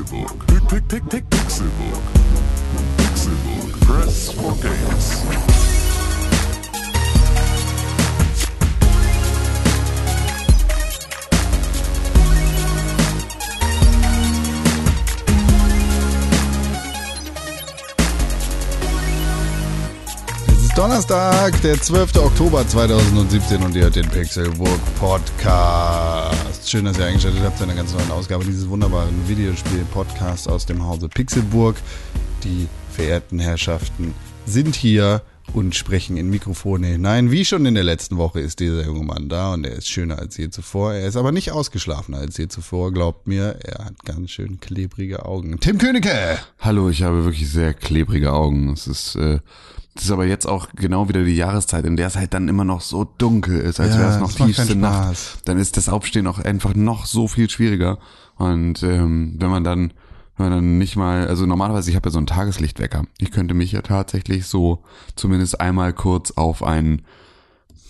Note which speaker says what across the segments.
Speaker 1: Pixelbook. Pick, pick, pick, Pixelbook. Pixelbook. Press for games.
Speaker 2: Es ist Donnerstag, der 12. Oktober 2017 und ihr hört den Pixelburg Podcast. Schön, dass ihr eingeschaltet habt zu einer ganz neuen Ausgabe dieses wunderbaren Videospiel-Podcasts aus dem Hause Pixelburg. Die verehrten Herrschaften sind hier und sprechen in Mikrofone hinein. Wie schon in der letzten Woche ist dieser junge Mann da und er ist schöner als je zuvor. Er ist aber nicht ausgeschlafener als je zuvor, glaubt mir. Er hat ganz schön klebrige Augen. Tim Königke!
Speaker 3: Hallo, ich habe wirklich sehr klebrige Augen. Es ist, äh, es ist aber jetzt auch genau wieder die Jahreszeit, in der es halt dann immer noch so dunkel ist, als
Speaker 2: Ja,
Speaker 3: wäre es noch
Speaker 2: das
Speaker 3: tiefste Nacht. Dann ist das Aufstehen auch einfach noch so viel schwieriger. Und ähm, wenn man dann wenn man dann nicht mal, also normalerweise, ich habe ja so einen Tageslichtwecker. Ich könnte mich ja tatsächlich so zumindest einmal kurz auf ein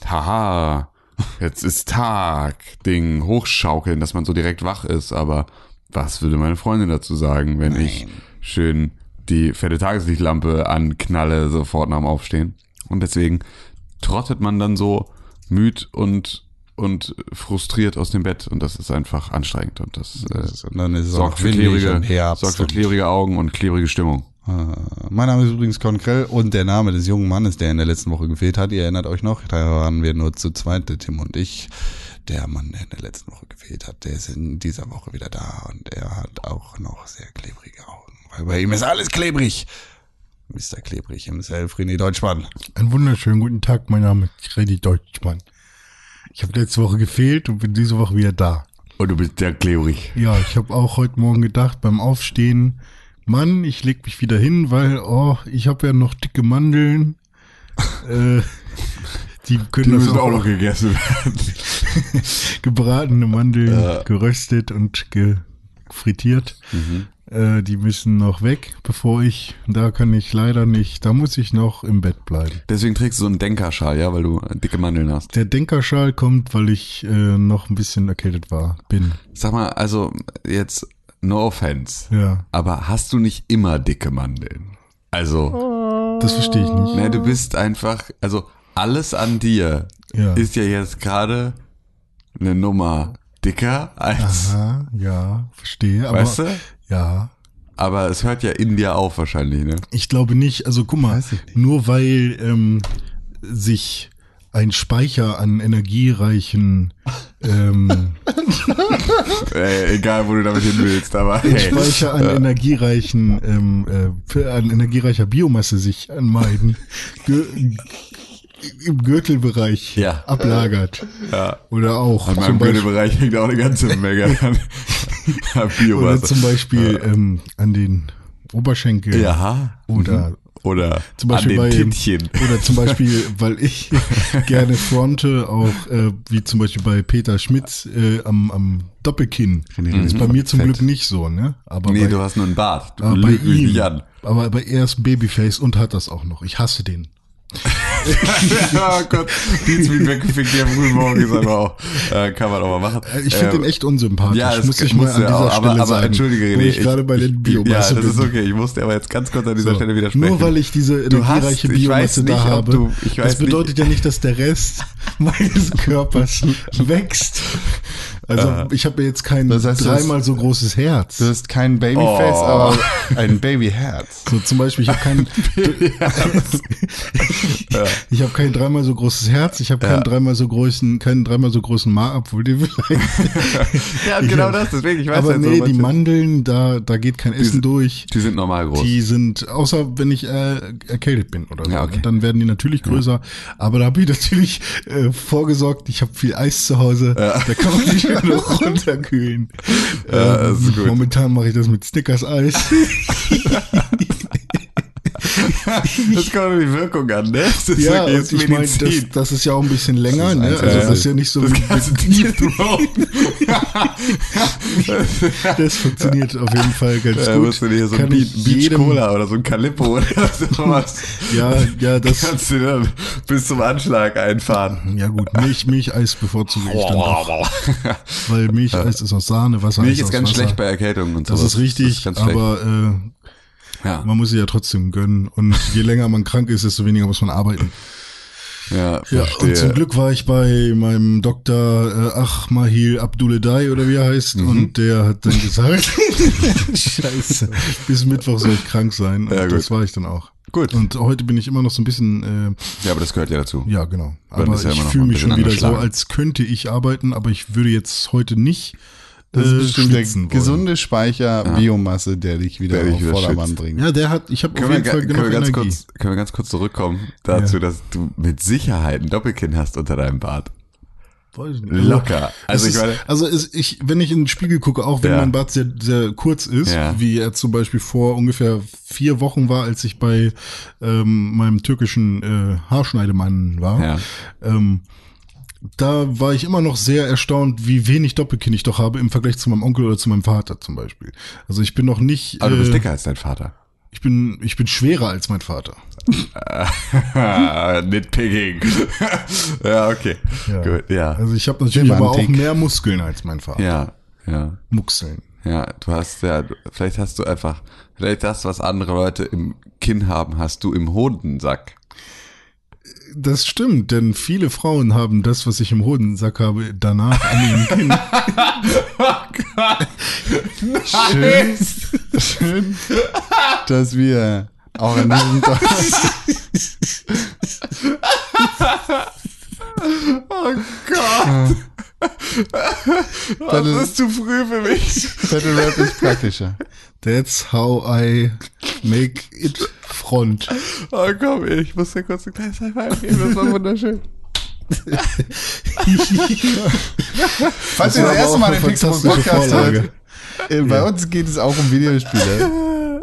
Speaker 3: Haha, jetzt ist Tag, Ding hochschaukeln, dass man so direkt wach ist. Aber was würde meine Freundin dazu sagen, wenn ich schön die fette Tageslichtlampe anknalle, sofort nach dem Aufstehen? Und deswegen trottet man dann so müd und und frustriert aus dem Bett und das ist einfach anstrengend und das, äh,
Speaker 2: Und dann ist es
Speaker 3: sorgt, für klebrige, sorgt für Augen und klebrige Stimmung.
Speaker 2: Äh, Mein Name ist übrigens Konkrell und der Name des jungen Mannes, der in der letzten Woche gefehlt hat, ihr erinnert euch noch, da waren wir nur zu zweit, der Tim und ich. Der Mann, der in der letzten Woche gefehlt hat, der ist in dieser Woche wieder da und er hat auch noch sehr klebrige Augen, weil bei ihm ist alles klebrig. Mr. Klebrig himself, René Deutschmann.
Speaker 4: Einen wunderschönen guten Tag, mein Name ist Freddy Deutschmann. Ich habe letzte Woche gefehlt und bin diese Woche wieder da.
Speaker 3: Und du bist sehr klebrig.
Speaker 4: Ja, ich habe auch heute Morgen gedacht beim Aufstehen, Mann, ich leg mich wieder hin, weil, oh, ich habe ja noch dicke Mandeln. äh, die können
Speaker 3: Die müssen
Speaker 4: auch,
Speaker 3: auch noch gegessen werden.
Speaker 4: gebratene Mandeln, geröstet und gefrittiert. Äh, die müssen noch weg, bevor ich, da kann ich leider nicht, da muss ich noch im Bett bleiben.
Speaker 3: Deswegen trägst du so einen Denkerschal, ja, weil du dicke Mandeln hast.
Speaker 4: Der Denkerschal kommt, weil ich äh, noch ein bisschen erkältet war, bin.
Speaker 3: Sag mal, also jetzt no offense,
Speaker 4: Ja,
Speaker 3: aber hast du nicht immer dicke Mandeln? Also,
Speaker 4: das verstehe ich nicht.
Speaker 3: ne, du bist einfach, also alles an dir
Speaker 4: Ja.
Speaker 3: ist ja jetzt gerade eine Nummer dicker als,
Speaker 4: Aha, ja, verstehe. Aber,
Speaker 3: weißt du?
Speaker 4: Ja,
Speaker 3: Aber es hört ja in dir auf wahrscheinlich, ne?
Speaker 4: ich glaube nicht. Also guck mal, nur weil ähm, sich ein Speicher an energiereichen ähm,
Speaker 3: Äh, egal, wo du damit hin willst, aber
Speaker 4: ein
Speaker 3: hey.
Speaker 4: Speicher an energiereichen ähm, äh, für- an energiereicher Biomasse sich an meinen Gür im Gürtelbereich
Speaker 3: Ja.
Speaker 4: ablagert.
Speaker 3: Ja.
Speaker 4: Oder auch
Speaker 3: An meinem Gürtelbereich hängt auch eine ganze Menge an, an
Speaker 4: oder
Speaker 3: Biomasse.
Speaker 4: zum Beispiel ähm, an den Oberschenkel.
Speaker 3: Ja.
Speaker 4: Oder
Speaker 3: Oder
Speaker 4: Zum Beispiel
Speaker 3: an
Speaker 4: bei,
Speaker 3: den Tittchen.
Speaker 4: Oder zum Beispiel, weil ich gerne fronte, auch äh, wie zum Beispiel bei Peter Schmitz äh, am, am Doppelkinn. Ist bei mir zum
Speaker 2: Fett.
Speaker 4: Glück nicht so, ne? Aber
Speaker 3: Nee,
Speaker 4: bei,
Speaker 3: du hast nur einen Bart. Du
Speaker 4: aber bei
Speaker 3: lügst mich
Speaker 4: ihm.
Speaker 3: an.
Speaker 4: Aber, aber er ist Babyface und hat das auch noch. Ich hasse den.
Speaker 3: oh Gott, Dienstweg weggefickt hier am frühen Morgen ist aber auch, äh, kann man auch mal machen.
Speaker 4: Äh, Ich finde
Speaker 3: Ähm,
Speaker 4: den echt unsympathisch,
Speaker 3: ja, das
Speaker 4: muss ich mal an dieser
Speaker 3: auch,
Speaker 4: Stelle
Speaker 3: aber, aber
Speaker 4: sagen.
Speaker 3: entschuldige,
Speaker 4: wo
Speaker 3: René.
Speaker 4: ich gerade bei den
Speaker 3: Ja,
Speaker 4: Biomasse
Speaker 3: das ist okay. Ich musste aber jetzt ganz kurz an dieser
Speaker 4: So.
Speaker 3: Stelle widersprechen.
Speaker 4: Nur weil ich diese energiereiche
Speaker 3: ich
Speaker 4: Biomasse
Speaker 3: nicht,
Speaker 4: da habe,
Speaker 3: du- ich
Speaker 4: das bedeutet ja nicht, dass der Rest meines Körpers wächst. Also ich habe jetzt kein
Speaker 2: Das heißt, du hast-
Speaker 4: dreimal so großes Herz.
Speaker 2: Du hast kein Babyface,
Speaker 3: Oh.
Speaker 2: aber ein Babyherz.
Speaker 4: So zum Beispiel, ich habe kein, ich habe kein dreimal so großes Herz, ich habe keinen dreimal so großen, keinen dreimal so großen Ma, obwohl die vielleicht.
Speaker 3: ja,
Speaker 4: Ich
Speaker 3: genau
Speaker 4: hab-
Speaker 3: das, deswegen, ich weiß
Speaker 4: aber
Speaker 3: halt
Speaker 4: nee,
Speaker 3: so
Speaker 4: die Mandeln, da, da geht kein Essen durch.
Speaker 3: Die sind normal groß.
Speaker 4: Die sind, außer wenn ich äh, erkältet bin oder so,
Speaker 3: Ja, okay.
Speaker 4: ne, dann werden die natürlich größer. Aber da habe ich natürlich äh, vorgesorgt, ich habe viel Eis zu Hause, da kann man sich ja noch runterkühlen.
Speaker 3: Ja, gut.
Speaker 4: Momentan mache ich das mit Snickers-Eis.
Speaker 3: das kommt auf die Wirkung an, ne? Das ist
Speaker 4: ja, und ich meine, das, das ist ja auch ein bisschen länger,
Speaker 2: Das ist
Speaker 4: ne? Also das ist ja nicht so
Speaker 3: das
Speaker 4: wie
Speaker 3: ganze Deep Throat.
Speaker 4: Das funktioniert auf jeden Fall ganz
Speaker 3: Da
Speaker 4: gut.
Speaker 3: musst du dir so ein Beach, Cola oder so ein Calippo oder sowas.
Speaker 4: Ja, ja, das,
Speaker 3: Kannst du dann bis zum Anschlag einfahren.
Speaker 4: ja gut, Milch, Milcheis bevorzuge ich dann auch, weil Milcheis ist aus Sahne, Wasser
Speaker 3: Milch
Speaker 4: ist
Speaker 3: ist ganz
Speaker 4: Wasser.
Speaker 3: schlecht bei Erkältungen und so.
Speaker 4: Das ist richtig,
Speaker 3: ganz schlecht.
Speaker 4: aber äh,
Speaker 3: ja,
Speaker 4: man muss sie ja trotzdem gönnen. Und je länger man krank ist, desto weniger muss man arbeiten.
Speaker 3: ja,
Speaker 4: Ja,
Speaker 3: verstehe.
Speaker 4: und zum Glück war ich bei meinem Doktor äh, Ahmahil Abduledai oder wie er heißt
Speaker 3: Mhm.
Speaker 4: und der hat dann gesagt, scheiße, bis Mittwoch soll ich krank sein. Und
Speaker 3: Ja, gut.
Speaker 4: das war ich dann auch.
Speaker 3: Gut.
Speaker 4: Und heute bin ich immer noch so ein bisschen, äh,
Speaker 3: Ja, aber das gehört ja dazu.
Speaker 4: ja genau. Aber
Speaker 3: ja
Speaker 4: ich fühle mich schon wieder so, als könnte ich arbeiten, aber ich würde jetzt heute nicht
Speaker 2: Das ist
Speaker 4: äh,
Speaker 2: bestimmt der
Speaker 4: wollen.
Speaker 2: gesunde Speicher Biomasse, der dich wieder
Speaker 3: Der dich
Speaker 2: auf
Speaker 3: wieder
Speaker 2: Vordermann
Speaker 3: schützt.
Speaker 2: bringt.
Speaker 4: Ja, der hat, ich habe auf
Speaker 3: Können wir,
Speaker 4: jeden Fall genug
Speaker 3: können, wir ganz
Speaker 4: Energie.
Speaker 3: kurz, können wir ganz kurz zurückkommen dazu,
Speaker 4: Ja.
Speaker 3: dass du mit Sicherheit ein Doppelkinn hast unter deinem Bart. Locker. Also
Speaker 4: Also,
Speaker 3: ich
Speaker 4: ist,
Speaker 3: meine,
Speaker 4: also ist, ich, wenn ich in den Spiegel gucke, auch wenn
Speaker 3: Ja.
Speaker 4: mein Bart sehr, sehr kurz ist,
Speaker 3: Ja.
Speaker 4: wie er zum Beispiel vor ungefähr vier Wochen war, als ich bei ähm, meinem türkischen äh, Haarschneidemann war,
Speaker 3: Ja.
Speaker 4: ähm, da war ich immer noch sehr erstaunt, wie wenig Doppelkinn ich doch habe im Vergleich zu meinem Onkel oder zu meinem Vater zum Beispiel. Also ich bin noch nicht,
Speaker 3: aber du bist
Speaker 4: äh,
Speaker 3: dicker als dein Vater.
Speaker 4: ich bin, ich bin schwerer als mein Vater.
Speaker 3: Nitpicking. ja, okay.
Speaker 4: Ja.
Speaker 3: Gut, ja.
Speaker 4: Also ich habe natürlich aber auch mehr Muskeln als mein Vater.
Speaker 3: Ja, ja.
Speaker 4: Muxeln.
Speaker 3: Ja, du hast ja, vielleicht hast du einfach, vielleicht das, was andere Leute im Kinn haben, hast du im Hodensack.
Speaker 4: Das stimmt, denn viele Frauen haben das, was ich im Hodensack habe, danach an ihrem Kinn.
Speaker 2: Schön, schön, dass wir auch an diesem Tag
Speaker 3: Oh Gott,
Speaker 2: Battle,
Speaker 3: das ist zu früh für mich.
Speaker 2: Battle Rap ist praktischer.
Speaker 4: That's how I make it front.
Speaker 3: Oh komm, ich muss dir kurz ein kleines High Five geben, das war wunderschön.
Speaker 2: Falls ihr das erste Mal den Pixelbook Podcast hört, äh, bei uns geht es auch um Videospiele.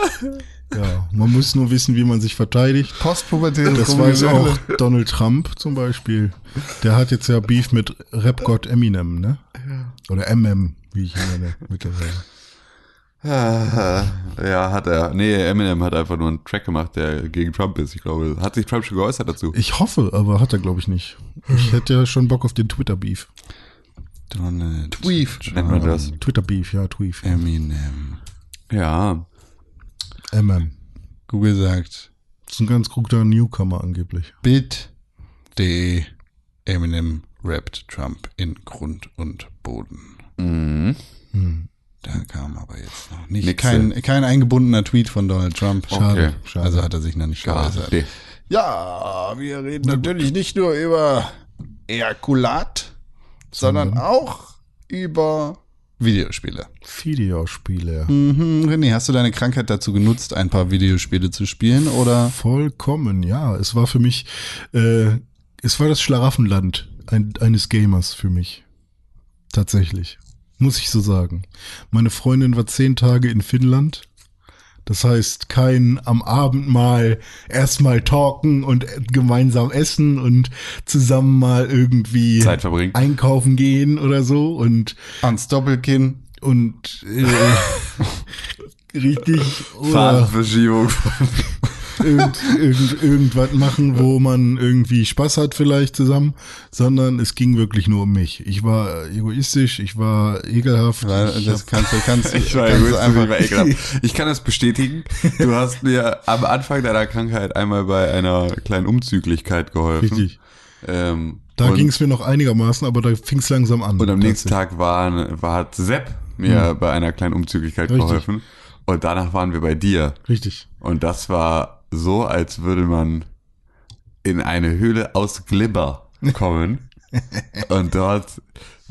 Speaker 4: Ja, man muss nur wissen, wie man sich verteidigt.
Speaker 2: Postpubertäres
Speaker 4: Das weiß auch Donald Trump zum Beispiel. Der hat jetzt ja Beef mit Rapgott Eminem, ne? Oder MM, wie ich ihn nenne mittlerweile.
Speaker 3: Ja, hat er. Nee, Eminem hat einfach nur einen Track gemacht, der gegen Trump ist. Ich glaube, hat sich Trump schon geäußert dazu?
Speaker 4: Ich hoffe, aber hat er glaube ich nicht. Ich hätte ja schon Bock auf den Twitter-Beef.
Speaker 3: Donald.
Speaker 2: Tweef.
Speaker 3: Nennt man das?
Speaker 4: Twitter-Beef, ja, Tweef.
Speaker 3: Eminem. Ja.
Speaker 4: MM.
Speaker 2: Google sagt,
Speaker 4: Das ist ein ganz guter Newcomer angeblich.
Speaker 2: bit.de Eminem rappt Trump in Grund und Boden.
Speaker 3: Mhm.
Speaker 2: Da kam aber jetzt noch nicht.
Speaker 3: Nix,
Speaker 2: Kein, kein eingebundener Tweet von Donald Trump.
Speaker 3: Okay.
Speaker 4: Schade.
Speaker 2: Also hat er sich noch nicht geäußert.
Speaker 3: nee.
Speaker 2: Ja, wir reden natürlich nicht nur über Ejakulat, sondern auch über Videospiele.
Speaker 4: Videospiele.
Speaker 2: Mhm, René, hast du deine Krankheit dazu genutzt, ein paar Videospiele zu spielen oder?
Speaker 4: Vollkommen, ja. Es war für mich, äh, es war das Schlaraffenland ein, eines Gamers für mich. Tatsächlich. Muss ich so sagen. Meine Freundin war zehn Tage in Finnland. Das heißt, kein am Abend mal erstmal talken und gemeinsam essen und zusammen mal irgendwie
Speaker 3: Zeit verbringen.
Speaker 4: einkaufen gehen oder so und
Speaker 2: Ans Doppelkinn.
Speaker 4: und äh, richtig oder
Speaker 3: Fahrtenverschiebung.
Speaker 4: Irgend, irgend, irgendwas machen, wo man irgendwie Spaß hat vielleicht zusammen, sondern es ging wirklich nur um mich. Ich war egoistisch, ich war ekelhaft.
Speaker 2: Weil
Speaker 4: ich
Speaker 2: das kannst du, kannst
Speaker 3: Ich war,
Speaker 2: kannst du einfach.
Speaker 3: ich war ekelhaft. Ich kann das bestätigen. Du hast mir am Anfang deiner Krankheit einmal bei einer kleinen Umzüglichkeit geholfen.
Speaker 4: richtig.
Speaker 3: Ähm,
Speaker 4: Da ging es mir noch einigermaßen, aber da fing es langsam an.
Speaker 3: Und am nächsten Tag war, war hat Sepp mir bei einer kleinen Umzüglichkeit
Speaker 4: Richtig.
Speaker 3: geholfen. Und danach waren wir bei dir.
Speaker 4: Richtig.
Speaker 3: Und das war so, als würde man in eine Höhle aus Glibber kommen und dort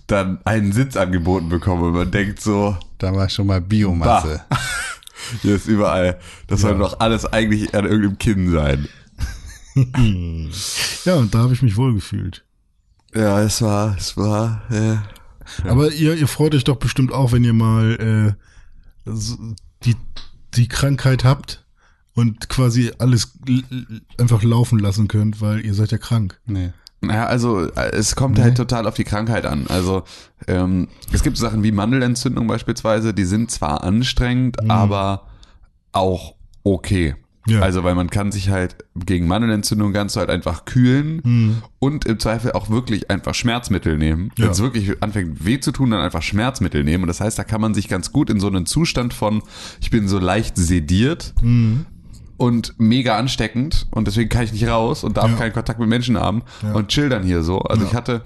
Speaker 3: dann einen Sitz angeboten bekommen. Und man denkt so,
Speaker 2: Da war schon mal Biomasse.
Speaker 3: hier ist überall, das soll doch alles eigentlich an irgendeinem Kinn sein.
Speaker 4: Ja, und da habe ich mich wohlgefühlt.
Speaker 3: Ja, es war, es war, äh,
Speaker 4: Aber ihr, ihr freut euch doch bestimmt auch, wenn ihr mal äh, die, die Krankheit habt und quasi alles einfach laufen lassen könnt, weil ihr seid ja krank.
Speaker 2: Nee.
Speaker 3: Naja, also äh, es kommt halt total auf die Krankheit an. Also ähm, es gibt Sachen wie Mandelentzündung beispielsweise, die sind zwar anstrengend, aber auch okay.
Speaker 4: Mhm. Ja.
Speaker 3: Also weil man kann sich halt gegen Mandelentzündung du halt einfach kühlen und im Zweifel auch wirklich einfach Schmerzmittel nehmen. Wenn
Speaker 4: Ja.
Speaker 3: es wirklich anfängt weh zu tun, dann einfach Schmerzmittel nehmen. Und das heißt, da kann man sich ganz gut in so einen Zustand von, ich bin so leicht sediert und mega ansteckend und deswegen kann ich nicht raus und darf
Speaker 4: Ja.
Speaker 3: keinen Kontakt mit Menschen haben
Speaker 4: Ja.
Speaker 3: und chill dann hier so. Also
Speaker 4: Ja.
Speaker 3: ich hatte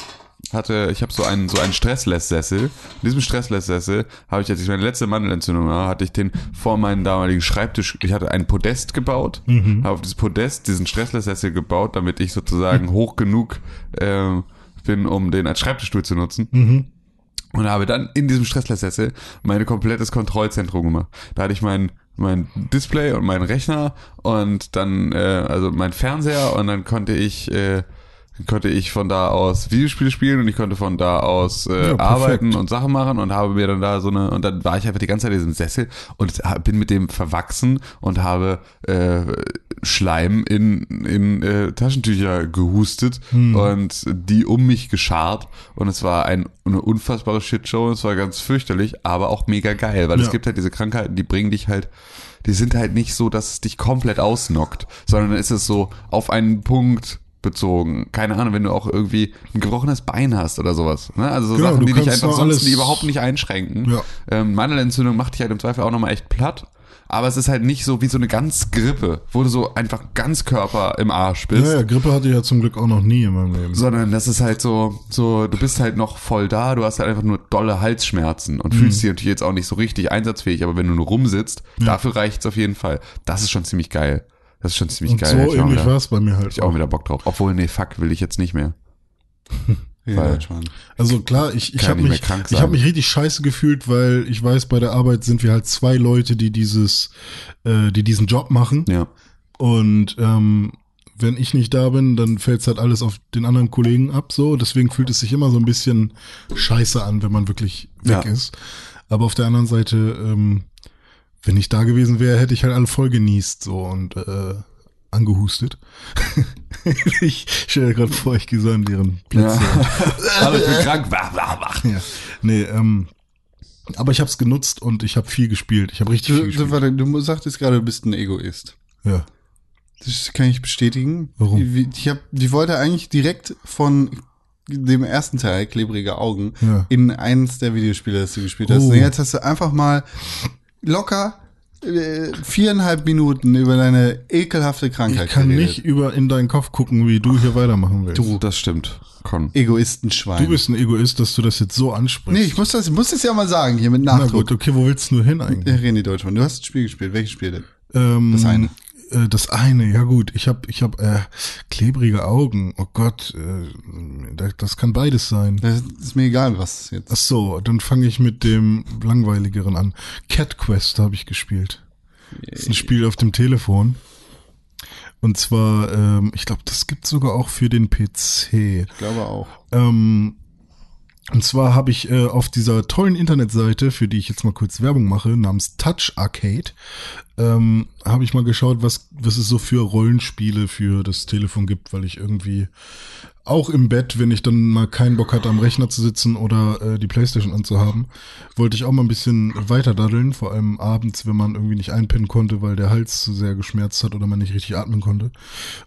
Speaker 3: hatte, ich habe so einen so einen Stressless-Sessel. In diesem Stressless-Sessel habe ich, als ich meine letzte Mandelentzündung war, hatte ich den vor meinen damaligen Schreibtisch, ich hatte einen Podest gebaut,
Speaker 4: Mhm.
Speaker 3: habe auf dieses Podest diesen Stressless-Sessel gebaut, damit ich sozusagen hoch genug ähm, bin, um den als Schreibtischstuhl zu nutzen.
Speaker 4: Mhm.
Speaker 3: Und habe dann in diesem Stressless-Sessel mein komplettes Kontrollzentrum gemacht. Da hatte ich mein, mein Display und meinen Rechner und dann, äh, also mein Fernseher und dann konnte ich, äh, konnte ich von da aus Videospiele spielen und ich konnte von da aus äh,
Speaker 4: Ja,
Speaker 3: arbeiten und Sachen machen und habe mir dann da so eine, und dann war ich einfach die ganze Zeit in diesem Sessel und bin mit dem verwachsen und habe äh, Schleim in, in äh, Taschentücher gehustet und die um mich geschart und es war ein, eine unfassbare Shitshow, es war ganz fürchterlich, aber auch mega geil, weil es
Speaker 4: Ja.
Speaker 3: gibt halt diese Krankheiten, die bringen dich halt, die sind halt nicht so, dass es dich komplett ausnockt, sondern es ist so auf einen Punkt bezogen. Keine Ahnung, wenn du auch irgendwie ein gebrochenes Bein hast oder sowas. Ne? Also so
Speaker 4: Genau,
Speaker 3: Sachen, die dich einfach sonst die überhaupt nicht einschränken.
Speaker 4: Ja.
Speaker 3: Ähm, Mandelentzündung macht dich halt im Zweifel auch nochmal echt platt. Aber es ist halt nicht so wie so eine ganz Grippe, wo du so einfach ganz Körper im Arsch bist.
Speaker 4: Ja, ja, Grippe hatte ich ja zum Glück auch noch nie in meinem Leben.
Speaker 3: Sondern das ist halt so, so, du bist halt noch voll da, du hast halt einfach nur dolle Halsschmerzen und fühlst dich natürlich jetzt auch nicht so richtig einsatzfähig, aber wenn du nur rumsitzt, dafür reicht's auf jeden Fall. Das ist schon ziemlich geil. Das ist schon ziemlich
Speaker 4: Und
Speaker 3: geil.
Speaker 4: so
Speaker 3: ich
Speaker 4: ähnlich war es bei mir
Speaker 3: hab
Speaker 4: halt.
Speaker 3: ich auch wieder Bock drauf. Obwohl, nee, fuck, will ich jetzt nicht mehr.
Speaker 2: Ja.
Speaker 4: Also klar, ich, ich habe mich, ich habe mich richtig scheiße gefühlt, weil ich weiß, bei der Arbeit sind wir halt zwei Leute, die dieses, äh, die diesen Job machen.
Speaker 3: Ja.
Speaker 4: Und ähm, wenn ich nicht da bin, dann fällt's halt alles auf den anderen Kollegen ab. So, deswegen fühlt es sich immer so ein bisschen scheiße an, wenn man wirklich weg
Speaker 3: Ja.
Speaker 4: ist. Aber auf der anderen Seite, ähm, wenn ich da gewesen wäre, hätte ich halt alle voll genießt so und äh, angehustet. ich stelle mir gerade vor, ich gehe so an deren Plätze.
Speaker 3: Aber ich bin krank. Wach, wach, wach.
Speaker 4: Ja. Nee, ähm, aber ich habe es genutzt und ich habe viel gespielt. Ich habe richtig viel
Speaker 2: Du, du,
Speaker 4: gespielt.
Speaker 2: warte, du sagtest gerade, du bist ein Egoist.
Speaker 4: Ja.
Speaker 2: Das kann ich bestätigen.
Speaker 4: Warum?
Speaker 2: Ich, ich, hab, ich wollte eigentlich direkt von dem ersten Teil, klebrige Augen,
Speaker 4: Ja.
Speaker 2: in eins der Videospiele, das du gespielt hast.
Speaker 4: Oh.
Speaker 2: Und jetzt hast du einfach mal locker äh, viereinhalb Minuten über deine ekelhafte Krankheit
Speaker 4: Ich kann
Speaker 2: geredet.
Speaker 4: nicht über in deinen Kopf gucken, wie du hier weitermachen willst.
Speaker 2: Du.
Speaker 3: Das stimmt. Con.
Speaker 2: Egoistenschwein.
Speaker 4: Du bist ein Egoist, dass du das jetzt so ansprichst.
Speaker 2: Nee, ich muss das, ich muss das ja mal sagen, hier mit
Speaker 4: Na
Speaker 2: Nachdruck.
Speaker 4: gut, okay, wo willst du hin eigentlich?
Speaker 2: René Deutschmann, du hast ein Spiel gespielt. Welches Spiel denn?
Speaker 4: Ähm,
Speaker 2: Das eine.
Speaker 4: Äh, das eine, ja gut. Ich habe ich hab, äh, klebrige Augen. Oh Gott, äh, das, kann beides sein.
Speaker 2: Das ist mir egal, was jetzt.
Speaker 4: Ach so, dann fange ich mit dem langweiligeren an. Cat Quest habe ich gespielt. Das ist ein Spiel auf dem Telefon. Und zwar, ähm, ich glaube, das gibt sogar auch für den PC.
Speaker 2: Ich glaube auch.
Speaker 4: Ähm, und zwar habe ich äh, auf dieser tollen Internetseite, für die ich jetzt mal kurz Werbung mache, namens Touch Arcade, ähm, habe ich mal geschaut, was, was es so für Rollenspiele für das Telefon gibt, weil ich irgendwie auch im Bett, wenn ich dann mal keinen Bock hatte, am Rechner zu sitzen oder äh, die Playstation anzuhaben, wollte ich auch mal ein bisschen weiter daddeln, vor allem abends, wenn man irgendwie nicht einpennen konnte, weil der Hals zu sehr geschmerzt hat oder man nicht richtig atmen konnte.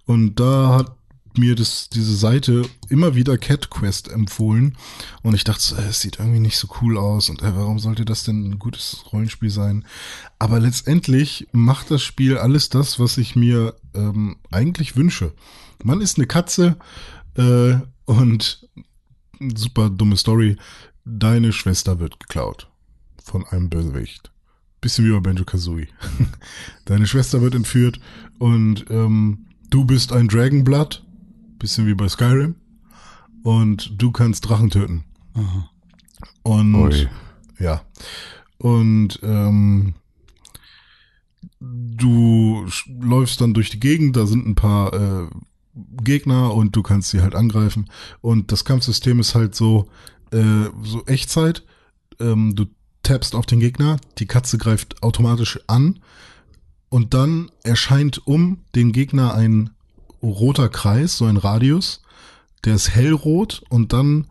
Speaker 4: Und da hat mir das, diese Seite immer wieder Cat Quest empfohlen und ich dachte, äh, es sieht irgendwie nicht so cool aus und äh, warum sollte das denn ein gutes Rollenspiel sein? Aber letztendlich macht das Spiel alles das, was ich mir ähm, eigentlich wünsche. Man ist eine Katze äh, und super dumme Story. Deine Schwester wird geklaut von einem Bösewicht. Bisschen wie bei Benjo Kazooie. Deine Schwester wird entführt und ähm, du bist ein Dragonblood, bisschen wie bei Skyrim, und du kannst Drachen töten. Und
Speaker 3: Ui.
Speaker 4: ja. Und ähm, du läufst dann durch die Gegend, da sind ein paar äh, Gegner und du kannst sie halt angreifen. Und das Kampfsystem ist halt so, äh, so Echtzeit. Ähm, du tappst auf den Gegner, die Katze greift automatisch an und dann erscheint um den Gegner ein roter Kreis, so ein Radius. der ist hellrot und dann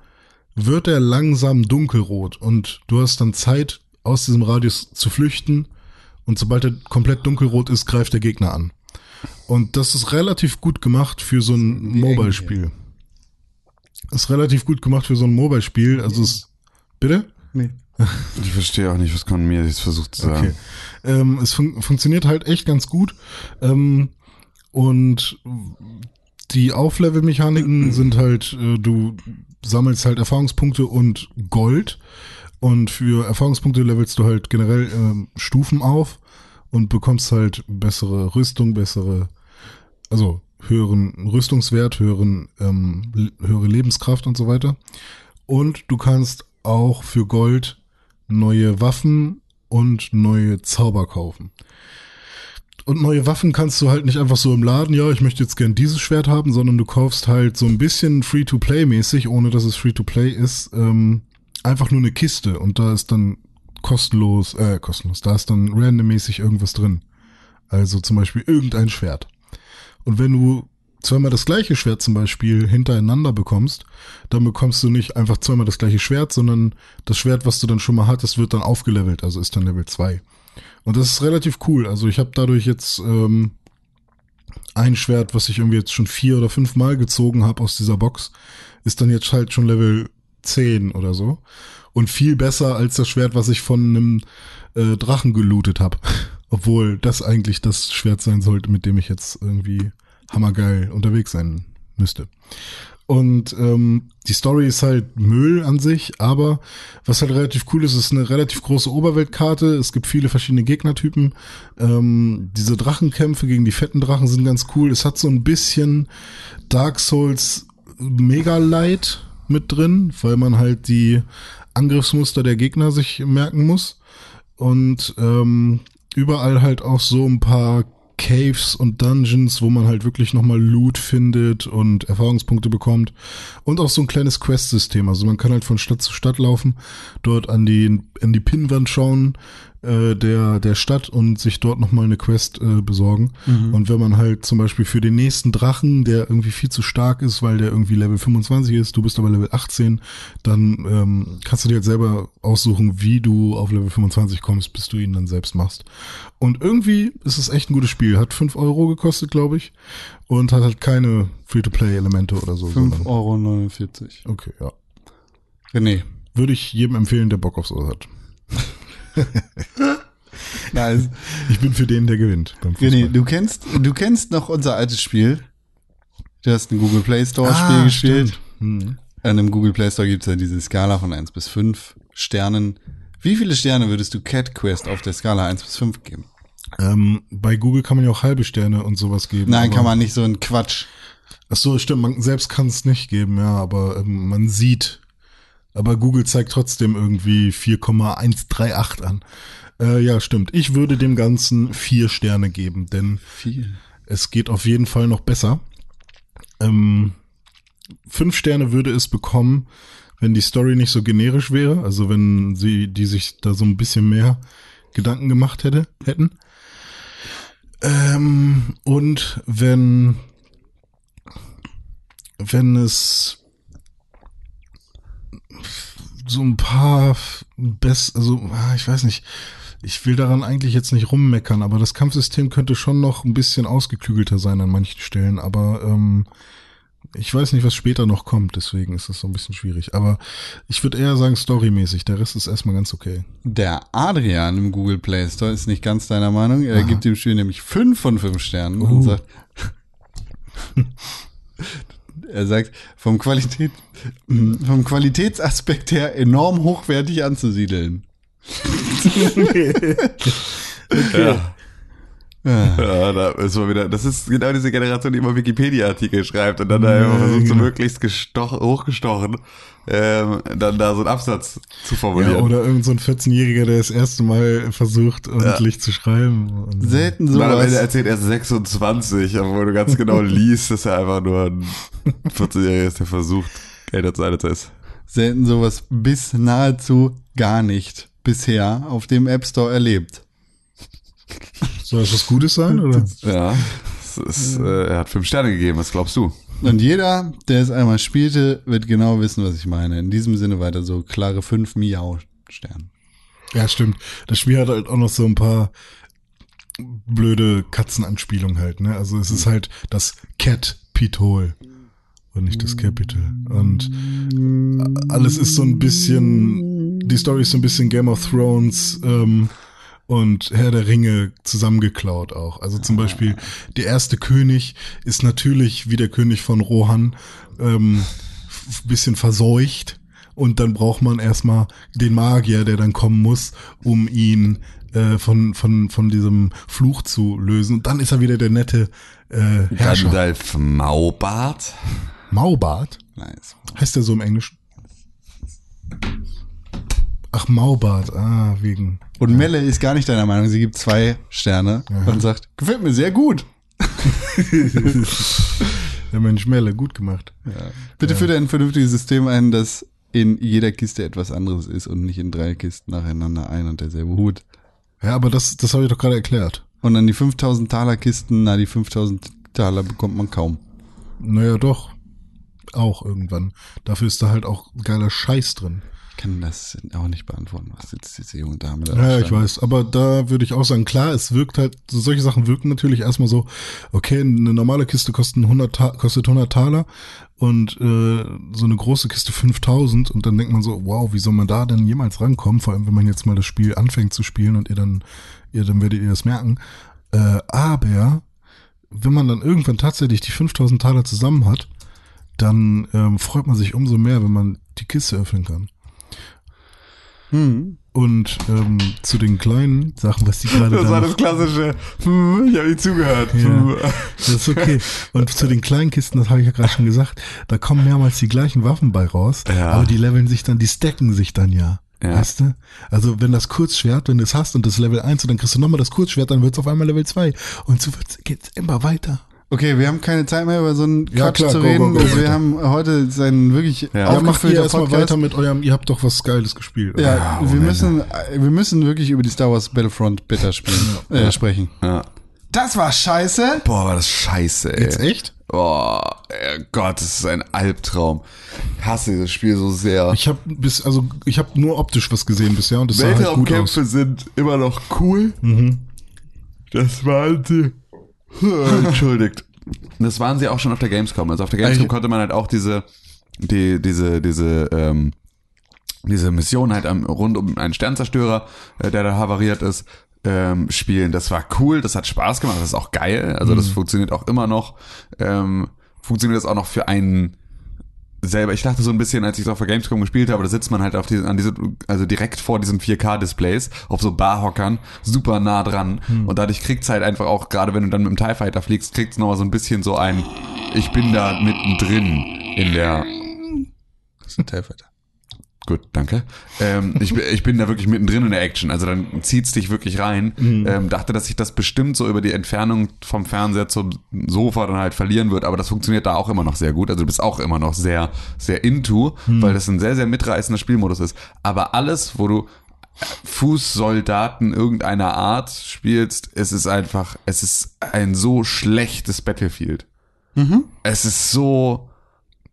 Speaker 4: wird er langsam dunkelrot und du hast dann Zeit, aus diesem Radius zu flüchten und sobald er komplett dunkelrot ist, greift der Gegner an. Und das ist relativ gut gemacht für so ein Mobile-Spiel. Ist relativ gut gemacht für so ein Mobile-Spiel. Also es, bitte?
Speaker 2: Nee.
Speaker 3: Ich verstehe auch nicht, was Con mir jetzt versucht zu sagen.
Speaker 4: Okay. Ähm, es fun funktioniert halt echt ganz gut. Ähm, und die Auflevel-Mechaniken sind halt, äh, du sammelst halt Erfahrungspunkte und Gold. Und für Erfahrungspunkte levelst du halt generell ähm, Stufen auf und bekommst halt bessere Rüstung, bessere, also höheren Rüstungswert, höheren, ähm, le- höhere Lebenskraft und so weiter. Und du kannst auch für Gold neue Waffen und neue Zauber kaufen. Und neue Waffen kannst du halt nicht einfach so im Laden, ja, ich möchte jetzt gern dieses Schwert haben, sondern du kaufst halt so ein bisschen Free-to-Play-mäßig, ohne dass es Free-to-Play ist, ähm, einfach nur eine Kiste und da ist dann kostenlos, äh, kostenlos, da ist dann randommäßig irgendwas drin. Also zum Beispiel irgendein Schwert. Und wenn du zweimal das gleiche Schwert zum Beispiel hintereinander bekommst, dann bekommst du nicht einfach zweimal das gleiche Schwert, sondern das Schwert, was du dann schon mal hattest, wird dann aufgelevelt, also ist dann Level 2. Und das ist relativ cool. Also ich habe dadurch jetzt ähm, ein Schwert, was ich irgendwie jetzt schon vier oder fünf Mal gezogen habe aus dieser Box, ist dann jetzt halt schon Level 10 oder so. Und viel besser als das Schwert, was ich von einem äh, Drachen gelootet habe. Obwohl das eigentlich das Schwert sein sollte, mit dem ich jetzt irgendwie hammergeil unterwegs sein müsste. Und ähm, die Story ist halt Müll an sich, aber was halt relativ cool ist, ist eine relativ große Oberweltkarte. Es gibt viele verschiedene Gegnertypen. Ähm, diese Drachenkämpfe gegen die fetten Drachen sind ganz cool. Es hat so ein bisschen Dark Souls Mega Light mit drin, weil man halt die Angriffsmuster der Gegner sich merken muss. Und ähm, überall halt auch so ein paar Caves und Dungeons, wo man halt wirklich nochmal Loot findet und Erfahrungspunkte bekommt. Und auch so ein kleines Quest-System. Also man kann halt von Stadt zu Stadt laufen, dort an die, an die Pinnwand schauen äh, der, der Stadt und sich dort nochmal eine Quest äh, besorgen. Und wenn man halt zum Beispiel für den nächsten Drachen, der irgendwie viel zu stark ist, weil der irgendwie Level 25 ist, du bist aber Level 18, dann ähm, kannst du dir halt selber aussuchen, wie du auf Level 25 kommst, bis du ihn dann selbst machst. Und irgendwie ist es echt ein gutes Spiel. Hat 5 Euro gekostet, glaube ich. Und hat halt keine Free-to-Play-Elemente oder so.
Speaker 2: 5,49
Speaker 4: sondern-
Speaker 2: Euro.
Speaker 4: Okay, ja.
Speaker 2: René.
Speaker 4: Würde ich jedem empfehlen, der Bock auf sowas hat.
Speaker 2: Nice.
Speaker 4: Ich bin für den, der gewinnt.
Speaker 2: René, du kennst, du kennst noch unser altes Spiel. Du hast ein Google Play Store Spiel
Speaker 4: Ah,
Speaker 2: gespielt.
Speaker 4: Hm.
Speaker 2: An dem Google Play Store gibt es ja diese Skala von 1 bis 5 Sternen. Wie viele Sterne würdest du Cat Quest auf der Skala 1 bis 5 geben?
Speaker 4: Ähm, bei Google kann man ja auch halbe Sterne und sowas geben.
Speaker 2: Nein, kann man nicht so ein Quatsch.
Speaker 4: Ach so, stimmt, man selbst kann es nicht geben, ja, aber ähm, man sieht. Aber Google zeigt trotzdem irgendwie 4,138 an. Äh, ja, stimmt. Ich würde dem Ganzen vier Sterne geben, denn
Speaker 2: Viel.
Speaker 4: es geht auf jeden Fall noch besser. Ähm, fünf Sterne würde es bekommen, wenn die Story nicht so generisch wäre, also wenn sie, die sich da so ein bisschen mehr Gedanken gemacht hätte, hätten. Ähm, und wenn, wenn es so ein paar best, also ah, ich weiß nicht, ich will daran eigentlich jetzt nicht rummeckern, aber das Kampfsystem könnte schon noch ein bisschen ausgeklügelter sein an manchen Stellen, aber ähm, ich weiß nicht, was später noch kommt, deswegen ist das so ein bisschen schwierig. Aber ich würde eher sagen storymäßig, der Rest ist erstmal ganz okay.
Speaker 2: Der Adrian im Google Play Store ist nicht ganz deiner Meinung. Er gibt dem Spiel nämlich 5 von 5 Sternen und
Speaker 4: Uh.
Speaker 2: sagt, er sagt, vom Qualität, vom Qualitätsaspekt her enorm hochwertig anzusiedeln.
Speaker 3: Ja. Ja, da ist mal wieder, das ist genau diese Generation, die immer Wikipedia-Artikel schreibt und dann da
Speaker 4: Ja,
Speaker 3: immer versucht, so
Speaker 4: genau.
Speaker 3: möglichst gestoch, hochgestochen, ähm, dann da so einen Absatz zu
Speaker 4: Ja,
Speaker 3: formulieren.
Speaker 4: oder irgend so ein 14-Jähriger, der das erste Mal versucht, ordentlich zu schreiben.
Speaker 2: Selten
Speaker 3: dann am Ende erzählt er 26, obwohl du ganz genau liest, dass er einfach nur ein 14-Jähriger ist, der versucht, älter zu sein als er ist.
Speaker 2: Selten sowas bis nahezu gar nicht bisher auf dem App Store erlebt.
Speaker 4: soll das was Gutes sein, oder?
Speaker 3: Ja, es ist, äh, er hat fünf Sterne gegeben, was glaubst du?
Speaker 2: Und jeder, der es einmal spielte, wird genau wissen, was ich meine. In diesem Sinne weiter so klare 5 Miau-Sterne.
Speaker 4: Ja, stimmt. Das Spiel hat halt auch noch so ein paar blöde Katzenanspielungen halt, ne? Also es ist halt das Cat Pitol und nicht das Capital. Und alles ist so ein bisschen, die Story ist so ein bisschen Game of Thrones ähm, und Herr der Ringe zusammengeklaut auch. Also zum Beispiel der erste König ist natürlich wie der König von Rohan ähm, bisschen verseucht und dann braucht man erstmal den Magier, der dann kommen muss, um ihn äh, von, von, von diesem Fluch zu lösen. Und dann ist er wieder der nette äh, Herrscher.
Speaker 3: Gandalf Maubart.
Speaker 4: Maubart?
Speaker 2: Nice.
Speaker 4: Heißt der so im Englischen? Ach, Maubart, ah, wegen.
Speaker 2: Und Melle ist gar nicht deiner Meinung. Sie gibt zwei Sterne und sagt, gefällt mir sehr gut.
Speaker 4: Der Mensch Melle, gut gemacht.
Speaker 2: Bitte führt ein vernünftiges System ein, das in jeder Kiste etwas anderes ist und nicht in drei Kisten nacheinander ein und derselbe Hut.
Speaker 4: Ja, aber das, das habe ich doch gerade erklärt.
Speaker 2: Und dann die 5000 Taler Kisten, na, die 5000 Taler bekommt man kaum.
Speaker 4: Naja, doch. Auch irgendwann. Dafür ist da halt auch geiler Scheiß drin.
Speaker 2: Ich kann das auch nicht beantworten, was jetzt diese junge Dame da
Speaker 4: Ja, ich weiß. Aber da würde ich auch sagen, klar, es wirkt halt, so solche Sachen wirken natürlich erstmal so, okay, eine normale Kiste kostet 100, Ta kostet 100 Taler und äh, so eine große Kiste 5000 und dann denkt man so, wow, wie soll man da denn jemals rankommen? Vor allem, wenn man jetzt mal das Spiel anfängt zu spielen und ihr dann, ihr, dann werdet ihr das merken. Äh, aber wenn man dann irgendwann tatsächlich die 5000 Taler zusammen hat, dann ähm, freut man sich umso mehr, wenn man die Kiste öffnen kann.
Speaker 2: Hm.
Speaker 4: Und ähm, zu den kleinen Sachen, was die gerade
Speaker 3: Das
Speaker 4: da
Speaker 3: war das klassische. hm, Ich habe nicht zugehört.
Speaker 4: Ja. Das ist okay. Und zu den kleinen Kisten, das habe ich ja gerade schon gesagt, da kommen mehrmals die gleichen Waffen bei raus,
Speaker 3: Ja.
Speaker 4: aber die leveln sich dann, die stacken sich dann ja.
Speaker 3: Ja.
Speaker 4: Weißt du? Also wenn das Kurzschwert, wenn du es hast und das Level 1 und dann kriegst du nochmal das Kurzschwert, dann wird es auf einmal Level 2. Und so geht's immer weiter.
Speaker 2: Okay, wir haben keine Zeit mehr über so einen
Speaker 4: Ja,
Speaker 2: Quatsch
Speaker 4: klar,
Speaker 2: zu
Speaker 4: go,
Speaker 2: reden.
Speaker 4: go, go,
Speaker 2: wir
Speaker 4: weiter.
Speaker 2: haben heute seinen wirklich
Speaker 3: Ja.
Speaker 4: Macht ihr erstmal weiter mit eurem, ihr habt doch was Geiles gespielt. oder?
Speaker 2: Ja,
Speaker 3: Ja,
Speaker 2: wir müssen, wir müssen wirklich über die Star Wars Battlefront Beta spielen, äh, sprechen.
Speaker 3: Ja.
Speaker 2: Das war scheiße.
Speaker 3: Boah, war das scheiße, ey.
Speaker 4: Jetzt echt?
Speaker 3: Oh, äh, Gott, das ist ein Albtraum. Ich hasse dieses Spiel so sehr.
Speaker 4: Ich habe bis, also ich habe nur optisch was gesehen bisher und das sah halt gut aus. Mhm.
Speaker 3: Weltraumkämpfe sind immer noch cool. Das waren sie. Entschuldigt. Das waren sie auch schon auf der Gamescom. Also auf der Gamescom
Speaker 2: Ich-
Speaker 3: konnte man halt auch diese, die, diese, diese, ähm, diese Mission halt am, rund um einen Sternzerstörer, äh, der da havariert ist, ähm, spielen. Das war cool, das hat Spaß gemacht, das ist auch geil. Also das funktioniert auch immer noch. Ähm, funktioniert das auch noch für einen selber. Ich dachte so ein bisschen, als ich auf der Gamescom gespielt habe, da sitzt man halt auf diese, an diese, also direkt vor diesen 4K-Displays, auf so Barhockern, super nah dran. Und dadurch kriegt's halt einfach auch, gerade wenn du dann mit dem TIE Fighter fliegst, kriegt's nochmal so ein bisschen so ein, ich bin da mittendrin in der,
Speaker 2: Das ist ein TIE Fighter.
Speaker 3: Gut, danke. Ähm, ich, bin- ich bin da wirklich mittendrin in der Action. Also dann zieht's dich wirklich rein. Ähm, dachte, dass sich das bestimmt so über die Entfernung vom Fernseher zum Sofa dann halt verlieren wird. Aber das funktioniert da auch immer noch sehr gut. Also du bist auch immer noch sehr, sehr into, weil das ein sehr, sehr mitreißender Spielmodus ist. Aber alles, wo du Fußsoldaten irgendeiner Art spielst, es ist einfach, es ist ein so schlechtes Battlefield. Es ist so,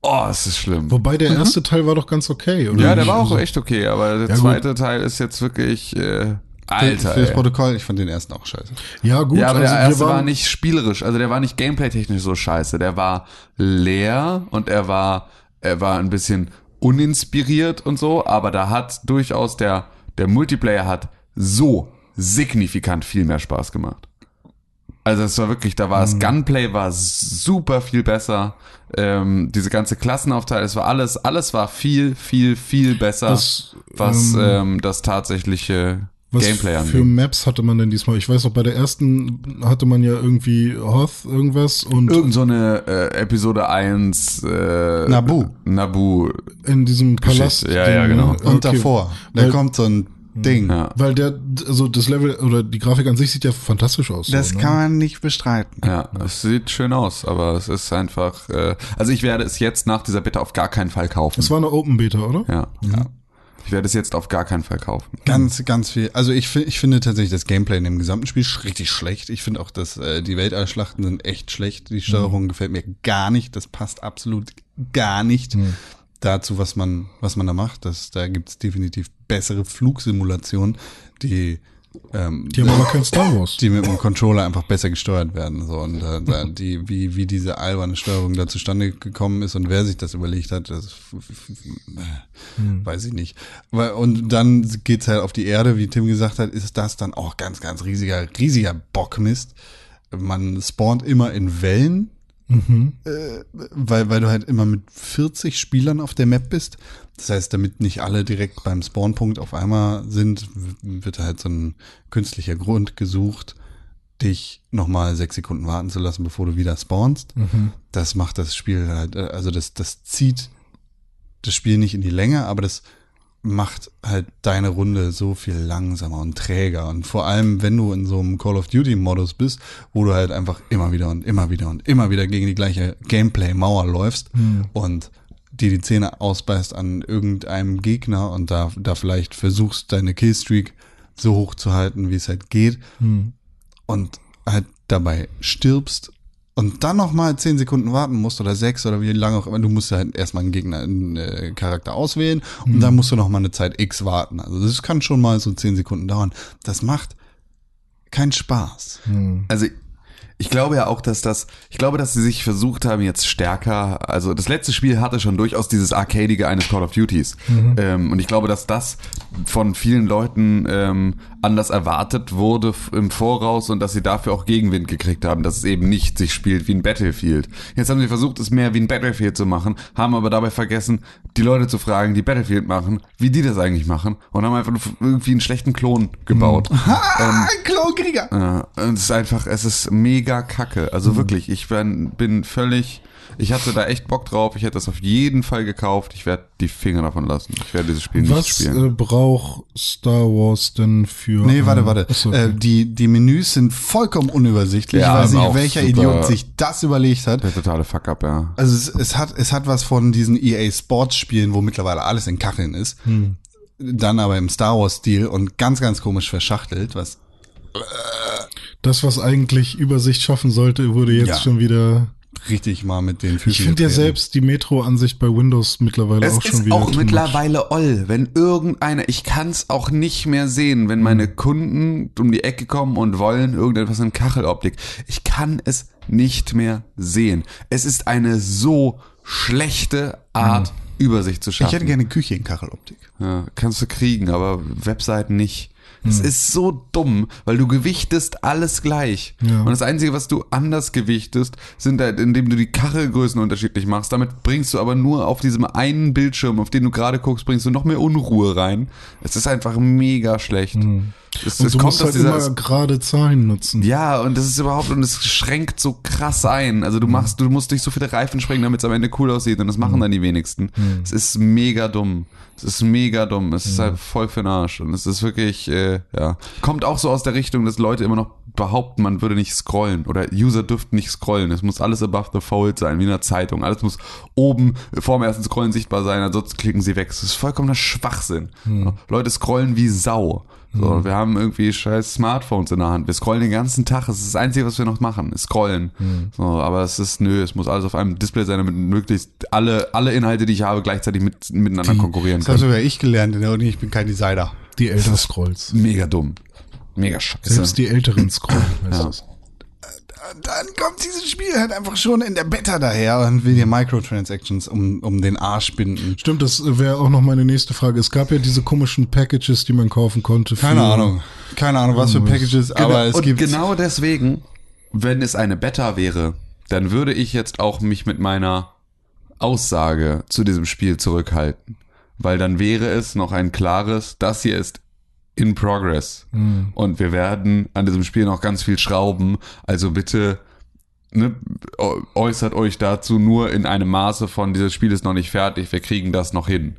Speaker 3: oh, es ist schlimm.
Speaker 4: Wobei der erste Teil war doch ganz okay, oder?
Speaker 3: Ja, der war auch echt okay, aber der
Speaker 4: Ja, gut.
Speaker 3: zweite Teil ist jetzt wirklich äh, Alter.
Speaker 2: Für das. Protokoll, ich fand den ersten auch scheiße.
Speaker 4: Ja, gut,
Speaker 3: Ja, aber
Speaker 4: also
Speaker 3: der erste war nicht spielerisch, also der war nicht gameplay-technisch so scheiße. Der war leer und er war, er war ein bisschen uninspiriert und so, aber da hat durchaus der, der Multiplayer hat so signifikant viel mehr Spaß gemacht. Also es war wirklich, da war
Speaker 4: Mhm.
Speaker 3: das Gunplay war super viel besser. Ähm, diese ganze Klassenaufteilung, es war alles, alles war viel, viel, viel besser,
Speaker 4: Das,
Speaker 3: was
Speaker 4: ähm,
Speaker 3: ähm, das tatsächliche
Speaker 4: Was
Speaker 3: Gameplay
Speaker 4: für
Speaker 3: angeht.
Speaker 4: Maps hatte man denn diesmal? Ich weiß noch, bei der ersten hatte man ja irgendwie Hoth irgendwas und
Speaker 3: Irgend so eine äh, Episode 1 äh,
Speaker 2: Nabu.
Speaker 3: Nabu.
Speaker 4: in diesem Palast.
Speaker 3: Ja, ja, genau.
Speaker 2: Und
Speaker 4: Okay.
Speaker 2: davor, da
Speaker 4: Weil-
Speaker 2: kommt so ein Ding.
Speaker 3: Ja.
Speaker 4: Weil der, also das Level oder die Grafik an sich sieht ja fantastisch aus.
Speaker 2: Das
Speaker 4: so, ne?
Speaker 2: kann man nicht bestreiten.
Speaker 3: Ja, es sieht schön aus, aber es ist einfach. Äh, also ich werde es jetzt nach dieser Bitte auf gar keinen Fall kaufen.
Speaker 4: Es war eine Open Beta, oder?
Speaker 3: ja. ja. Ich werde es jetzt auf gar keinen Fall kaufen.
Speaker 2: Ganz, ganz viel. Also ich, ich finde tatsächlich das Gameplay in dem gesamten Spiel richtig schlecht. Ich finde auch, dass äh, die Weltallschlachten sind echt schlecht. Die Steuerung gefällt mir gar nicht. Das passt absolut gar nicht dazu, was man, was man da macht. Das, da gibt es definitiv bessere Flugsimulationen, die ähm,
Speaker 4: Die haben aber kein Star Wars.
Speaker 2: die mit dem Controller einfach besser gesteuert werden. So und äh, da, die, wie, wie diese alberne Steuerung da zustande gekommen ist und wer sich das überlegt hat, das äh, weiß ich nicht. Und dann geht's halt auf die Erde, wie Tim gesagt hat, ist das dann auch ganz, ganz riesiger, riesiger Bockmist. Man spawnt immer in Wellen, äh, weil, weil du halt immer mit 40 Spielern auf der Map bist. Das heißt, damit nicht alle direkt beim Spawnpunkt auf einmal sind, wird halt so ein künstlicher Grund gesucht, dich nochmal sechs Sekunden warten zu lassen, bevor du wieder spawnst. Das macht das Spiel halt, äh, also das, das zieht das Spiel nicht in die Länge, aber das macht halt deine Runde so viel langsamer und träger. Und vor allem, wenn du in so einem Call of Duty-Modus bist, wo du halt einfach immer wieder und immer wieder und immer wieder gegen die gleiche Gameplay-Mauer läufst und dir die Zähne ausbeißt an irgendeinem Gegner und da, da vielleicht versuchst, deine Killstreak so hoch zu halten, wie es halt geht und halt dabei stirbst und dann noch mal zehn Sekunden warten musst oder sechs oder wie lange auch immer, du musst halt erstmal einen Gegner, einen äh, Charakter auswählen und dann musst du noch mal eine Zeit X warten. Also das kann schon mal so zehn Sekunden dauern. Das macht keinen Spaß.
Speaker 3: Also ich glaube ja auch, dass das, ich glaube, dass sie sich versucht haben, jetzt stärker, also das letzte Spiel hatte schon durchaus dieses Arcadige eines Call of Duties. Ähm, und ich glaube, dass das von vielen Leuten ähm, anders erwartet wurde im Voraus und dass sie dafür auch Gegenwind gekriegt haben, dass es eben nicht sich spielt wie ein Battlefield. Jetzt haben sie versucht, es mehr wie ein Battlefield zu machen, haben aber dabei vergessen, die Leute zu fragen, die Battlefield machen, wie die das eigentlich machen und haben einfach irgendwie einen schlechten Klon gebaut.
Speaker 2: Ah, Klonkrieger!
Speaker 3: Ja, und es ist einfach, es ist mega kacke. Also wirklich, ich bin, bin völlig, ich hatte da echt Bock drauf. Ich hätte das auf jeden Fall gekauft. Ich werde die Finger davon lassen. Ich werde dieses Spiel nicht
Speaker 4: Was
Speaker 3: spielen.
Speaker 4: äh, braucht Star Wars denn für.
Speaker 2: Nee, warte,
Speaker 4: äh,
Speaker 2: warte.
Speaker 4: achso,
Speaker 2: Äh, die, die Menüs sind vollkommen unübersichtlich.
Speaker 3: Ja,
Speaker 2: ich weiß nicht, welcher Idiot sich das überlegt hat.
Speaker 3: Der totale Fuck-up, ja.
Speaker 2: Also es, es hat es hat was von diesen EA Sports Spielen, wo mittlerweile alles in Kacheln ist. Dann aber im Star Wars Stil und ganz ganz komisch verschachtelt, was
Speaker 4: das, was eigentlich Übersicht schaffen sollte, wurde jetzt
Speaker 2: Ja.
Speaker 4: schon wieder.
Speaker 2: richtig mal mit den Füßen
Speaker 4: Ich finde ja selbst die Metro-Ansicht bei Windows mittlerweile
Speaker 3: Es
Speaker 4: auch schon
Speaker 3: ist
Speaker 4: wieder.
Speaker 3: auch mittlerweile oll, wenn irgendeiner, ich kann es auch nicht mehr sehen, wenn meine Kunden um die Ecke kommen und wollen irgendetwas in Kacheloptik. Ich kann es nicht mehr sehen. Es ist eine so schlechte Art, Übersicht zu
Speaker 2: Ich
Speaker 3: schaffen.
Speaker 2: hätte gerne Küche in Kacheloptik.
Speaker 3: Ja, kannst du kriegen, aber Webseiten nicht. Es ist so dumm, weil du gewichtest alles gleich.
Speaker 4: Ja.
Speaker 3: Und das Einzige, was du anders gewichtest, sind halt, indem du die Kachelgrößen unterschiedlich machst. Damit bringst du aber nur auf diesem einen Bildschirm, auf den du gerade guckst, bringst du noch mehr Unruhe rein. Es ist einfach mega schlecht. Es,
Speaker 4: Und
Speaker 3: es
Speaker 4: du
Speaker 3: kommt
Speaker 4: musst halt
Speaker 3: dieser,
Speaker 4: immer gerade Zahlen nutzen.
Speaker 3: ja, und das ist überhaupt, und es schränkt so krass ein. Also du machst, du musst durch so viele Reifen springen, damit es am Ende cool aussieht. Und das machen dann die wenigsten. Es ist mega dumm. Es ist mega dumm. Es ist halt voll für den Arsch. Und es ist wirklich, äh, ja. Kommt auch so aus der Richtung, dass Leute immer noch behaupten, man würde nicht scrollen. Oder User dürften nicht scrollen. Es muss alles above the fold sein, wie in einer Zeitung. Alles muss oben vor dem ersten Scrollen sichtbar sein, ansonsten klicken sie weg. Es ist vollkommener Schwachsinn. Leute scrollen wie Sau. So, wir haben irgendwie scheiß Smartphones in der Hand. Wir scrollen den ganzen Tag. Das ist das Einzige, was wir noch machen, ist scrollen. So, aber es ist, nö, es muss alles auf einem Display sein, damit möglichst alle, alle Inhalte, die ich habe, gleichzeitig mit, miteinander konkurrieren
Speaker 2: Das habe
Speaker 3: können.
Speaker 2: sogar ich gelernt in der Uni, ich bin kein Designer.
Speaker 4: Die Elder Scrolls.
Speaker 3: Mega dumm. Mega scheiße.
Speaker 4: Selbst die älteren Scrolls. Weißt
Speaker 3: Ja.
Speaker 2: Dann kommt dieses Spiel halt einfach schon in der Beta daher und will dir Microtransactions um, um den Arsch binden.
Speaker 4: Stimmt, das wäre auch noch meine nächste Frage. Es gab ja diese komischen Packages, die man kaufen konnte. Für,
Speaker 2: Keine Ahnung. Keine Ahnung, was für Packages, aber es
Speaker 3: und
Speaker 2: gibt.
Speaker 3: genau deswegen, wenn es eine Beta wäre, dann würde ich jetzt auch mich mit meiner Aussage zu diesem Spiel zurückhalten. Weil dann wäre es noch ein klares, das hier ist in progress. Und wir werden an diesem Spiel noch ganz viel schrauben. Also bitte ne, äu- äußert euch dazu nur in einem Maße von, dieses Spiel ist noch nicht fertig, wir kriegen das noch hin.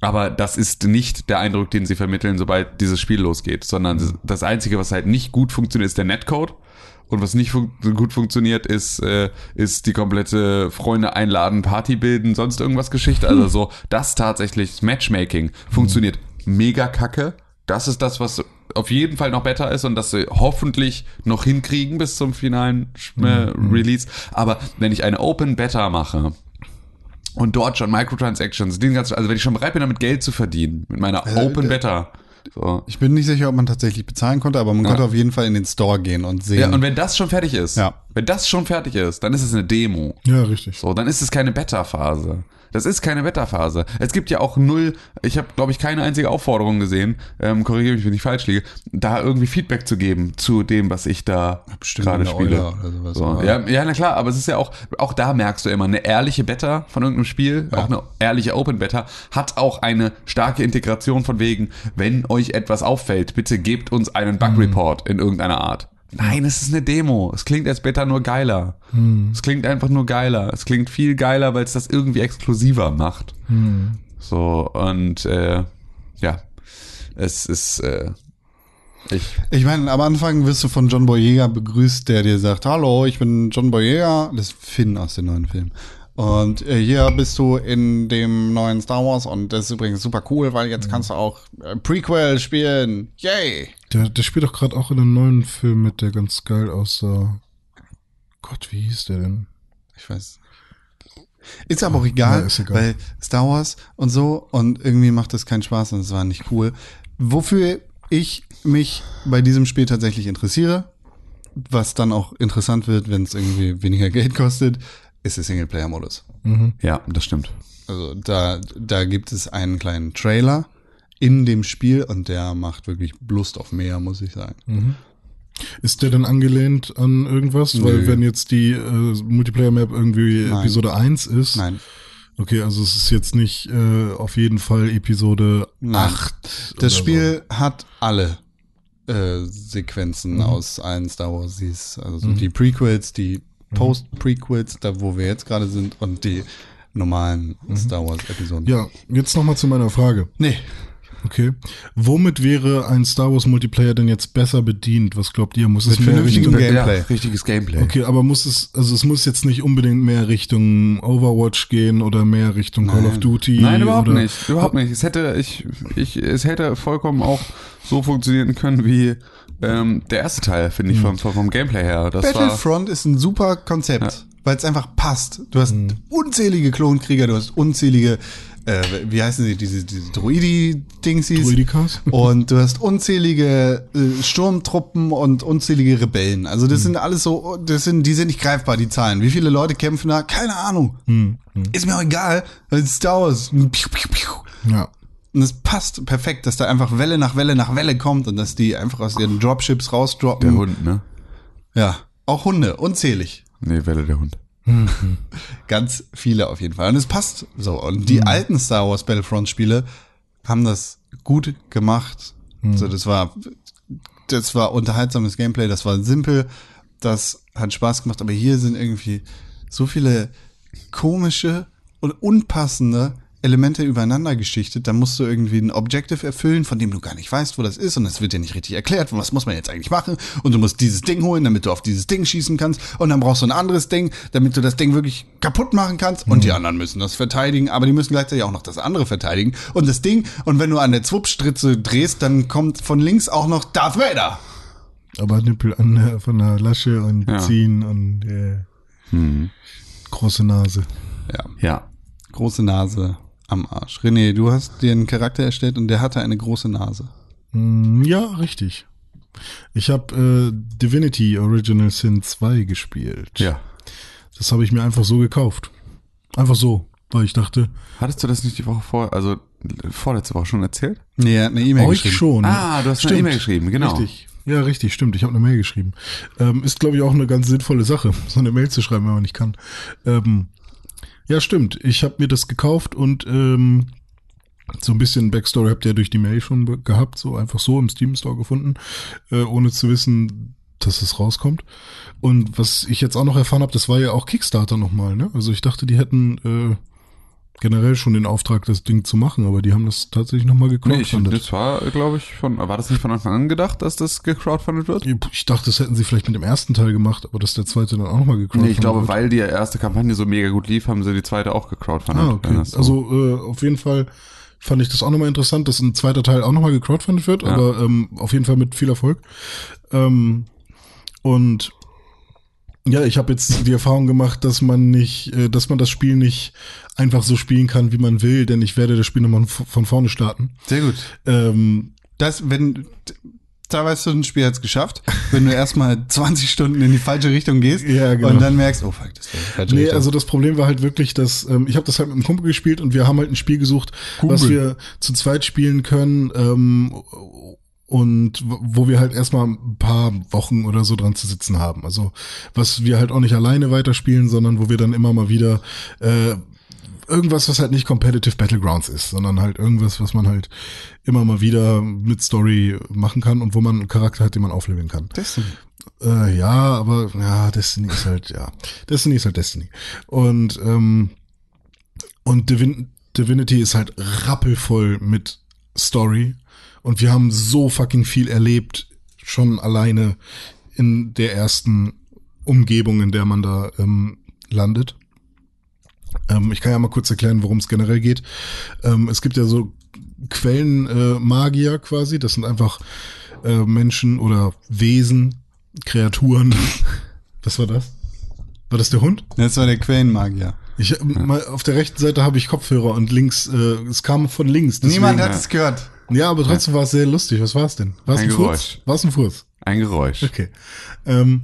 Speaker 3: aber das ist nicht der Eindruck, den sie vermitteln, sobald dieses Spiel losgeht, sondern das Einzige, was halt nicht gut funktioniert, ist der Netcode. Und was nicht fun gut funktioniert, ist, äh, ist die komplette Freunde einladen, Party bilden, sonst irgendwas Geschichte. Also so, das tatsächlich Matchmaking funktioniert mega kacke. Das ist das, was auf jeden Fall noch besser ist und das sie hoffentlich noch hinkriegen bis zum finalen äh, Release. Aber wenn ich eine Open Beta mache, und dort schon Microtransactions, den ganzen, also wenn ich schon bereit bin, damit Geld zu verdienen, mit meiner
Speaker 2: Also,
Speaker 3: Open
Speaker 2: äh,
Speaker 3: Beta. So.
Speaker 2: Ich bin nicht sicher, ob man tatsächlich bezahlen konnte, aber man konnte auf jeden Fall in den Store gehen und sehen.
Speaker 3: Ja, und wenn das schon fertig ist,
Speaker 2: Ja.
Speaker 3: wenn das schon fertig ist, dann ist es eine Demo.
Speaker 4: Ja, richtig.
Speaker 3: So, dann ist es keine Beta-Phase. Das ist keine Beta-Phase. Es gibt ja auch null, ich habe, glaube ich, keine einzige Aufforderung gesehen, ähm, korrigiere mich, wenn ich falsch liege, da irgendwie Feedback zu geben zu dem, was ich da gerade spiele. So, ja, ja, na klar, aber es ist ja auch, auch da merkst du immer, eine ehrliche Beta von irgendeinem Spiel, auch eine ehrliche Open-Beta, hat auch eine starke Integration von wegen, wenn euch etwas auffällt, bitte gebt uns einen
Speaker 2: Mhm.
Speaker 3: Bug-Report in irgendeiner Art. Nein, es ist eine Demo. Es klingt als Beta nur geiler.
Speaker 2: Mhm.
Speaker 3: Es klingt einfach nur geiler. Es klingt viel geiler, weil es das irgendwie exklusiver macht.
Speaker 2: Mhm.
Speaker 3: So, und äh, ja, es ist äh, ich.
Speaker 2: Ich meine, am Anfang wirst du von John Boyega begrüßt, der dir sagt, hallo, ich bin John Boyega, das ist Finn aus dem neuen Film. Und äh, hier bist du in dem neuen Star Wars und das ist übrigens super cool, weil jetzt kannst du auch äh, Prequel spielen. Yay!
Speaker 4: Der, der spielt doch gerade auch in einem neuen Film mit, der ganz geil aussah. Gott, wie hieß der denn?
Speaker 2: Ich weiß. Ist aber auch egal,
Speaker 4: Ja, ist egal.
Speaker 2: weil Star Wars und so und irgendwie macht das keinen Spaß und es war nicht cool. Wofür ich mich bei diesem Spiel tatsächlich interessiere, was dann auch interessant wird, wenn es irgendwie weniger Geld kostet, ist der Singleplayer-Modus.
Speaker 3: Ja, das stimmt.
Speaker 2: Also da, da gibt es einen kleinen Trailer in dem Spiel und der macht wirklich Lust auf mehr, muss ich sagen.
Speaker 4: Ist der denn angelehnt an irgendwas? Weil wenn jetzt die äh, Multiplayer-Map irgendwie
Speaker 2: Nein.
Speaker 4: Episode 1 ist.
Speaker 2: Nein.
Speaker 4: Okay, also es ist jetzt nicht äh, auf jeden Fall Episode
Speaker 2: Nein.
Speaker 4: 8.
Speaker 2: Das Spiel hat alle äh, Sequenzen aus allen Star Wars. Also so die Prequels, die Post-Prequels, da wo wir jetzt gerade sind, und die normalen Star Wars-Episoden.
Speaker 4: So. Ja, jetzt nochmal zu meiner Frage.
Speaker 2: Nee.
Speaker 4: Okay. Womit wäre ein Star Wars Multiplayer denn jetzt besser bedient? Was glaubt ihr? Muss es
Speaker 2: Mit
Speaker 4: mehr
Speaker 2: vernünftigem
Speaker 4: Richtung,
Speaker 2: Gameplay.
Speaker 3: Ja, richtiges Gameplay.
Speaker 4: Okay, aber muss es, also es muss jetzt nicht unbedingt mehr Richtung Overwatch gehen oder mehr Richtung Call of Duty.
Speaker 3: Nein, überhaupt
Speaker 4: oder,
Speaker 3: nicht. Überhaupt nicht. Es hätte, ich, ich, es hätte vollkommen auch so funktionieren können wie ähm, der erste Teil, finde ich, vom, vom, vom Gameplay her. Das war,
Speaker 2: Battlefront ist ein super Konzept, weil es einfach passt. Du hast unzählige Klonkrieger, du hast unzählige, äh, wie heißen sie, diese, diese Droidi-Dingsies.
Speaker 4: Druidikas?
Speaker 2: Und du hast unzählige äh, Sturmtruppen und unzählige Rebellen. Also das sind alles so, das sind, die sind nicht greifbar, die Zahlen. Wie viele Leute kämpfen da? Keine Ahnung. Ist mir auch egal. weil Es Star Wars. Piu, piu, piu.
Speaker 4: Ja.
Speaker 2: Und es passt perfekt, dass da einfach Welle nach Welle nach Welle kommt und dass die einfach aus ihren Dropships rausdroppen.
Speaker 3: der Hund, ne?
Speaker 2: Ja. Auch Hunde, unzählig.
Speaker 3: Nee, Welle der Hund.
Speaker 2: Ganz viele auf jeden Fall. Und es passt so. Und die alten Star Wars Battlefront Spiele haben das gut gemacht. So, das war, das war unterhaltsames Gameplay, das war simpel, das hat Spaß gemacht, aber hier sind irgendwie so viele komische und unpassende Elemente übereinander geschichtet, da musst du irgendwie ein Objective erfüllen, von dem du gar nicht weißt, wo das ist und es wird dir nicht richtig erklärt, was muss man jetzt eigentlich machen und du musst dieses Ding holen, damit du auf dieses Ding schießen kannst und dann brauchst du ein anderes Ding, damit du das Ding wirklich kaputt machen kannst und die anderen müssen das verteidigen, aber die müssen gleichzeitig auch noch das andere verteidigen und das Ding und wenn du an der Zwuppstritze drehst, dann kommt von links auch noch Darth Vader.
Speaker 4: Aber Nippel an der, von der Lasche und
Speaker 3: Ja.
Speaker 4: ziehen und äh, große Nase.
Speaker 2: Ja,
Speaker 3: Ja.
Speaker 2: große Nase am Arsch. René, du hast dir einen Charakter erstellt und der hatte eine große Nase.
Speaker 4: Mm, Ja, richtig. Ich habe äh, Divinity Original Sin 2 gespielt.
Speaker 3: Ja.
Speaker 4: Das habe ich mir einfach so gekauft. Einfach so, weil ich dachte,
Speaker 3: Hattest du das nicht die Woche vor, also vorletzte Woche schon erzählt?
Speaker 2: Nee, er hat eine E-Mail
Speaker 4: euch
Speaker 2: geschrieben.
Speaker 4: schon.
Speaker 3: Ah, du hast eine E-Mail geschrieben, genau.
Speaker 4: Richtig. Ja, richtig, stimmt. Ich habe eine Mail geschrieben. Ähm, ist, glaube ich, auch eine ganz sinnvolle Sache, so eine Mail zu schreiben, wenn man nicht kann. Ähm, ja, stimmt. Ich habe mir das gekauft und ähm, so ein bisschen Backstory habt ihr durch die Mail schon gehabt, so einfach so im Steam Store gefunden, äh, ohne zu wissen, dass es rauskommt. Und was ich jetzt auch noch erfahren habe, das war ja auch Kickstarter nochmal, ne? Also ich dachte, die hätten äh, generell schon den Auftrag, das Ding zu machen, aber die haben das tatsächlich nochmal
Speaker 3: Nee, ich,
Speaker 4: gecrowdfundet.
Speaker 3: das war, glaube ich, von, war das nicht von Anfang an gedacht, dass das gecrowdfundet wird?
Speaker 4: ich dachte, das hätten sie vielleicht mit dem ersten Teil gemacht, aber dass der zweite dann auch nochmal gecrowdfundet
Speaker 3: Nee, ich glaube,
Speaker 4: wird.
Speaker 3: weil die erste Kampagne so mega gut lief, haben sie die zweite auch gecrowdfundet.
Speaker 4: Ah, okay.
Speaker 3: So-
Speaker 4: Also äh, auf jeden Fall fand ich das auch nochmal interessant, dass ein zweiter Teil auch nochmal gecrowdfundet wird,
Speaker 3: Ja.
Speaker 4: aber ähm, auf jeden Fall mit viel Erfolg. Ähm, und ja, ich habe jetzt die Erfahrung gemacht, dass man nicht, äh, dass man das Spiel nicht einfach so spielen kann, wie man will, denn ich werde das Spiel nochmal von vorne starten.
Speaker 2: Sehr gut.
Speaker 4: Ähm,
Speaker 2: Das, wenn, da weißt du, ein Spiel hat's geschafft, wenn du erstmal 20 Stunden in die falsche Richtung gehst
Speaker 4: Ja, genau.
Speaker 2: und dann merkst, oh fuck, das war die falsche
Speaker 4: Nee,
Speaker 2: Richtung.
Speaker 4: also das Problem war halt wirklich, dass ähm, ich habe das halt mit einem Kumpel gespielt und wir haben halt ein Spiel gesucht, was wir zu zweit spielen können ähm, und wo wir halt erstmal ein paar Wochen oder so dran zu sitzen haben. Also was wir halt auch nicht alleine weiterspielen, sondern wo wir dann immer mal wieder äh, irgendwas, was halt nicht Competitive Battlegrounds ist, sondern halt irgendwas, was man halt immer mal wieder mit Story machen kann und wo man einen Charakter hat, den man aufleveln kann.
Speaker 2: Destiny.
Speaker 4: Äh, ja, aber ja, Destiny ist halt, ja. Destiny ist halt Destiny. Und, ähm, und Divin Divinity ist halt rappelvoll mit Story. Und wir haben so fucking viel erlebt, schon alleine in der ersten Umgebung, in der man da ähm, landet. Ähm, ich kann ja mal kurz erklären, worum es generell geht. Ähm, es gibt ja so Quellenmagier äh, quasi. Das sind einfach äh, Menschen oder Wesen, Kreaturen. Was war das? War das der Hund?
Speaker 2: Das war der Quellenmagier.
Speaker 4: Ich, mal, auf der rechten Seite habe ich Kopfhörer und links, äh, es kam von links. deswegen-
Speaker 2: Niemand hat es gehört.
Speaker 4: Ja, aber trotzdem war es sehr lustig. Was war es denn? War es
Speaker 3: Ein
Speaker 4: ein, Furz?
Speaker 3: Geräusch.
Speaker 4: War es ein Furz?
Speaker 3: Ein Geräusch.
Speaker 4: Okay. Ähm,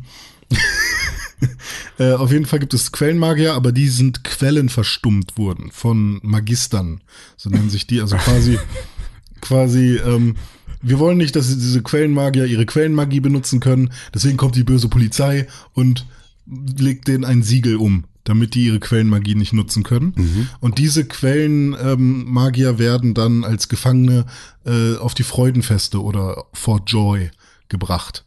Speaker 4: äh, auf jeden Fall gibt es Quellenmagier, aber die sind Quellen verstummt wurden von Magistern. So nennen sich die. Also quasi, quasi, ähm, wir wollen nicht, dass diese Quellenmagier ihre Quellenmagie benutzen können. Deswegen kommt die böse Polizei und legt denen ein Siegel um, damit die ihre Quellenmagie nicht nutzen können. Und diese Quellenmagier ähm, werden dann als Gefangene äh, auf die Freudenfeste oder Fort Joy gebracht.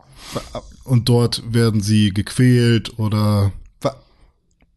Speaker 4: Und dort werden sie gequält oder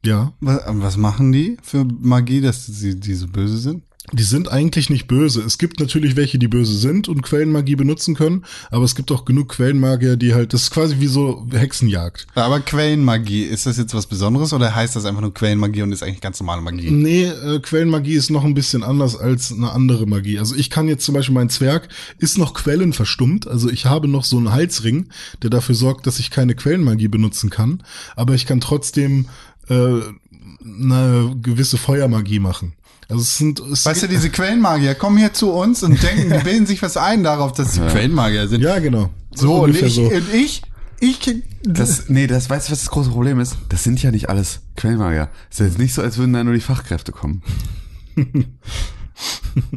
Speaker 4: ja.
Speaker 2: Was, was machen die für Magie, dass sie die so böse sind?
Speaker 4: Die sind eigentlich nicht böse. Es gibt natürlich welche, die böse sind und Quellenmagie benutzen können, aber es gibt auch genug Quellenmagier, die halt, das ist quasi wie so Hexenjagd.
Speaker 2: Aber Quellenmagie, ist das jetzt was Besonderes oder heißt das einfach nur Quellenmagie und ist eigentlich ganz normale Magie?
Speaker 4: Nee, äh, Quellenmagie ist noch ein bisschen anders als eine andere Magie. Also ich kann jetzt zum Beispiel, mein Zwerg ist noch quellenverstummt. Also ich habe noch so einen Halsring, der dafür sorgt, dass ich keine Quellenmagie benutzen kann. Aber ich kann trotzdem äh, eine gewisse Feuermagie machen. Also es sind, es
Speaker 2: Weißt du, diese Quellenmagier kommen hier zu uns und denken, die bilden sich was ein darauf, dass sie Quellenmagier sind.
Speaker 4: ja genau.
Speaker 2: so, und ich, und ich, ich,
Speaker 3: Das, nee, das weißt du, was das große Problem ist? Das sind ja nicht alles Quellenmagier. Es ist jetzt nicht so, als würden da nur die Fachkräfte kommen.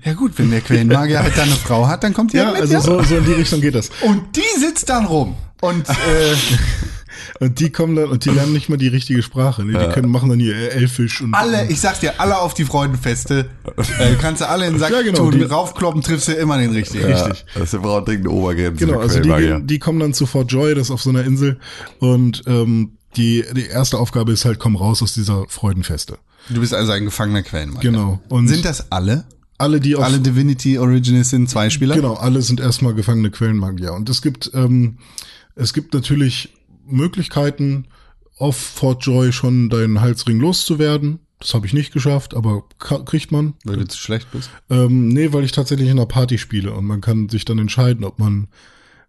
Speaker 2: ja gut, wenn der Quellenmagier halt dann eine Frau hat, dann kommt die
Speaker 4: Ja,
Speaker 2: halt mit,
Speaker 4: also
Speaker 2: ja.
Speaker 4: so, so in die Richtung geht das.
Speaker 2: Und die sitzt dann rum. Und äh,
Speaker 4: Und die kommen dann und die lernen nicht mal die richtige Sprache. Ne? Die können machen dann hier Elfisch und
Speaker 2: alle, ich sag's dir, alle auf die Freudenfeste. Äh, kannst du alle in den Sack
Speaker 4: Ja, genau,
Speaker 2: tun,
Speaker 4: die-
Speaker 2: raufkloppen, triffst du immer den richtigen.
Speaker 4: Richtig.
Speaker 3: Das ist braucht dringend eine Obergrenze.
Speaker 4: Genau, also die, die kommen dann zu Fort Joy, das ist auf so einer Insel. Und ähm, die, die erste Aufgabe ist halt, komm raus aus dieser Freudenfeste.
Speaker 2: Du bist also ein gefangener Quellenmagier.
Speaker 4: Genau. Und
Speaker 2: Sind das alle?
Speaker 4: alle, die auf
Speaker 2: Alle Divinity Originals sind zwei Spieler?
Speaker 4: Genau, alle sind erstmal gefangene Quellenmagier. Und es gibt, ähm, es gibt natürlich Möglichkeiten, auf Fort Joy schon deinen Halsring loszuwerden. Das habe ich nicht geschafft, aber kriegt man.
Speaker 2: Weil du zu schlecht bist.
Speaker 4: Ähm, nee, weil ich tatsächlich in einer Party spiele und man kann sich dann entscheiden, ob man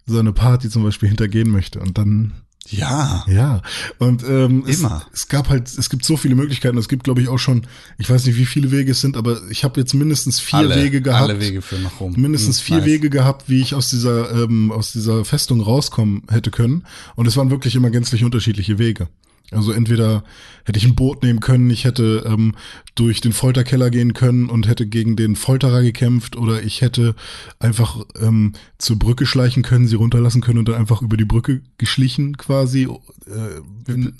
Speaker 4: seine Party zum Beispiel hintergehen möchte. Und dann
Speaker 2: Ja.
Speaker 4: ja, und ähm,
Speaker 2: Immer.
Speaker 4: Es, es gab halt, es gibt so viele Möglichkeiten. Es gibt, glaube ich, auch schon, ich weiß nicht, wie viele Wege es sind, aber ich habe jetzt mindestens vier
Speaker 2: alle,
Speaker 4: Wege gehabt.
Speaker 2: Alle Wege führen nach Rom.
Speaker 4: Mindestens
Speaker 2: Hm,
Speaker 4: vier
Speaker 2: nice.
Speaker 4: Wege gehabt, wie ich aus dieser ähm, aus dieser Festung rauskommen hätte können. Und es waren wirklich immer gänzlich unterschiedliche Wege. Also entweder hätte ich ein Boot nehmen können, ich hätte ähm, durch den Folterkeller gehen können und hätte gegen den Folterer gekämpft, oder ich hätte einfach ähm, zur Brücke schleichen können, sie runterlassen können und dann einfach über die Brücke geschlichen quasi, äh, in,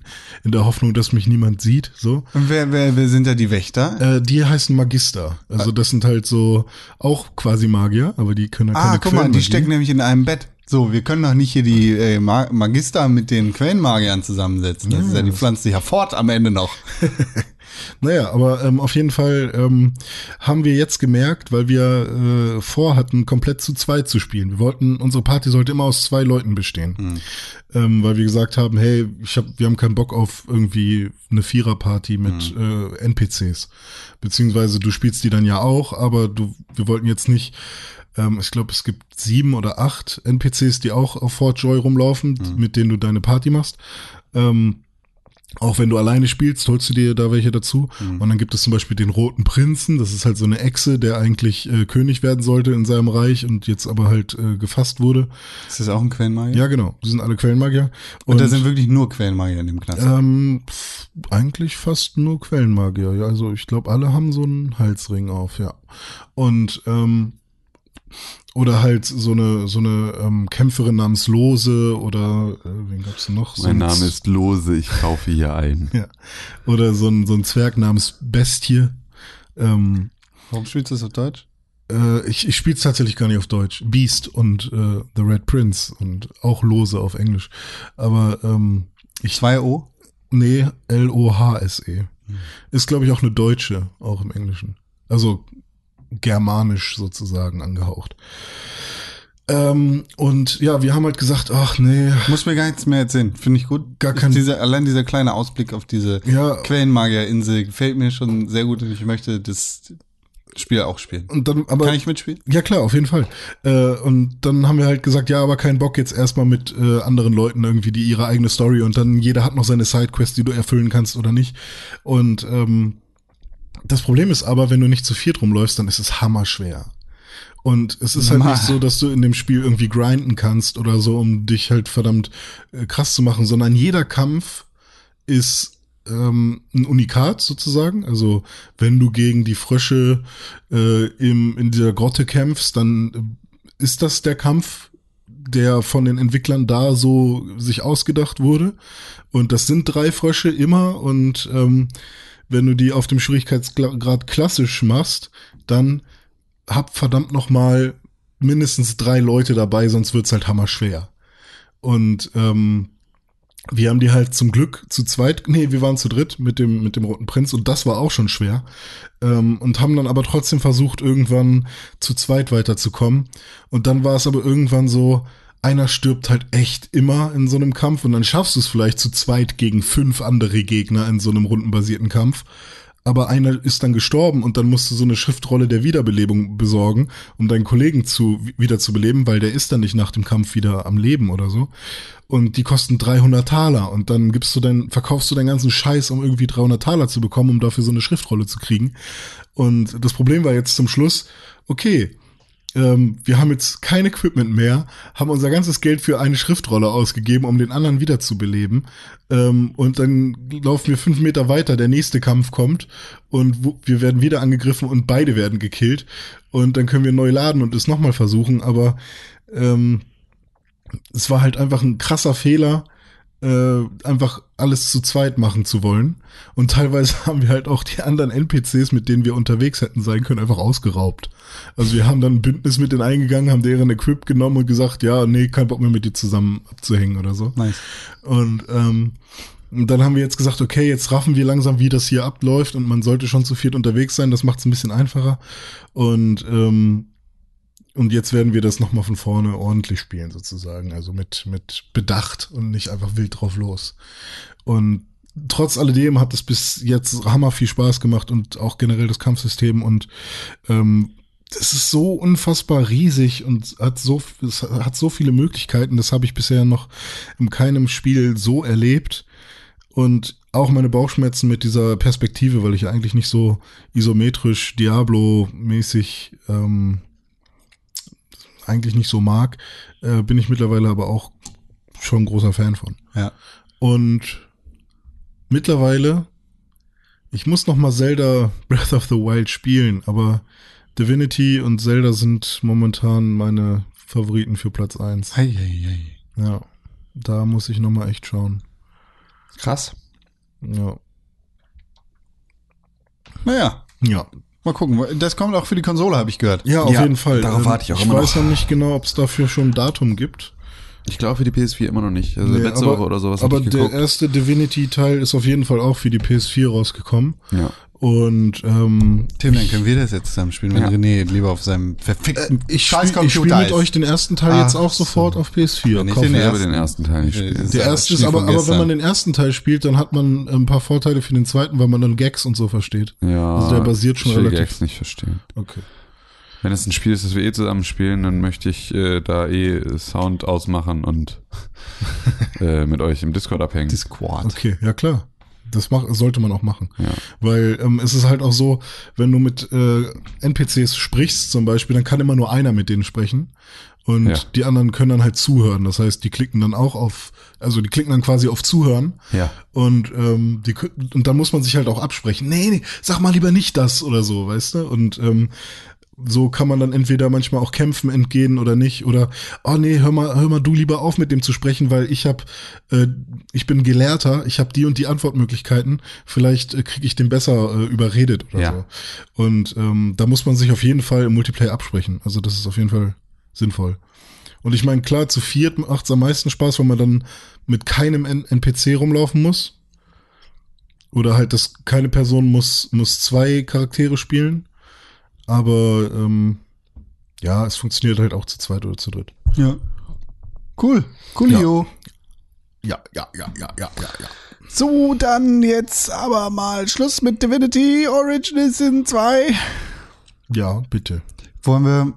Speaker 4: in der Hoffnung, dass mich niemand sieht. So.
Speaker 2: Und wer, wer, wer sind da die Wächter?
Speaker 4: Äh, die heißen Magister. Also das sind halt so auch quasi Magier, aber die können halt
Speaker 2: ah,
Speaker 4: keine
Speaker 2: guck mal, die stecken nämlich in einem Bett. So, wir können doch nicht hier die äh, Ma- Magister mit den Quellenmagiern zusammensetzen. Das ist ja, die pflanzt sich ja fort am Ende noch.
Speaker 4: Naja, aber ähm, auf jeden Fall ähm, haben wir jetzt gemerkt, weil wir äh, vorhatten, komplett zu zweit zu spielen. Wir wollten, unsere Party sollte immer aus zwei Leuten bestehen. Ähm, weil wir gesagt haben, hey, ich hab, wir haben keinen Bock auf irgendwie eine Viererparty mit äh, NPCs. Beziehungsweise du spielst die dann ja auch, aber du, wir wollten jetzt nicht, ähm, ich glaube, es gibt sieben oder acht NPCs, die auch auf Fort Joy rumlaufen, mit denen du deine Party machst. Ähm, auch wenn du alleine spielst, holst du dir da welche dazu. Und dann gibt es zum Beispiel den Roten Prinzen. Das ist halt so eine Echse, der eigentlich äh, König werden sollte in seinem Reich und jetzt aber halt äh, gefasst wurde.
Speaker 2: Ist das auch ein Quellenmagier?
Speaker 4: Ja, genau. Die sind alle Quellenmagier.
Speaker 2: Und, da sind wirklich nur Quellenmagier in dem Klasse.
Speaker 4: ähm, eigentlich fast nur Quellenmagier. Ja, also ich glaube, alle haben so einen Halsring auf, ja. Und ähm, oder halt so eine so eine ähm, Kämpferin namens Lose oder äh, wen gab's noch? So
Speaker 3: Mein
Speaker 4: ein
Speaker 3: Name ist Lose, ich kaufe hier ein.
Speaker 4: Ja. Oder so ein, so ein Zwerg namens Bestie. Ähm,
Speaker 2: Warum spielst du das auf Deutsch?
Speaker 4: äh, ich ich spiele es tatsächlich gar nicht auf Deutsch. Beast und äh, The Red Prince und auch Lose auf Englisch. Aber ähm, ich,
Speaker 2: 2O?
Speaker 4: nee, L-O-H-S-E. Ist, glaube ich, auch eine Deutsche, auch im Englischen. Also germanisch sozusagen angehaucht. Ähm, und ja, wir haben halt gesagt, ach nee,
Speaker 2: Muss mir gar nichts mehr erzählen. Finde ich gut.
Speaker 4: Gar kein-
Speaker 2: dieser, allein dieser kleine Ausblick auf diese
Speaker 4: Ja.
Speaker 2: Quellenmagierinsel gefällt mir schon sehr gut und ich möchte das Spiel auch spielen.
Speaker 4: und dann, aber
Speaker 2: Kann ich mitspielen?
Speaker 4: Ja, klar, auf jeden Fall. Äh, und dann haben wir halt gesagt, ja, aber keinen Bock jetzt erstmal mit äh, anderen Leuten irgendwie, die ihre eigene Story und dann jeder hat noch seine Sidequest, die du erfüllen kannst oder nicht. Und ähm, das Problem ist aber, wenn du nicht zu viert rumläufst, dann ist es hammerschwer. Und es ist halt
Speaker 2: Normal.
Speaker 4: nicht so, dass du in dem Spiel irgendwie grinden kannst oder so, um dich halt verdammt äh, krass zu machen, sondern jeder Kampf ist ähm, ein Unikat sozusagen. Also wenn du gegen die Frösche äh, im, in dieser Grotte kämpfst, dann äh, ist das der Kampf, der von den Entwicklern da so sich ausgedacht wurde. Und das sind drei Frösche immer. Und ähm, wenn du die auf dem Schwierigkeitsgrad klassisch machst, dann hab verdammt noch mal mindestens drei Leute dabei, sonst wird's halt hammerschwer. Und ähm, wir haben die halt zum Glück zu zweit, nee, wir waren zu dritt mit dem, mit dem Roten Prinz und das war auch schon schwer. Ähm, und haben dann aber trotzdem versucht, irgendwann zu zweit weiterzukommen. Und dann war es aber irgendwann so, einer stirbt halt echt immer in so einem Kampf und dann schaffst du es vielleicht zu zweit gegen fünf andere Gegner in so einem rundenbasierten Kampf. Aber einer ist dann gestorben und dann musst du so eine Schriftrolle der Wiederbelebung besorgen, um deinen Kollegen zu, wieder zu beleben, weil der ist dann nicht nach dem Kampf wieder am Leben oder so. Und die kosten 300 Taler und dann gibst du dein, verkaufst du deinen ganzen Scheiß, um irgendwie 300 Taler zu bekommen, um dafür so eine Schriftrolle zu kriegen. Und das Problem war jetzt zum Schluss, okay, ähm, wir haben jetzt kein Equipment mehr, haben unser ganzes Geld für eine Schriftrolle ausgegeben, um den anderen wiederzubeleben. Ähm, und dann laufen wir fünf Meter weiter, der nächste Kampf kommt und wir werden wieder angegriffen und beide werden gekillt. Und dann können wir neu laden und es nochmal versuchen. Aber ähm, es war halt einfach ein krasser Fehler, äh, einfach alles zu zweit machen zu wollen. Und teilweise haben wir halt auch die anderen NPCs, mit denen wir unterwegs hätten sein können, einfach ausgeraubt. Also wir haben dann ein Bündnis mit denen eingegangen, haben deren Equip genommen und gesagt, ja, nee, kein Bock mehr mit dir zusammen abzuhängen oder so.
Speaker 2: Nice.
Speaker 4: Und ähm, und dann haben wir jetzt gesagt, okay, jetzt raffen wir langsam, wie das hier abläuft und man sollte schon zu viert unterwegs sein, das macht es ein bisschen einfacher. Und ähm, und jetzt werden wir das nochmal von vorne ordentlich spielen, sozusagen. Also mit, mit Bedacht und nicht einfach wild drauf los. Und trotz alledem hat es bis jetzt hammer viel Spaß gemacht und auch generell das Kampfsystem und ähm, das ist so unfassbar riesig und hat so, es hat so viele Möglichkeiten. Das habe ich bisher noch in keinem Spiel so erlebt. Und auch meine Bauchschmerzen mit dieser Perspektive, weil ich eigentlich nicht so isometrisch Diablo-mäßig ähm, eigentlich nicht so mag, äh, bin ich mittlerweile aber auch schon großer Fan von.
Speaker 2: Ja.
Speaker 4: Und mittlerweile, ich muss noch mal Zelda Breath of the Wild spielen, aber Divinity und Zelda sind momentan meine Favoriten für Platz eins.
Speaker 2: Hei, hei, hei.
Speaker 4: Ja, da muss ich noch mal echt schauen.
Speaker 2: Krass.
Speaker 4: Ja.
Speaker 2: Naja,
Speaker 4: Ja.
Speaker 2: Mal gucken. Das kommt auch für die Konsole, habe ich gehört.
Speaker 4: Ja, auf
Speaker 3: Ja,
Speaker 4: jeden Fall.
Speaker 3: darauf
Speaker 4: Ähm,
Speaker 3: warte ich auch
Speaker 4: Ich
Speaker 3: immer
Speaker 4: weiß
Speaker 3: noch.
Speaker 4: noch nicht genau, ob es dafür schon ein Datum gibt.
Speaker 3: Ich glaube für die PS4 immer noch nicht. Also
Speaker 4: Nee,
Speaker 3: letzte
Speaker 4: aber-
Speaker 3: Woche oder sowas
Speaker 4: Aber
Speaker 3: ich
Speaker 4: der erste Divinity-Teil ist auf jeden Fall auch für die PS4 rausgekommen.
Speaker 3: Ja.
Speaker 4: Und ähm,
Speaker 2: Tim, dann können wir das jetzt zusammen spielen, wenn
Speaker 3: Ja.
Speaker 2: René lieber auf seinem verfickten
Speaker 4: Äh, ich
Speaker 2: scheiß
Speaker 4: spiele spiel
Speaker 2: Computer
Speaker 4: mit
Speaker 2: ist.
Speaker 4: euch den ersten Teil
Speaker 2: Ach
Speaker 4: jetzt auch
Speaker 2: so.
Speaker 4: sofort auf PS4.
Speaker 2: Wenn ich den
Speaker 3: Ich
Speaker 2: ersten-
Speaker 3: den ersten Teil nicht
Speaker 2: Äh,
Speaker 3: spielen.
Speaker 4: der erste ist aber, aber wenn man den ersten Teil spielt, dann hat man ein paar Vorteile für den zweiten, weil man dann Gags und so versteht.
Speaker 3: Ja,
Speaker 4: Also der basiert schon
Speaker 3: ich will
Speaker 4: relativ-
Speaker 3: Gags nicht verstehen.
Speaker 4: Okay.
Speaker 3: Wenn es ein Spiel ist, das wir eh zusammen spielen, dann möchte ich äh, da eh Sound ausmachen und äh, mit euch im Discord abhängen.
Speaker 2: Discord.
Speaker 4: Okay, ja klar. Das mach, sollte man auch machen.
Speaker 3: Ja.
Speaker 4: Weil ähm, es ist halt auch so, wenn du mit äh, NPCs sprichst zum Beispiel, dann kann immer nur einer mit denen sprechen. Und
Speaker 3: Ja.
Speaker 4: die anderen können dann halt zuhören. Das heißt, die klicken dann auch auf, also die klicken dann quasi auf Zuhören.
Speaker 3: Ja.
Speaker 4: Und, ähm, die, und dann muss man sich halt auch absprechen. Nee, nee, sag mal lieber nicht das oder so, weißt du? Und ähm, so kann man dann entweder manchmal auch kämpfen, entgehen oder nicht. Oder, oh nee, hör mal, hör mal du lieber auf mit dem zu sprechen, weil ich hab, äh, ich bin Gelehrter, ich habe die und die Antwortmöglichkeiten. Vielleicht äh, kriege ich den besser äh, überredet oder
Speaker 3: Ja.
Speaker 4: so. Und ähm, da muss man sich auf jeden Fall im Multiplayer absprechen. Also das ist auf jeden Fall sinnvoll. Und ich meine, klar, zu viert macht's am meisten Spaß, wenn man dann mit keinem NPC rumlaufen muss. Oder halt, dass keine Person muss, muss zwei Charaktere spielen. Aber ähm, ja, es funktioniert halt auch zu zweit oder zu dritt.
Speaker 2: Ja. Cool. Coolio.
Speaker 4: Ja, ja, ja, ja, ja, ja, ja.
Speaker 2: So, dann jetzt aber mal Schluss mit Divinity Original Sin 2.
Speaker 4: Ja, bitte.
Speaker 2: Wollen wir.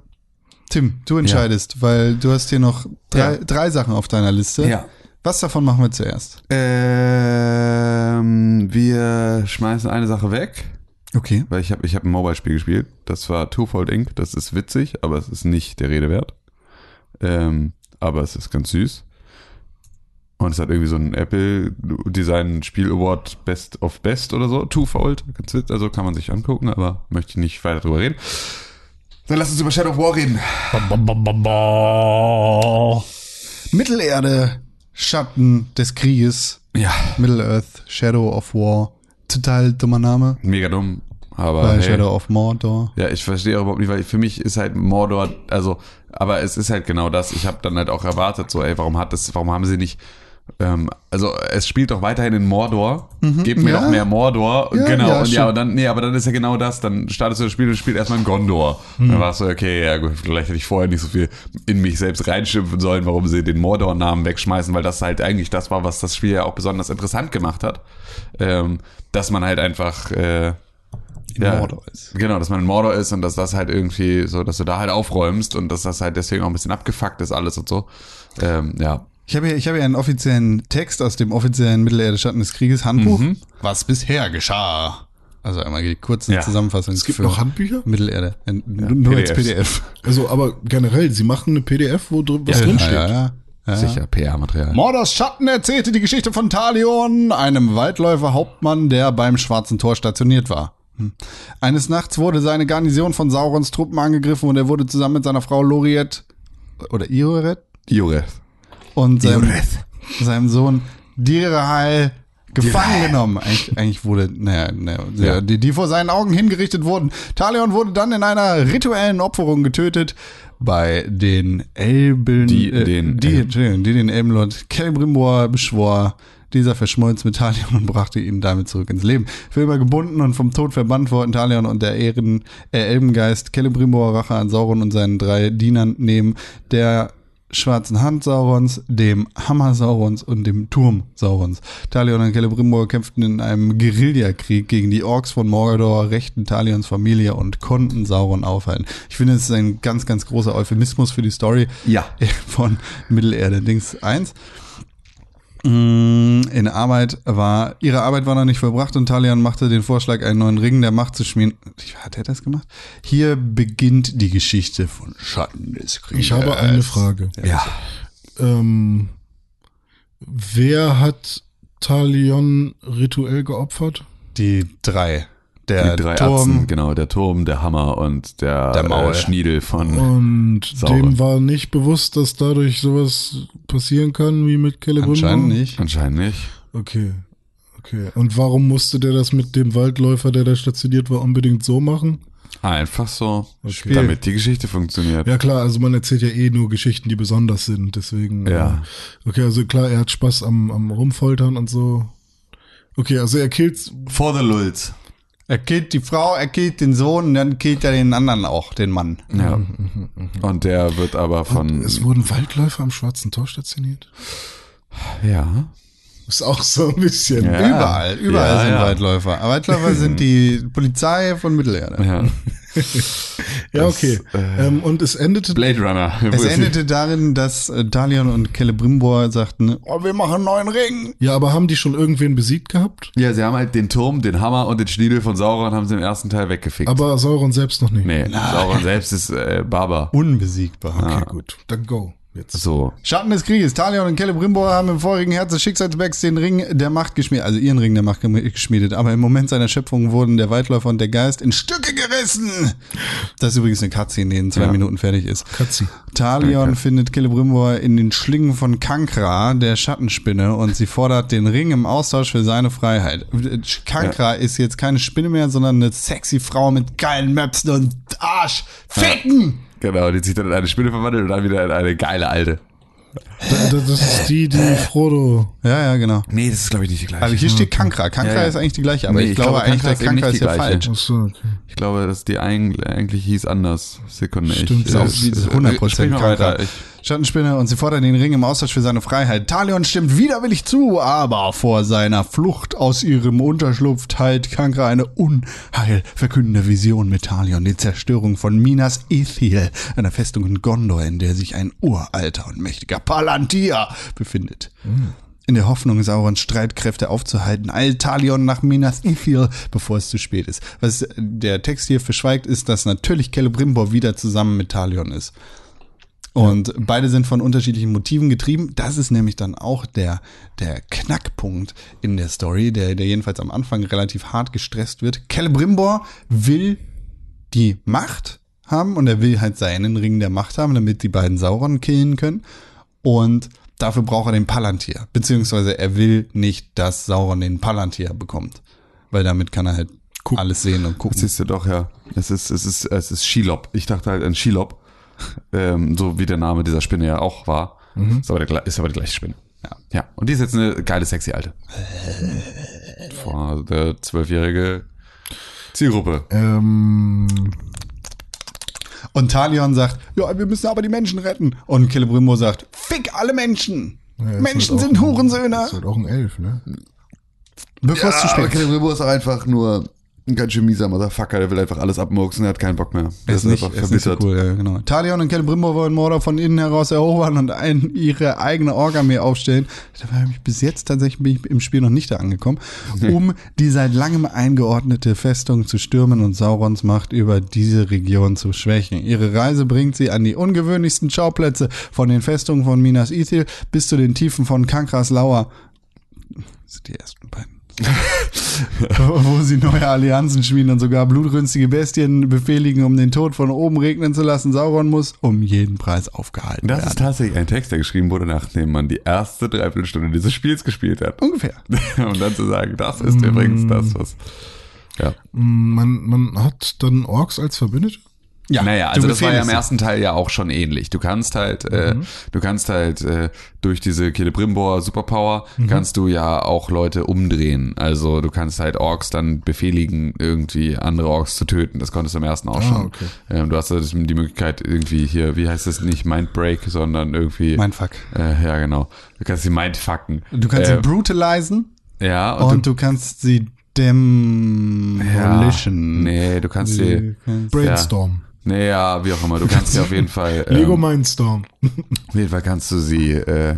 Speaker 2: Tim, du entscheidest, weil du hast hier noch drei,
Speaker 3: Ja.
Speaker 2: drei Sachen auf deiner Liste.
Speaker 3: Ja.
Speaker 2: Was davon machen wir zuerst?
Speaker 3: Ähm, wir schmeißen eine Sache weg,
Speaker 2: Okay.
Speaker 3: weil ich habe ich hab ein Mobile-Spiel gespielt. Das war Twofold Inc. Das ist witzig, aber es ist nicht der Rede wert. Ähm, aber es ist ganz süß. Und es hat irgendwie so einen Apple Design Spiel Award Best of Best oder so. Twofold. Ganz witzig. Also kann man sich angucken, aber möchte ich nicht weiter drüber reden. Dann lass uns über Shadow of War reden.
Speaker 2: Mittelerde, Schatten des Krieges.
Speaker 3: Ja.
Speaker 2: Middle-earth, Shadow of War. Total dummer Name.
Speaker 3: Mega dumm. Aber
Speaker 2: Weil
Speaker 3: hey.
Speaker 2: Shadow of Mordor.
Speaker 3: Ja, ich verstehe auch überhaupt nicht, weil für mich ist halt Mordor, also, aber es ist halt genau das. Ich habe dann halt auch erwartet, so, ey, warum hat das, warum haben sie nicht, ähm, also es spielt doch weiterhin in Mordor. Gebt mir
Speaker 2: ja.
Speaker 3: doch mehr Mordor.
Speaker 2: Ja,
Speaker 3: genau.
Speaker 2: ja,
Speaker 3: und ja, und dann, nee, aber dann ist ja genau das. Dann startest du das Spiel und spielst erstmal in Gondor. Dann warst du, okay, ja gut, vielleicht hätte ich vorher nicht so viel in mich selbst reinschimpfen sollen, warum sie den Mordor-Namen wegschmeißen, weil das halt eigentlich das war, was das Spiel ja auch besonders interessant gemacht hat. Ähm, dass man halt einfach äh,
Speaker 2: In Mordor ist.
Speaker 3: Genau, dass man in Mordor ist und dass das halt irgendwie so, dass du da halt aufräumst und dass das halt deswegen auch ein bisschen abgefuckt ist alles und so. Ähm, ja.
Speaker 2: Ich habe hier, ich habe hier einen offiziellen Text aus dem offiziellen Mittelerde Schatten des Krieges Handbuch.
Speaker 3: Mhm.
Speaker 2: Was bisher geschah. Also einmal die kurze
Speaker 3: Ja.
Speaker 2: Zusammenfassung.
Speaker 4: Es gibt
Speaker 2: für
Speaker 4: noch Handbücher?
Speaker 2: Mittelerde. Äh, Nur als
Speaker 3: PDFs.
Speaker 2: PDF.
Speaker 4: Also, aber generell, sie machen eine PDF, wo drin, was
Speaker 3: Ja,
Speaker 4: drin
Speaker 2: Ja,
Speaker 4: steht.
Speaker 2: ja, ja. ja.
Speaker 3: Sicher, PR-Material.
Speaker 2: Mordors Schatten erzählte die Geschichte von Talion, einem Waldläufer-Hauptmann, der beim Schwarzen Tor stationiert war. Hm. Eines Nachts wurde seine Garnison von Saurons Truppen angegriffen und er wurde zusammen mit seiner Frau Loriet oder Ioret
Speaker 3: Ioreth.
Speaker 2: und seinem, seinem Sohn Dirahal gefangen genommen. Eigentlich, eigentlich wurde, naja, naja
Speaker 3: Ja.
Speaker 2: die, die vor seinen Augen hingerichtet wurden. Talion wurde dann in einer rituellen Opferung getötet bei den Elben,
Speaker 3: Die-
Speaker 2: äh,
Speaker 3: den
Speaker 2: die,
Speaker 3: Elben.
Speaker 2: Entschuldigung, die den Elbenlord Celebrimbor beschwor. Dieser verschmolz mit Talion und brachte ihn damit zurück ins Leben. Für immer gebunden und vom Tod verbannt wollten Talion und der Ehren, äh, Elbengeist Celebrimbor Rache an Sauron und seinen drei Dienern nehmen, der schwarzen Hand Saurons, dem Hammer Saurons und dem Turm Saurons. Talion und Celebrimbor kämpften in einem Guerillakrieg gegen die Orks von Mordor, rächten Talions Familie und konnten Sauron aufhalten. Ich finde, es ist ein ganz, ganz großer Euphemismus für die Story
Speaker 3: Ja.
Speaker 2: von Mittelerde Dings 1. Mm, In Arbeit war, ihre Arbeit war noch nicht vollbracht und Talion machte den Vorschlag, einen neuen Ring der Macht zu schmieden. Hat er das gemacht? Hier beginnt die Geschichte von Schatten des Krieges.
Speaker 4: Ich habe eine Frage.
Speaker 3: Ja.
Speaker 4: Ähm, wer hat Talion rituell geopfert?
Speaker 2: Die drei. Der
Speaker 3: Die drei
Speaker 2: Turm,
Speaker 3: Atzen, genau, der Turm, der Hammer und der,
Speaker 2: Der Maul.
Speaker 3: Äh, Schniedel von.
Speaker 4: Und
Speaker 3: Sauron.
Speaker 4: dem war nicht bewusst, dass dadurch sowas passieren kann wie mit Celebrimbor?
Speaker 2: anscheinend nicht.
Speaker 3: Anscheinend nicht.
Speaker 4: Okay. Okay. Und warum musste der das mit dem Waldläufer, der da stationiert war, unbedingt so machen?
Speaker 3: Einfach so,
Speaker 2: Spiel.
Speaker 3: damit die Geschichte funktioniert.
Speaker 4: Ja klar, also man erzählt ja eh nur Geschichten, die besonders sind, deswegen.
Speaker 3: Ja.
Speaker 4: äh, Okay, also klar, er hat Spaß am, am Rumfoltern und so. Okay, also er killt.
Speaker 3: For the Lulz.
Speaker 2: Er killt die Frau, er killt den Sohn und dann killt er den anderen auch, den Mann.
Speaker 3: Ja. Und der wird aber von.
Speaker 4: Es wurden Waldläufer am Schwarzen Tor stationiert.
Speaker 3: ja.
Speaker 4: Ist auch so ein bisschen.
Speaker 3: Ja.
Speaker 2: Überall, überall
Speaker 3: Ja,
Speaker 2: sind
Speaker 3: ja.
Speaker 2: Waldläufer. Waldläufer sind die Polizei von Mittelerde.
Speaker 3: Ja.
Speaker 4: Ja, okay. ähm, und es endete.
Speaker 3: Blade Runner.
Speaker 2: Es endete darin, dass äh, Dalion und Celebrimbor sagten, oh, wir machen einen neuen Ring.
Speaker 4: Ja, aber haben die schon irgendwen besiegt gehabt?
Speaker 3: Ja, sie haben halt den Turm, den Hammer und den Schniedel von Sauron haben sie im ersten Teil weggefickt.
Speaker 4: Aber Sauron selbst noch nicht.
Speaker 3: nee, Sauron selbst ist äh, Barber.
Speaker 2: Unbesiegbar.
Speaker 4: Okay, gut. Dann go. Jetzt.
Speaker 3: So.
Speaker 2: Schatten des Krieges. Talion und Celebrimbor haben im vorigen Herz des Schicksalsbergs den Ring der Macht geschmiedet, also ihren Ring der Macht geschmiedet. Aber im Moment seiner Schöpfung wurden der Waldläufer und der Geist in Stücke gerissen. Das ist übrigens eine die in zwei
Speaker 3: Ja.
Speaker 2: Minuten fertig ist.
Speaker 4: Katzi.
Speaker 2: Talion findet Celebrimbor in den Schlingen von Kankra, der Schattenspinne, und sie fordert den Ring im Austausch für seine Freiheit. Kankra ist jetzt keine Spinne mehr, sondern eine sexy Frau mit geilen Möpsen und Arsch. Ficken!
Speaker 3: Genau, die sich dann in eine Spinne verwandelt und dann wieder in eine geile alte.
Speaker 4: Da- da- Das ist die, die Frodo.
Speaker 2: Ja, ja, genau.
Speaker 3: Nee, das ist glaube ich nicht die gleiche.
Speaker 2: Also hier steht Kankra. Kankra
Speaker 3: Ja, ja.
Speaker 2: ist eigentlich die gleiche, aber
Speaker 3: Nee,
Speaker 2: ich,
Speaker 3: ich
Speaker 2: glaube,
Speaker 3: glaube,
Speaker 2: eigentlich,
Speaker 3: Kankra ist
Speaker 2: Kankra
Speaker 3: nicht
Speaker 2: ist
Speaker 3: die
Speaker 2: ja
Speaker 3: gleiche.
Speaker 2: falsch.
Speaker 4: So, okay.
Speaker 3: Ich glaube, dass die eigentlich, eigentlich hieß anders. Sekunde.
Speaker 4: Stimmt,
Speaker 3: ich,
Speaker 4: ist
Speaker 3: äh,
Speaker 2: auch wie
Speaker 3: äh,
Speaker 2: 100%
Speaker 3: sprich mal
Speaker 2: Kankra.
Speaker 3: weiter. Ich,
Speaker 2: Schattenspinne und sie fordern den Ring im Austausch für seine Freiheit. Talion stimmt widerwillig zu, aber vor seiner Flucht aus ihrem Unterschlupf teilt Kankra eine unheilverkündende Vision mit Talion, die Zerstörung von Minas Ithil, einer Festung in Gondor, in der sich ein uralter und mächtiger Palantir befindet. In der Hoffnung, Saurons Streitkräfte aufzuhalten, eilt Talion nach Minas Ithil, bevor es zu spät ist. Was der Text hier verschweigt, ist, dass natürlich Celebrimbor wieder zusammen mit Talion ist. Und beide sind von unterschiedlichen Motiven getrieben. Das ist nämlich dann auch der, der Knackpunkt in der Story, der, der jedenfalls am Anfang relativ hart gestresst wird. Celebrimbor will die Macht haben und er will halt seinen Ring der Macht haben, damit die beiden Sauron killen können. Und dafür braucht er den Palantir. Beziehungsweise er will nicht, dass Sauron den Palantir bekommt. Weil damit kann er halt alles sehen und gucken.
Speaker 3: siehst du doch, ja. Es ist, es ist, es ist Shelob. Ich dachte halt an Shelob. Ähm, so wie der Name dieser Spinne ja auch war. Ist, aber der, ist aber die gleiche Spinne. Ja. ja. Und die ist jetzt eine geile, sexy Alte. Vor der zwölfjährige Zielgruppe.
Speaker 4: Ähm,
Speaker 2: Und Talion sagt, ja, wir müssen aber die Menschen retten. Und Celebrimbor sagt, fick alle Menschen.
Speaker 4: ja,
Speaker 2: Menschen sind Hurensöhne.
Speaker 4: Ist halt auch ein Elf, ne?
Speaker 2: Bevor es zu spät ist.
Speaker 3: Celebrimbor ist einfach nur ein ganz schön mieser Motherfucker. Der will einfach alles abmurksen. Er hat keinen Bock mehr. Der
Speaker 2: Ist nicht, ist nicht so cool, ja, genau. Talion und Celebrimbor wollen Mordor von innen heraus erobern und ein, ihre eigene Ork-Armee aufstellen. Da war ich bis jetzt tatsächlich bin ich im Spiel noch nicht da angekommen, um die seit langem eingeordnete Festung zu stürmen und Saurons Macht über diese Region zu schwächen. Ihre Reise bringt sie an die ungewöhnlichsten Schauplätze von den Festungen von Minas Ithil bis zu den Tiefen von Kankras Lauer. Das sind die ersten beiden. wo sie neue Allianzen schmieden und sogar blutrünstige Bestien befehligen, um den Tod von oben regnen zu lassen. Sauron muss um jeden Preis aufgehalten
Speaker 3: Das
Speaker 2: werden.
Speaker 3: ist tatsächlich ein Text, der geschrieben wurde, nachdem man die erste Dreiviertelstunde dieses Spiels gespielt hat.
Speaker 2: Ungefähr.
Speaker 3: Und dann zu sagen, das ist übrigens das, was. Ja.
Speaker 4: Mm, Man, man hat dann Orks als Verbündete?
Speaker 2: Ja,
Speaker 3: naja,
Speaker 2: du
Speaker 3: also das war ja im ersten Teil ja auch schon ähnlich. Du kannst halt, äh, du kannst halt äh, durch diese Celebrimbor Superpower kannst du ja auch Leute umdrehen. Also du kannst halt Orks dann befehligen, irgendwie andere Orks zu töten. Das konntest du im ersten auch
Speaker 4: Ah,
Speaker 3: schon.
Speaker 4: okay.
Speaker 3: Ähm, du hast halt die Möglichkeit irgendwie hier, wie heißt das nicht Mindbreak, sondern irgendwie.
Speaker 2: Mindfuck.
Speaker 3: Äh, ja, genau. Du kannst sie mindfucken.
Speaker 2: Du kannst
Speaker 3: äh,
Speaker 2: sie brutalisen
Speaker 3: ja,
Speaker 2: und,
Speaker 3: und,
Speaker 2: du kannst sie
Speaker 3: ja,
Speaker 2: demolition.
Speaker 3: Nee, du kannst sie.
Speaker 2: Du
Speaker 4: Brainstorm.
Speaker 3: Nee, ja, wie auch immer. Du kannst sie auf jeden Fall.
Speaker 4: Lego
Speaker 3: ähm,
Speaker 4: Mindstorm.
Speaker 3: Auf jeden Fall kannst du sie, äh,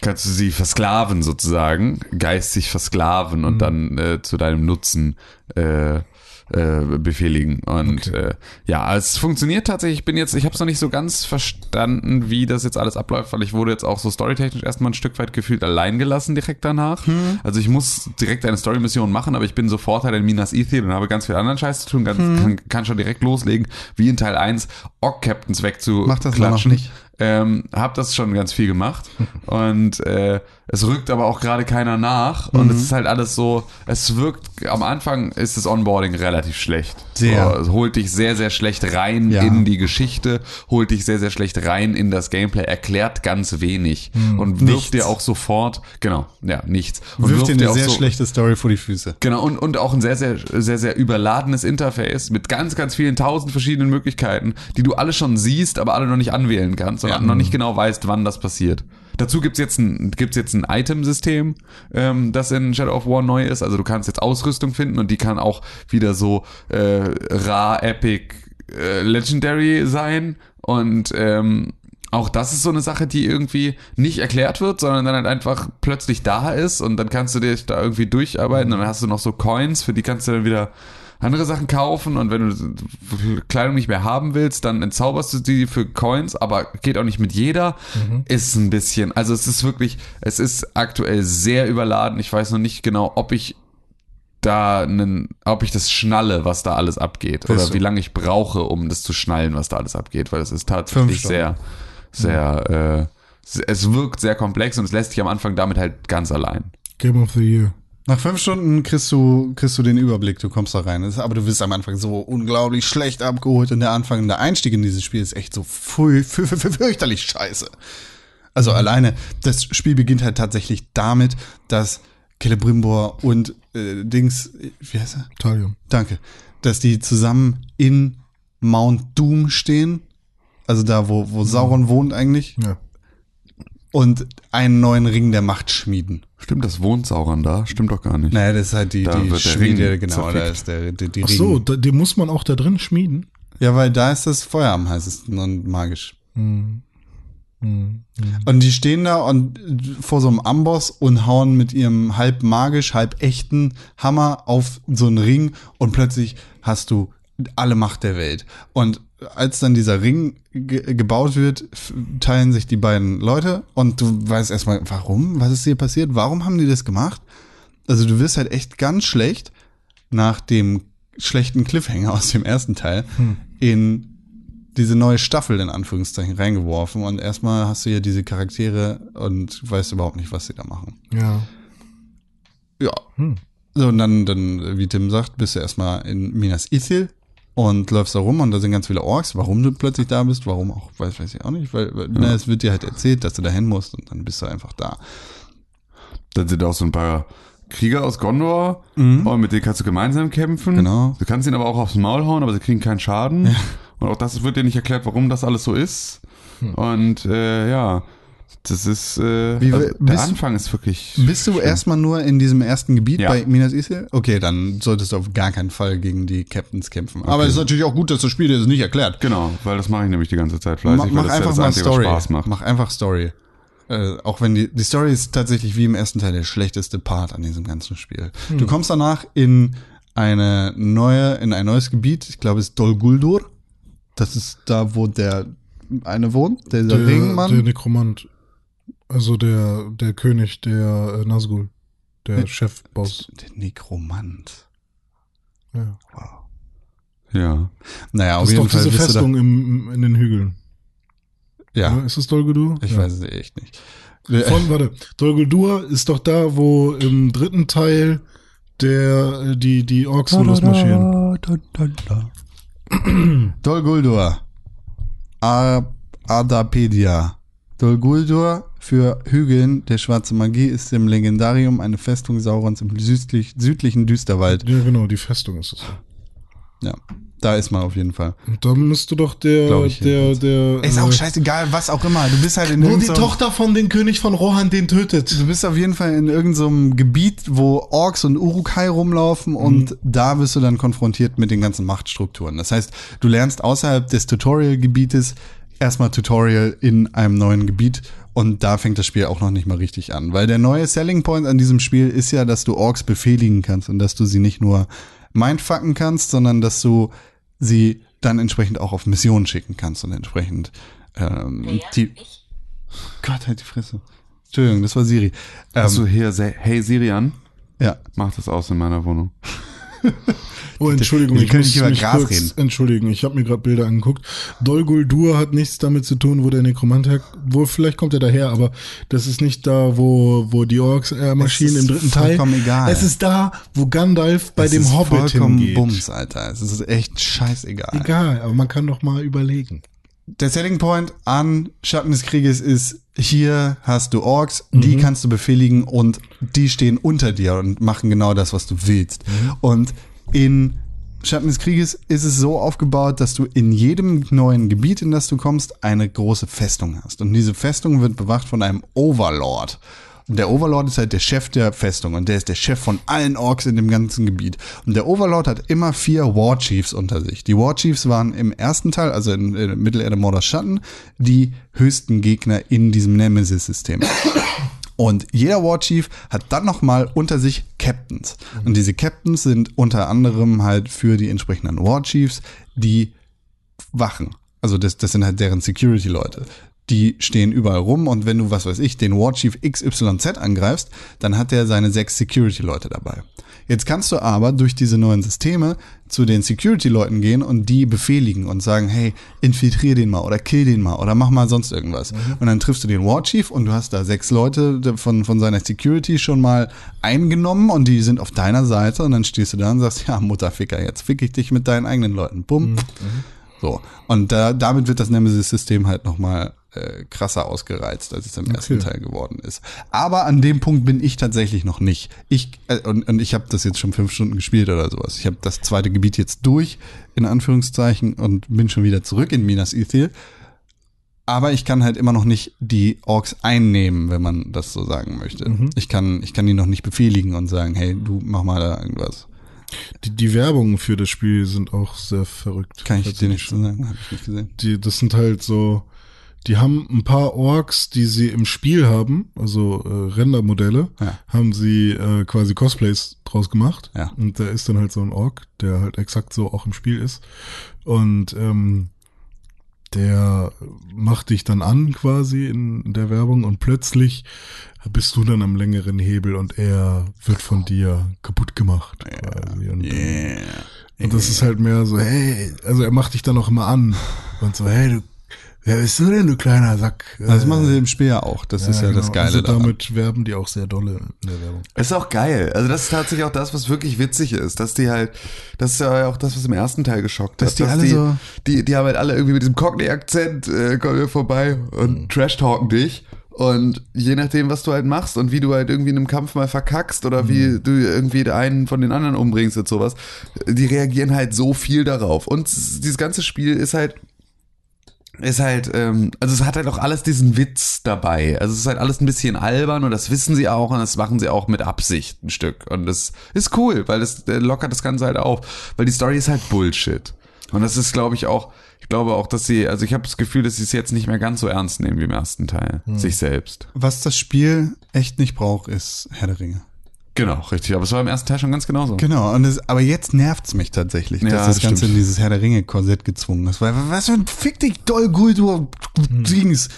Speaker 3: kannst du sie versklaven sozusagen, geistig versklaven und dann äh, zu deinem Nutzen äh, äh, befehligen. Und äh, ja, es funktioniert tatsächlich. Ich bin jetzt, ich habe es noch nicht so ganz verstanden, wie das jetzt alles abläuft, weil ich wurde jetzt auch so storytechnisch erstmal ein Stück weit gefühlt allein gelassen direkt danach. Also ich muss direkt eine Story-Mission machen, aber ich bin sofort halt in Minas Ithil und habe ganz viel anderen Scheiß zu tun, ganz, kann, kann schon direkt loslegen, wie in Teil 1, Ork-Captains wegzu
Speaker 2: Mach das noch nicht.
Speaker 3: Ähm, hab das schon ganz viel gemacht. Und äh, es rückt aber auch gerade keiner nach. Und es ist halt alles so, es wirkt, am Anfang ist das Onboarding relativ schlecht.
Speaker 2: Sehr.
Speaker 3: So, es holt dich sehr, sehr schlecht rein
Speaker 2: Ja.
Speaker 3: in die Geschichte, holt dich sehr, sehr schlecht rein in das Gameplay, erklärt ganz wenig und wirft
Speaker 2: Hm. Nichts.
Speaker 3: dir auch sofort, genau, ja, nichts. Und
Speaker 2: Wirft dir eine
Speaker 3: auch
Speaker 2: sehr
Speaker 3: so,
Speaker 2: schlechte Story vor die Füße.
Speaker 3: Genau, und, und auch ein sehr, sehr, sehr, sehr überladenes Interface mit ganz, ganz vielen tausend verschiedenen Möglichkeiten, die du alle schon siehst, aber alle noch nicht anwählen kannst und
Speaker 2: Ja.
Speaker 3: noch nicht genau weißt, wann das passiert. Dazu gibt's jetzt ein, gibt's jetzt ein Item-System, ähm, das in Shadow of War neu ist. Also du kannst jetzt Ausrüstung finden und die kann auch wieder so äh, rar, epic, äh, legendary sein. Und ähm, auch das ist so eine Sache, die irgendwie nicht erklärt wird, sondern dann halt einfach plötzlich da ist und dann kannst du dich da irgendwie durcharbeiten. Dann hast du noch so Coins, für die kannst du dann wieder andere Sachen kaufen und wenn du Kleidung nicht mehr haben willst, dann entzauberst du die für Coins, aber geht auch nicht mit jeder. Ist ein bisschen, also es ist wirklich, es ist aktuell sehr überladen. Ich weiß noch nicht genau, ob ich da einen, ob ich das schnalle, was da alles abgeht oder
Speaker 2: so.
Speaker 3: wie lange ich brauche, um das zu schnallen, was da alles abgeht, weil es ist tatsächlich sehr, sehr, äh, es wirkt sehr komplex und es lässt sich am Anfang damit halt ganz allein.
Speaker 4: Game of the Year.
Speaker 2: Nach fünf Stunden kriegst du, kriegst du den Überblick, du kommst da rein. Aber du wirst am Anfang so unglaublich schlecht abgeholt und der Anfang, der Einstieg in dieses Spiel ist echt so fü fü fü fü fürchterlich scheiße. Also alleine, das Spiel beginnt halt tatsächlich damit, dass Celebrimbor und äh, Dings, wie heißt er?
Speaker 4: Talion.
Speaker 2: Danke. Dass die zusammen in Mount Doom stehen. Also da, wo, wo Sauron wohnt eigentlich.
Speaker 4: Ja.
Speaker 2: Und einen neuen Ring der Macht schmieden.
Speaker 3: Stimmt das wohnt Sauron da? Stimmt doch gar nicht.
Speaker 2: Naja, das ist halt die,
Speaker 3: Da
Speaker 2: die Schmiede, genau, da
Speaker 3: zerfickt.
Speaker 2: ist der, die, die
Speaker 4: Ach so, da, den muss man auch da drin schmieden.
Speaker 2: Ja, weil da ist das Feuer am heißesten und magisch.
Speaker 4: Hm. Hm.
Speaker 2: Und die stehen da und vor so einem Amboss und hauen mit ihrem halb magisch, halb echten Hammer auf so einen Ring und plötzlich hast du alle Macht der Welt. Und als dann dieser Ring ge gebaut wird, teilen sich die beiden Leute und du weißt erstmal, warum? Was ist hier passiert? Warum haben die das gemacht? Also du wirst halt echt ganz schlecht nach dem schlechten Cliffhanger aus dem ersten Teil in diese neue Staffel in Anführungszeichen reingeworfen und erstmal hast du hier diese Charaktere und weißt überhaupt nicht, was sie da machen.
Speaker 4: Ja.
Speaker 2: Ja. So, und dann, dann, wie Tim sagt, bist du erstmal in Minas Ithil und läufst da rum und da sind ganz viele Orks. Warum du plötzlich da bist, warum auch, weiß, weiß ich auch nicht, weil, weil ne, es wird dir halt erzählt, dass du da hin musst und dann bist du einfach da.
Speaker 3: Dann sind auch so ein paar Krieger aus Gondor und mit denen kannst du gemeinsam kämpfen.
Speaker 2: Mhm. Genau.
Speaker 3: Du kannst ihnen aber auch aufs Maul hauen, aber sie kriegen keinen Schaden. Und auch das wird dir nicht erklärt, warum das alles so ist. Und äh, ja, das ist äh,
Speaker 2: Wie-
Speaker 3: also der
Speaker 2: bist-
Speaker 3: Anfang ist wirklich.
Speaker 2: Bist du
Speaker 3: schlimm.
Speaker 2: erstmal nur in diesem ersten Gebiet
Speaker 3: Ja.
Speaker 2: bei Minas Ithil? Okay, dann solltest du auf gar keinen Fall gegen die Captains kämpfen. Aber es ist natürlich auch gut, dass das Spiel dir das nicht erklärt.
Speaker 3: Genau, weil das mache ich nämlich die ganze Zeit fleißig,
Speaker 2: Mach,
Speaker 3: weil
Speaker 2: mach
Speaker 3: das ja
Speaker 2: einfach
Speaker 3: das
Speaker 2: mal
Speaker 3: Einzige,
Speaker 2: Story.
Speaker 3: Spaß macht.
Speaker 2: Mach einfach Story. Äh, auch wenn die, die Story ist tatsächlich wie im ersten Teil der schlechteste Part an diesem ganzen Spiel. Du kommst danach in eine neue, in ein neues Gebiet. Ich glaube, es ist Dol Guldur. Das ist da, wo der eine wohnt, der, der
Speaker 4: Der,
Speaker 2: Ringmann.
Speaker 4: der Nekromant. Also der, der König der äh, Nazgul. Der
Speaker 2: Ja.
Speaker 4: Chefboss.
Speaker 2: der Nekromant.
Speaker 4: Ja.
Speaker 3: Ja.
Speaker 2: Naja,
Speaker 4: Das
Speaker 2: auf
Speaker 4: ist
Speaker 2: jeden
Speaker 4: doch
Speaker 2: Fall
Speaker 4: diese Festung im, in den Hügeln.
Speaker 2: Ja,
Speaker 4: Ja, Ist es Dolgudur?
Speaker 2: ich
Speaker 4: ja.
Speaker 2: weiß es echt nicht.
Speaker 4: Von, warte, Dolgudur ist doch da, wo im dritten Teil der, äh, die, die Orks losmarschieren.
Speaker 2: Dol Guldur. A- Adapedia. Dol Guldur für Hügeln der schwarze Magie ist im Legendarium eine Festung Saurons im südlich, südlichen Düsterwald.
Speaker 4: Ja, genau, die Festung ist es.
Speaker 2: Ja, da ist man auf jeden Fall.
Speaker 4: Und da müsste doch der,
Speaker 2: ich
Speaker 4: der, der.
Speaker 2: Ist auch
Speaker 4: äh,
Speaker 2: scheißegal, was auch immer. Du bist halt in
Speaker 4: Wo die Tochter von den König von Rohan den tötet.
Speaker 2: Du bist auf jeden Fall in irgendeinem Gebiet, wo Orks und Urukai rumlaufen und da wirst du dann konfrontiert mit den ganzen Machtstrukturen. Das heißt, du lernst außerhalb des Tutorial-Gebietes erstmal Tutorial in einem neuen Gebiet und da fängt das Spiel auch noch nicht mal richtig an. Weil der neue Selling Point an diesem Spiel ist ja, dass du Orks befehligen kannst und dass du sie nicht nur mindfucken kannst, sondern dass du sie dann entsprechend auch auf Missionen schicken kannst und entsprechend ähm, die Gott, halt die Fresse. Entschuldigung, das war Siri. Ähm,
Speaker 3: Achso, hier, Se- hey Sirian,
Speaker 2: ja.
Speaker 3: mach das aus in meiner Wohnung.
Speaker 4: Oh, Entschuldigung, ich muss
Speaker 2: nicht über
Speaker 4: mich
Speaker 2: Gras
Speaker 4: kurz
Speaker 2: reden.
Speaker 4: entschuldigen. Ich habe mir gerade Bilder angeguckt. Dol Guldur hat nichts damit zu tun, wo der Nekromant her, wo vielleicht kommt er daher, aber das ist nicht da, wo wo die Orks äh, Maschinen
Speaker 2: ist
Speaker 4: im dritten Teil.
Speaker 2: vollkommen egal.
Speaker 4: Es ist da, wo Gandalf bei
Speaker 2: Es
Speaker 4: dem
Speaker 2: ist
Speaker 4: Hobbit
Speaker 2: vollkommen
Speaker 4: hingeht.
Speaker 2: Bums, Alter. Es ist echt scheißegal.
Speaker 4: Egal, aber man kann doch mal überlegen.
Speaker 2: Der Selling Point an Schatten des Krieges ist, hier hast du Orks, die kannst du befehligen und die stehen unter dir und machen genau das, was du willst. Und in Schatten des Krieges ist es so aufgebaut, dass du in jedem neuen Gebiet, in das du kommst, eine große Festung hast. Und diese Festung wird bewacht von einem Overlord. Und der Overlord ist halt der Chef der Festung und der ist der Chef von allen Orks in dem ganzen Gebiet. Und der Overlord hat immer vier War Chiefs unter sich. Die War Chiefs waren im ersten Teil, also in, in Mittelerde Mordor Schatten, die höchsten Gegner in diesem Nemesis-System. Und jeder War Chief hat dann nochmal unter sich Captains. Und diese Captains sind unter anderem halt für die entsprechenden War Chiefs die Wachen. Also das, das sind halt deren Security-Leute. Die stehen überall rum und wenn du, was weiß ich, den War Chief XYZ angreifst, dann hat der seine sechs Security-Leute dabei. Jetzt kannst du aber durch diese neuen Systeme zu den Security-Leuten gehen und die befehligen und sagen, hey, infiltrier den mal oder kill den mal oder mach mal sonst irgendwas. Und dann triffst du den War Chief und du hast da sechs Leute von, von seiner Security schon mal eingenommen und die sind auf deiner Seite und dann stehst du da und sagst, ja, Mutterficker, jetzt fick ich dich mit deinen eigenen Leuten. Bumm. So. Und da, damit wird das Nemesis-System halt nochmal äh, krasser ausgereizt, als es im ersten Teil geworden ist. Aber an dem Punkt bin ich tatsächlich noch nicht. Ich äh, und, und ich habe das jetzt schon fünf Stunden gespielt oder sowas. Ich habe das zweite Gebiet jetzt durch, in Anführungszeichen, und bin schon wieder zurück in Minas Ithil. Aber ich kann halt immer noch nicht die Orks einnehmen, wenn man das so sagen möchte. Ich kann, ich kann die noch nicht befehligen und sagen, hey, du mach mal da irgendwas.
Speaker 4: Die, die Werbungen für das Spiel sind auch sehr verrückt.
Speaker 2: Kann ich dir nicht so sagen, habe ich nicht gesehen.
Speaker 4: die, das sind halt so, die haben ein paar Orks, die sie im Spiel haben, also äh, Rendermodelle,
Speaker 2: Ja.
Speaker 4: haben sie äh, quasi Cosplays draus gemacht.
Speaker 2: Ja.
Speaker 4: Und da ist dann halt so ein Ork, der halt exakt so auch im Spiel ist. Und ähm, der macht dich dann an quasi in der Werbung und plötzlich bist du dann am längeren Hebel und er wird von dir kaputt gemacht. Quasi. Und,
Speaker 2: Yeah.
Speaker 4: und das ist halt mehr so, hey, also er macht dich dann auch immer an und so, hey, du, wer bist du denn, du kleiner Sack?
Speaker 2: Das machen sie im Spiel ja auch. Das ist ja das
Speaker 4: genau.
Speaker 2: Geile
Speaker 4: also
Speaker 2: daran.
Speaker 4: damit werben die auch sehr dolle in der Werbung.
Speaker 3: Ist auch geil. Also das ist tatsächlich auch das, was wirklich witzig ist, dass die halt, das ist ja auch das, was im ersten Teil geschockt
Speaker 2: Dass
Speaker 3: hat.
Speaker 2: die alle so-
Speaker 3: die, die haben halt alle irgendwie mit diesem Cockney-Akzent, äh, kommen hier vorbei und
Speaker 2: Mhm.
Speaker 3: trash-talken dich. Und je nachdem, was du halt machst und wie du halt irgendwie in einem Kampf mal verkackst oder
Speaker 2: Mhm.
Speaker 3: wie du irgendwie einen von den anderen umbringst und sowas, die reagieren halt so viel darauf. Und dieses ganze Spiel ist halt ist halt, ähm, also es hat halt auch alles diesen Witz dabei. Also es ist halt alles ein bisschen albern und das wissen sie auch und das machen sie auch mit Absicht ein Stück. Und das ist cool, weil das lockert das Ganze halt auf. Weil die Story ist halt Bullshit. Und das ist, glaube ich, auch, ich glaube auch, dass sie, also ich habe das Gefühl, dass sie es jetzt nicht mehr ganz so ernst nehmen wie im ersten Teil. Sich selbst.
Speaker 2: Was das Spiel echt nicht braucht, ist Herr der Ringe.
Speaker 3: Genau, richtig. Aber es war im ersten Teil schon ganz genauso.
Speaker 2: Genau, und es, aber jetzt nervt's mich tatsächlich,
Speaker 3: Ja,
Speaker 2: dass das
Speaker 3: das
Speaker 2: Ganze
Speaker 3: stimmt.
Speaker 2: in dieses Herr der Ringe-Korsett gezwungen ist. Weil, was für ein Fick dich, Dollguldur, Dings.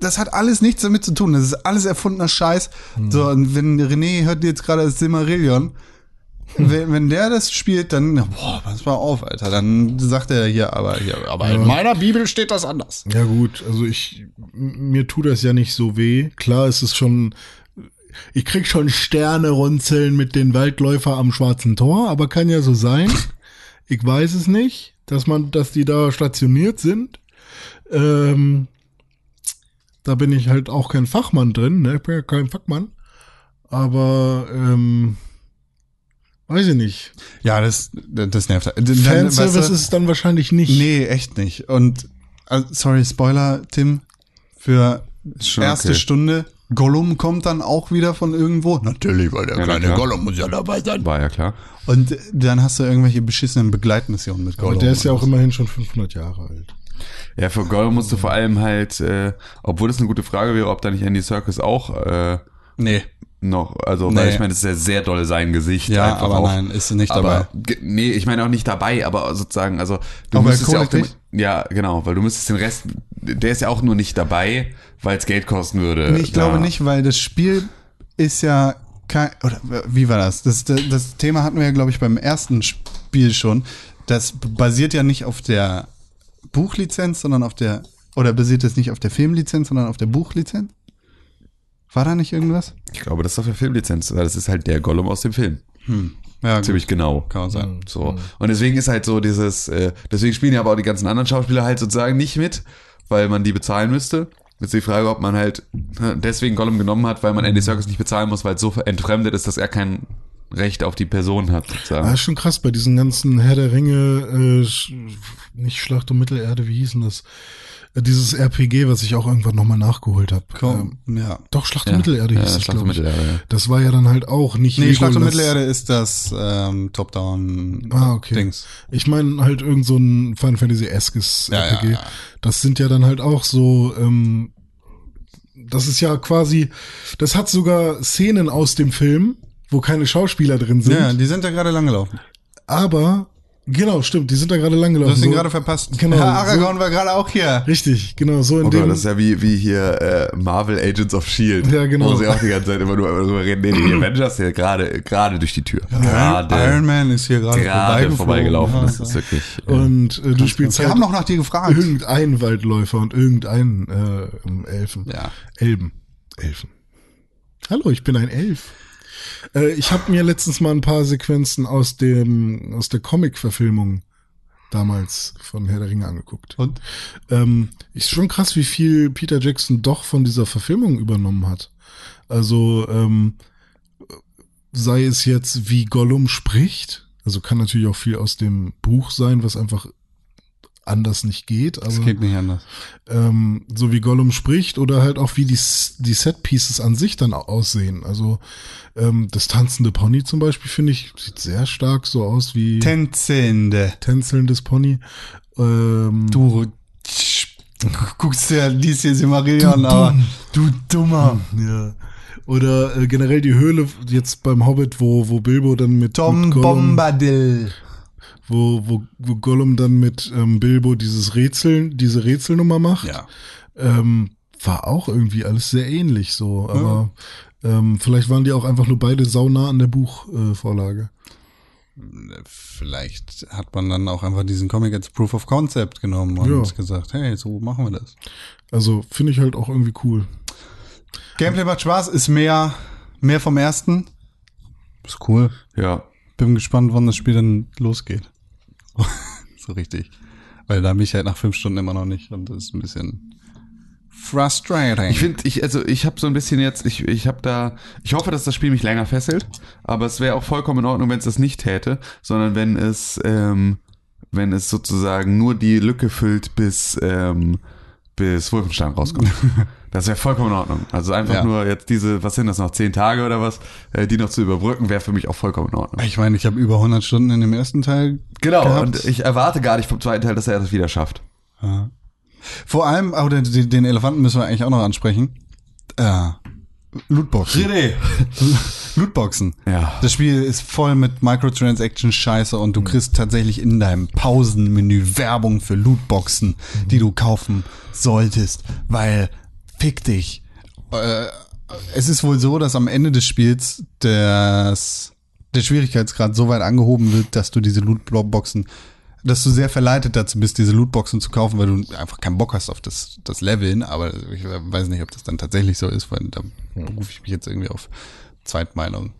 Speaker 2: Das hat alles nichts damit zu tun. Das ist alles erfundener Scheiß. So, und wenn René hört jetzt gerade das Silmarillion, wenn, wenn der das spielt, dann, boah, pass mal auf, Alter. Dann sagt er hier, aber, hier, aber in meiner Bibel steht das anders.
Speaker 4: Ja gut, also ich, mir tut das ja nicht so weh. Klar ist es schon, ich krieg schon Sterne runzeln mit den Waldläufer am Schwarzen Tor, aber kann ja so sein. Ich weiß es nicht, dass man, dass die da stationiert sind. Ähm, da bin ich halt auch kein Fachmann drin, ne? Ich bin ja kein Fachmann. Aber ähm, weiß ich nicht.
Speaker 2: Ja, das, das nervt. halt. Dann,
Speaker 4: Fanservice
Speaker 2: weißt du,
Speaker 4: ist es dann wahrscheinlich nicht.
Speaker 2: Nee, echt nicht. Und äh, sorry, Spoiler, Tim, für erste
Speaker 3: okay.
Speaker 2: Stunde. Gollum kommt dann auch wieder von irgendwo. Natürlich, weil der
Speaker 3: Ja,
Speaker 2: kleine
Speaker 3: klar.
Speaker 2: Gollum muss ja dabei sein.
Speaker 3: War ja klar.
Speaker 2: Und dann hast du irgendwelche beschissenen Begleitmissionen mit
Speaker 4: Aber
Speaker 2: Gollum.
Speaker 4: der ist ja auch immerhin schon 500 Jahre alt.
Speaker 3: Ja, für Gollum musst du vor allem halt, äh, obwohl das eine gute Frage wäre, ob da nicht Andy Serkis auch äh,
Speaker 2: Nee.
Speaker 3: noch, also weil
Speaker 2: Nee.
Speaker 3: ich meine, das ist ja sehr doll sein Gesicht.
Speaker 2: Ja,
Speaker 3: einfach
Speaker 2: aber
Speaker 3: auch.
Speaker 2: nein, ist nicht
Speaker 3: aber,
Speaker 2: dabei.
Speaker 3: Nee, ich meine auch nicht dabei, aber sozusagen, also du
Speaker 2: Aber
Speaker 3: müsstest ja auch den, Ja, genau, weil du müsstest den Rest, der ist ja auch nur nicht dabei, weil es Geld kosten würde.
Speaker 2: Nee, ich glaube nicht, weil das Spiel ist ja kein, oder wie war das? das? Das, das Thema hatten wir ja, glaube ich, beim ersten Spiel schon. Das basiert ja nicht auf der Buchlizenz, sondern auf der, oder basiert es nicht auf der Filmlizenz, sondern auf der Buchlizenz? War da nicht irgendwas?
Speaker 3: Ich glaube, das ist auf der Filmlizenz, weil das ist halt der Gollum aus dem Film.
Speaker 2: Ja, gut.
Speaker 3: Ziemlich genau.
Speaker 2: Kann man sagen.
Speaker 3: So. Und deswegen ist halt so dieses, äh, deswegen spielen ja aber auch die ganzen anderen Schauspieler halt sozusagen nicht mit, weil man die bezahlen müsste. Jetzt die Frage, ob man halt deswegen Gollum genommen hat, weil man Andy Serkis nicht bezahlen muss, weil es so entfremdet ist, dass er kein Recht auf die Person hat.
Speaker 4: Ah,
Speaker 3: Sozusagen.
Speaker 4: ist schon krass bei diesen ganzen Herr der Ringe, äh, nicht Schlacht um Mittelerde, wie hießen das? Dieses RPG, was ich auch irgendwann nochmal nachgeholt habe.
Speaker 2: Komm, ja.
Speaker 4: doch, Schlacht um
Speaker 3: Ja.
Speaker 4: Mittelerde hieß
Speaker 3: Ja,
Speaker 4: es,
Speaker 3: Schlacht um
Speaker 4: glaube ich.
Speaker 3: Mittelerde, ja.
Speaker 4: Das war ja dann halt auch nicht
Speaker 2: Nee, Schlacht um
Speaker 4: Legolas.
Speaker 2: Mittelerde ist das ähm, Top-Down
Speaker 4: Ah, okay. Ich meine halt irgend so ein Final Fantasy-eskes
Speaker 2: Ja,
Speaker 4: RPG.
Speaker 2: ja, ja.
Speaker 4: Das sind ja dann halt auch so, ähm, das ist ja quasi, das hat sogar Szenen aus dem Film, wo keine Schauspieler drin sind.
Speaker 2: Ja, die sind ja gerade langgelaufen.
Speaker 4: aber, genau, stimmt, die sind da gerade
Speaker 2: Du
Speaker 4: langgelaufen.
Speaker 2: hast ihn
Speaker 4: So-
Speaker 2: gerade verpasst.
Speaker 4: Genau,
Speaker 2: Ja, Aragorn war gerade auch hier.
Speaker 4: Richtig, genau, so in
Speaker 3: Oh
Speaker 4: dem.
Speaker 3: Gott, das ist ja wie, wie hier äh, Marvel Agents of S.H.I.E.L.D.
Speaker 4: Ja, genau.
Speaker 3: Wo sie auch die ganze Zeit immer nur darüber reden. Nee, die Avengers ja gerade gerade durch die Tür.
Speaker 2: Iron
Speaker 3: Gerade,
Speaker 2: Man ist hier gerade
Speaker 3: gerade vorbeigelaufen.
Speaker 2: Ja,
Speaker 3: Das ist wirklich... Äh,
Speaker 4: und äh, du spielst
Speaker 2: Wir
Speaker 4: halt
Speaker 2: haben noch nach dir gefragt.
Speaker 4: irgendeinen Waldläufer und irgendeinen äh, Elfen.
Speaker 2: Ja.
Speaker 4: Elben. Elfen. Hallo, ich bin ein Elf. Äh, ich habe mir letztens mal ein paar Sequenzen aus dem aus der Comic-Verfilmung damals von Herr der Ringe angeguckt.
Speaker 2: Und?
Speaker 4: Ähm, ist schon krass, wie viel Peter Jackson doch von dieser Verfilmung übernommen hat. Also ähm, sei es jetzt, wie Gollum spricht, also kann natürlich auch viel aus dem Buch sein, was einfach anders nicht geht,
Speaker 2: Das
Speaker 4: aber
Speaker 2: geht nicht anders.
Speaker 4: ähm, so wie Gollum spricht oder halt auch wie die, die Set-Pieces an sich dann au- aussehen. Also ähm, das tanzende Pony zum Beispiel, finde ich, sieht sehr stark so aus wie
Speaker 2: Tänzende.
Speaker 4: tänzelndes Pony. Ähm,
Speaker 2: Du guckst dir dies hier Silmarillion,
Speaker 4: Du
Speaker 2: aber du Dummer.
Speaker 4: ja. Oder äh, generell die Höhle jetzt beim Hobbit, wo, wo Bilbo dann mit,
Speaker 2: Tom
Speaker 4: mit Gollum,
Speaker 2: Bombadil.
Speaker 4: Wo, wo, wo Gollum dann mit ähm, Bilbo dieses Rätsel, diese Rätselnummer macht.
Speaker 2: Ja.
Speaker 4: ähm, war auch irgendwie alles sehr ähnlich so, aber ähm, vielleicht waren die auch einfach nur beide saunah an der Buchvorlage. Äh.
Speaker 2: Vielleicht hat man dann auch einfach diesen Comic als Proof of Concept genommen und
Speaker 4: Ja.
Speaker 2: gesagt, hey, so machen wir das.
Speaker 4: also finde ich halt auch irgendwie cool.
Speaker 2: Gameplay macht Spaß, ist mehr, mehr vom ersten. Ist cool.
Speaker 3: ja,
Speaker 2: Bin gespannt, wann das Spiel dann losgeht. so richtig. Weil da bin ich halt nach fünf Stunden immer noch nicht und das ist ein bisschen frustrating.
Speaker 3: Ich finde, ich, also ich habe so ein bisschen jetzt, ich, ich habe da, ich hoffe, dass das Spiel mich länger fesselt, aber es wäre auch vollkommen in Ordnung, wenn es das nicht täte, sondern wenn es, ähm, wenn es sozusagen nur die Lücke füllt, bis, ähm, bis Wolfenstein rauskommt. Das wäre vollkommen in Ordnung. Also einfach
Speaker 2: Ja.
Speaker 3: nur jetzt diese, was sind das noch, zehn Tage oder was, äh, die noch zu überbrücken, wäre für mich auch vollkommen in Ordnung.
Speaker 2: Ich meine, ich habe über 100 Stunden in dem ersten Teil.
Speaker 3: Genau,
Speaker 2: gehabt.
Speaker 3: und ich erwarte gar nicht vom zweiten Teil, dass er das wieder schafft.
Speaker 2: Vor allem, oh, den, den Elefanten müssen wir eigentlich auch noch ansprechen. Äh, Lootboxen.
Speaker 3: René!
Speaker 2: Lootboxen.
Speaker 3: Ja.
Speaker 2: Das Spiel ist voll mit Microtransaction-Scheiße und du kriegst tatsächlich in deinem Pausenmenü Werbung für Lootboxen, die du kaufen solltest, weil fick dich. Äh, es ist wohl so, dass am Ende des Spiels das, der Schwierigkeitsgrad so weit angehoben wird, dass du diese Lootboxen, dass du sehr verleitet dazu bist, diese Lootboxen zu kaufen, weil du einfach keinen Bock hast auf das, das Leveln, aber ich weiß nicht, ob das dann tatsächlich so ist, weil da berufe ich mich jetzt irgendwie auf Zweitmeinung.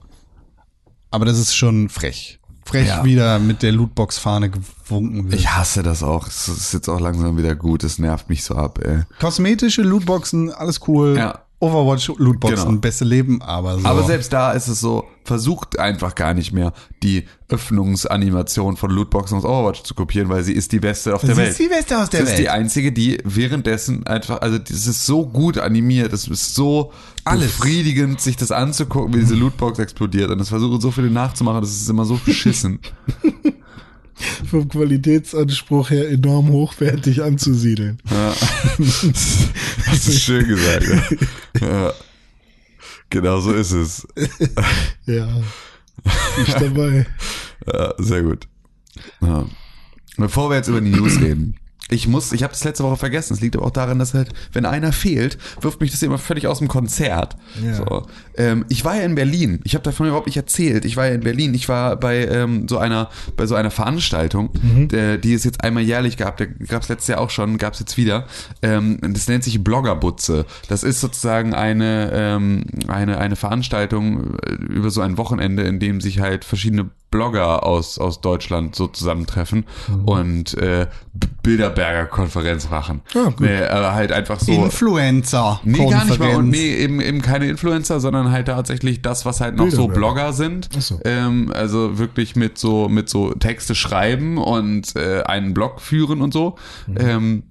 Speaker 2: Aber das ist schon frech. Frech,
Speaker 3: Ja.
Speaker 2: wieder mit der Lootbox-Fahne gewunken wird.
Speaker 3: Ich hasse das auch. Es ist jetzt auch langsam wieder gut. Es nervt mich so ab, ey.
Speaker 2: Kosmetische Lootboxen, alles cool.
Speaker 3: Ja.
Speaker 2: Overwatch-Lootboxen,
Speaker 3: Genau.
Speaker 2: beste Leben, aber so.
Speaker 3: Aber selbst da ist es so, versucht einfach gar nicht mehr, die Öffnungsanimation von Lootboxen aus Overwatch zu kopieren, weil sie ist die beste auf der
Speaker 2: Sie
Speaker 3: Welt.
Speaker 2: ist die beste aus der
Speaker 3: das ist die
Speaker 2: Welt.
Speaker 3: einzige, die währenddessen einfach, also das ist so gut animiert, das ist so befriedigend, sich das anzugucken, wie diese Lootbox explodiert. Und das versuchen so viele nachzumachen, das ist immer so beschissen.
Speaker 4: Vom Qualitätsanspruch her enorm hochwertig anzusiedeln.
Speaker 3: Ja. Das ist schön gesagt. Ja. Ja. Genau so ist es.
Speaker 4: Ja. Ich dabei.
Speaker 3: Ja, sehr gut. Ja. Bevor wir jetzt über die News reden, ich muss, ich habe das letzte Woche vergessen. Es liegt aber auch daran, dass halt, wenn einer fehlt, wirft mich das immer völlig aus dem Konzert.
Speaker 4: Ja.
Speaker 3: So. Ähm, ich war ja in Berlin. Ich habe davon überhaupt nicht erzählt. Ich war ja in Berlin. Ich war bei ähm, so einer, bei so einer Veranstaltung, der, die es jetzt einmal jährlich gab. Der gab es letztes Jahr auch schon, gab es jetzt wieder. Ähm, das nennt sich Bloggerbutze. Das ist sozusagen eine, ähm, eine, eine Veranstaltung äh, über so ein Wochenende, in dem sich halt verschiedene Blogger aus, aus Deutschland so zusammentreffen und äh, B- Bilderberger-Konferenz machen.
Speaker 4: Ah, gut.
Speaker 3: Nee, aber halt einfach so.
Speaker 2: Influencer.
Speaker 3: Nee, gar nicht mal. Und nee, eben, eben keine Influencer, sondern halt tatsächlich das, was halt noch so
Speaker 4: Bilderberger.
Speaker 3: Blogger sind.
Speaker 4: Ach so.
Speaker 3: Ähm, also wirklich mit so, mit so Texte schreiben und äh, einen Blog führen und so.
Speaker 4: Mhm.
Speaker 3: Ähm,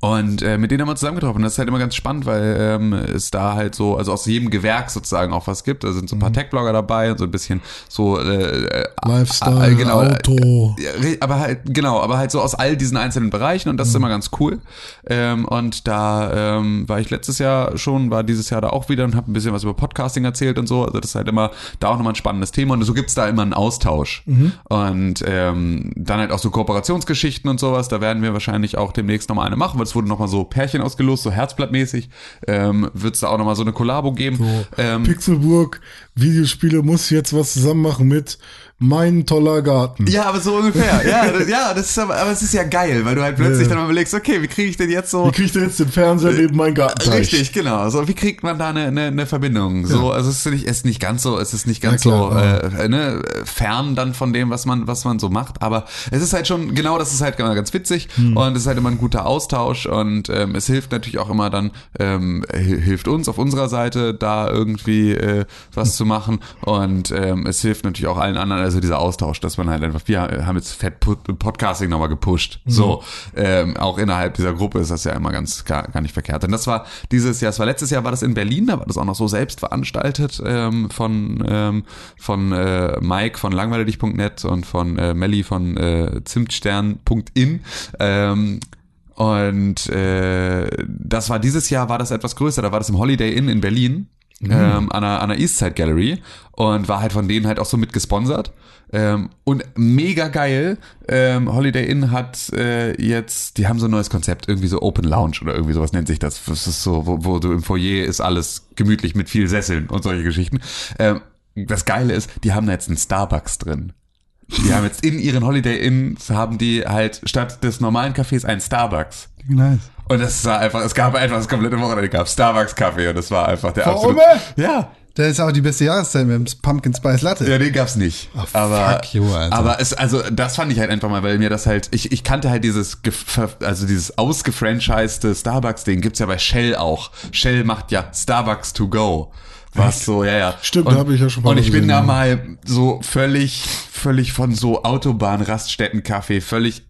Speaker 3: und äh, mit denen haben wir zusammengetroffen. Das ist halt immer ganz spannend, weil ähm, es da halt so, also aus jedem Gewerk sozusagen auch was gibt. Da sind so ein
Speaker 4: Mhm.
Speaker 3: paar Tech-Blogger dabei und so ein bisschen so äh, äh,
Speaker 4: Lifestyle,
Speaker 3: äh, genau,
Speaker 4: Auto.
Speaker 3: ja, re- aber halt, genau, aber halt so aus all diesen einzelnen Bereichen und das
Speaker 4: Mhm.
Speaker 3: ist immer ganz cool. Ähm, und da ähm, war ich letztes Jahr schon, war dieses Jahr da auch wieder und habe ein bisschen was über Podcasting erzählt und so. Also das ist halt immer da auch nochmal ein spannendes Thema und so gibt's da immer einen Austausch.
Speaker 4: Mhm.
Speaker 3: Und ähm, dann halt auch so Kooperationsgeschichten und sowas. Da werden wir wahrscheinlich auch demnächst nochmal eine machen, weil es wurde nochmal so Pärchen ausgelost, so Herzblattmäßig. Ähm, Wird es da auch nochmal so eine Kollabo geben. Ähm,
Speaker 4: Pixelburg, Videospiele muss jetzt was zusammen machen mit Mein toller Garten.
Speaker 3: Ja, aber so ungefähr. Ja, das, ja, das ist aber, aber es ist ja geil, weil du halt plötzlich
Speaker 4: Ja.
Speaker 3: dann mal überlegst, okay, wie kriege ich denn jetzt so
Speaker 4: Wie kriegt er jetzt den Fernseher neben meinen Gartenteich?
Speaker 3: Richtig, genau. So, wie kriegt man da eine, eine, eine Verbindung? So, also es ist nicht, es ist nicht ganz so, es ist nicht ganz
Speaker 4: klar,
Speaker 3: so äh, ne, fern dann von dem, was man, was man so macht. Aber es ist halt schon, genau, das ist halt ganz witzig
Speaker 4: Hm.
Speaker 3: und es ist halt immer ein guter Austausch und ähm, es hilft natürlich auch immer dann, ähm, hi- hilft uns auf unserer Seite da irgendwie äh, was zu machen und ähm, es hilft natürlich auch allen anderen, also dieser Austausch, dass man halt einfach, wir haben jetzt Fett Pod- Podcasting nochmal gepusht. So, ähm, auch innerhalb dieser Gruppe ist das ja immer ganz gar, gar nicht verkehrt. Und das war dieses Jahr, es war letztes Jahr, war das in Berlin, da war das auch noch so selbst veranstaltet ähm, von, ähm, von äh, Mike von langweilig.net und von äh, Melli von äh, Zimtstern.in. Ähm, und äh, das war dieses Jahr, war das etwas größer, da war das im Holiday Inn in Berlin. Ähm, an, der, an der Eastside Gallery und war halt von denen halt auch so mit gesponsert. Ähm, und mega geil. Ähm, Holiday Inn hat äh, jetzt, die haben so ein neues Konzept, irgendwie so Open Lounge oder irgendwie sowas nennt sich das. Das ist so, wo, wo du im Foyer ist alles gemütlich mit viel Sesseln und solche Geschichten. Ähm, das Geile ist, die haben da jetzt einen Starbucks drin. Die haben jetzt in ihren Holiday Inns haben die halt statt des normalen Cafés einen Starbucks.
Speaker 2: Nice.
Speaker 3: Und das war einfach, es gab einfach das komplette Wochenende, gab Starbucks Kaffee und das war einfach der
Speaker 2: Warum?
Speaker 3: absolute. Ja,
Speaker 2: Das ist auch die beste Jahreszeit mit dem Pumpkin Spice Latte.
Speaker 3: ja, den gab's nicht. aber,
Speaker 2: fuck you, Alter.
Speaker 3: aber es, also das fand ich halt einfach mal, weil mir das halt, ich, ich kannte halt dieses, also dieses ausgefranchised Starbucks-Ding, gibt's ja bei Shell auch. Shell macht ja Starbucks to go. Was so, ja, ja.
Speaker 4: Stimmt,
Speaker 3: und,
Speaker 4: da hab ich ja schon mal
Speaker 3: Und ich bin
Speaker 4: gesehen,
Speaker 3: da
Speaker 4: ja.
Speaker 3: mal so völlig, völlig von so Autobahn-Raststätten-Kaffee, völlig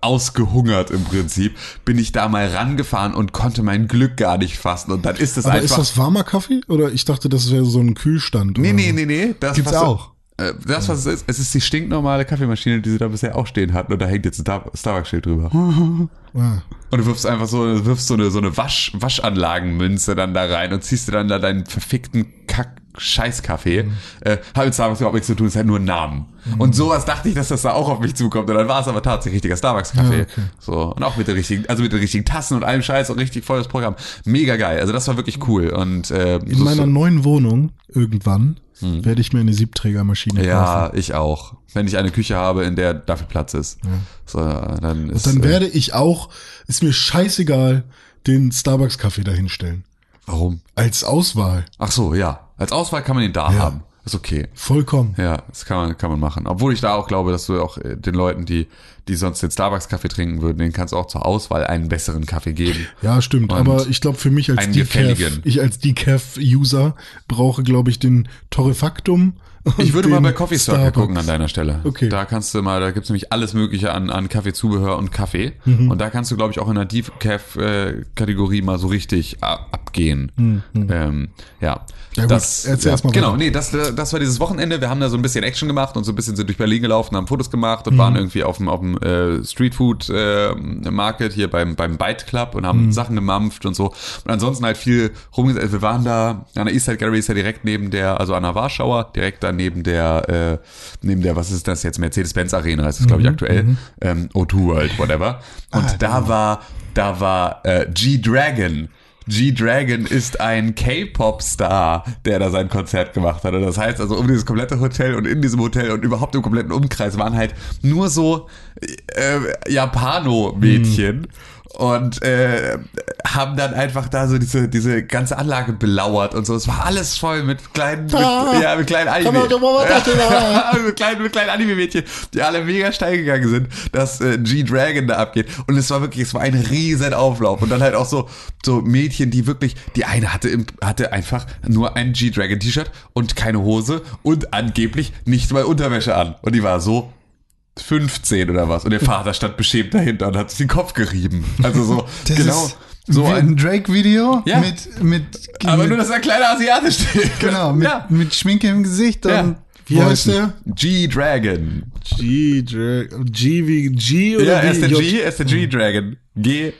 Speaker 3: ausgehungert im Prinzip, bin ich da mal rangefahren und konnte mein Glück gar nicht fassen. Und dann ist es
Speaker 4: Aber
Speaker 3: einfach.
Speaker 4: ist das warmer Kaffee? Oder ich dachte, das wäre so ein Kühlstand.
Speaker 3: Nee,
Speaker 4: oder
Speaker 3: nee, nee, nee. Das,
Speaker 2: Gibt's
Speaker 3: was,
Speaker 2: auch.
Speaker 3: Äh, Das, was es ist, es ist die stinknormale Kaffeemaschine, die sie da bisher auch stehen hatten. Und da hängt jetzt ein Star- Starbucks-Schild drüber.
Speaker 4: Ah.
Speaker 3: Und du wirfst einfach so, du wirfst so eine, so eine Wasch, Waschanlagenmünze dann da rein und ziehst dir dann da deinen verfickten Kack. Scheißkaffee.
Speaker 4: Mhm.
Speaker 3: Äh, hat mit Starbucks überhaupt nichts zu tun, ist halt nur ein Namen. Und sowas dachte ich, dass das da auch auf mich zukommt. Und dann war es aber tatsächlich richtiger Starbucks-Kaffee.
Speaker 4: Ja, okay.
Speaker 3: So. Und auch mit den richtigen, also mit den richtigen Tassen und allem Scheiß und richtig volles Programm. Mega geil. Also das war wirklich cool. Und äh,
Speaker 4: In
Speaker 3: so-
Speaker 4: meiner neuen Wohnung irgendwann werde ich mir eine Siebträgermaschine kaufen.
Speaker 3: Hm. Ja, ich auch. Wenn ich eine Küche habe, in der dafür Platz ist. So, dann ist.
Speaker 4: Dann
Speaker 3: äh,
Speaker 4: werde ich auch, ist mir scheißegal, den Starbucks-Kaffee dahinstellen.
Speaker 3: Warum?
Speaker 4: Als Auswahl.
Speaker 3: Ach so, ja. Als Auswahl kann man den da
Speaker 4: Ja.
Speaker 3: haben. Ist okay.
Speaker 4: Vollkommen.
Speaker 3: Ja, das kann man, kann man machen. Obwohl ich da auch glaube, dass du auch äh, den Leuten, die, die sonst den Starbucks-Kaffee trinken würden, denen kannst du auch zur Auswahl einen besseren Kaffee geben.
Speaker 4: Ja, stimmt.
Speaker 3: Und
Speaker 4: aber ich glaube, für mich als Decaf, ich als Decaf-User brauche, glaube ich, den Torrefactum.
Speaker 3: Ich würde mal bei Coffee Circle gucken an deiner Stelle.
Speaker 4: Okay.
Speaker 3: Da kannst du mal, da gibt's nämlich alles Mögliche an, an Kaffeezubehör und Kaffee.
Speaker 4: Mhm.
Speaker 3: Und da kannst du, glaube ich, auch in der Decaf-Kategorie mal so richtig abgehen. Ähm, ja.
Speaker 4: Mhm. Ja gut, erzähl erst mal
Speaker 3: Genau, nee, das, war, das war dieses Wochenende. Wir haben da so ein bisschen Action gemacht und so ein bisschen sind durch Berlin gelaufen, haben Fotos gemacht und waren irgendwie auf dem, auf dem äh, Streetfood äh, Market hier beim, beim Bite Club und haben Sachen gemampft und so. Und ansonsten halt viel rumgesetzt. Wir waren da, an der Eastside Gallery ist ja direkt neben der, also an der Warschauer, direkt da neben der, äh, neben der, was ist das jetzt, Mercedes-Benz Arena ist das, glaube ich, aktuell. Ähm, O2 World, whatever. Und da war, da war äh, G-Dragon. G-Dragon ist ein K-Pop-Star, der da sein Konzert gemacht hat. Und das heißt also, um dieses komplette Hotel und in diesem Hotel und überhaupt im kompletten Umkreis waren halt nur so äh, Japano-Mädchen. Und äh, haben dann einfach da so diese, diese ganze Anlage belauert und so. Es war alles voll mit kleinen, mit, ja, mit kleinen Anime. mit kleinen, mit kleinen Anime-Mädchen, die alle mega steil gegangen sind, dass äh, G-Dragon da abgeht. Und es war wirklich, es war ein riesen Auflauf. Und dann halt auch so, so Mädchen, die wirklich, die eine hatte, im, hatte einfach nur ein G-Dragon-T-Shirt und keine Hose und angeblich nicht mal Unterwäsche an. Und die war so 15 oder was. Und der Vater stand beschämt dahinter und hat sich den Kopf gerieben. Also so,
Speaker 4: Das
Speaker 3: genau.
Speaker 4: ist
Speaker 3: So
Speaker 4: wie
Speaker 3: ein,
Speaker 4: ein Drake-Video
Speaker 3: Ja.
Speaker 4: mit, mit,
Speaker 3: aber
Speaker 4: mit,
Speaker 3: nur, dass ein kleiner Asiate steht.
Speaker 4: genau, mit,
Speaker 3: ja.
Speaker 4: mit Schminke im Gesicht
Speaker 3: Ja.
Speaker 4: und wie heißt der?
Speaker 3: G-Dragon.
Speaker 4: G, Dra- G wie G oder
Speaker 3: Ja, er
Speaker 4: wie
Speaker 3: ist der? G, er ist der G-Dragon. G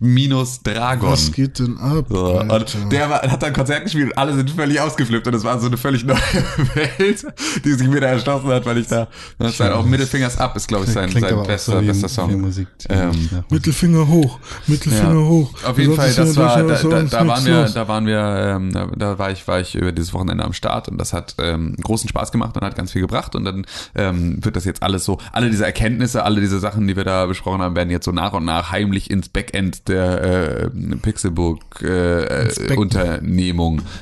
Speaker 3: minus Dragon.
Speaker 4: Was geht denn ab?
Speaker 3: So, und der war, hat dann Konzert gespielt und alle sind völlig ausgeflippt und es war so eine völlig neue Welt, die sich mir da erschlossen hat, weil ich da, das ist halt auch Mittelfingers Up ist, glaube ich, sein,
Speaker 4: Klingt
Speaker 3: sein bester,
Speaker 4: so wie-
Speaker 3: bester Song.
Speaker 4: Musik.
Speaker 3: Ähm,
Speaker 4: Ja.
Speaker 5: Mittelfinger hoch, Mittelfinger
Speaker 3: Ja.
Speaker 5: hoch.
Speaker 3: Auf jeden Fall, das war, da, da, da waren wir,
Speaker 5: los.
Speaker 3: da waren wir, ähm, da, da war ich, war ich über dieses Wochenende am Start und das hat ähm, großen Spaß gemacht und hat ganz viel gebracht und dann ähm, wird das jetzt alles so, alle diese Erkenntnisse, alle diese Sachen, die wir da besprochen haben, werden jetzt so nach und nach heimlich ins Backend der äh, Pixelburg äh,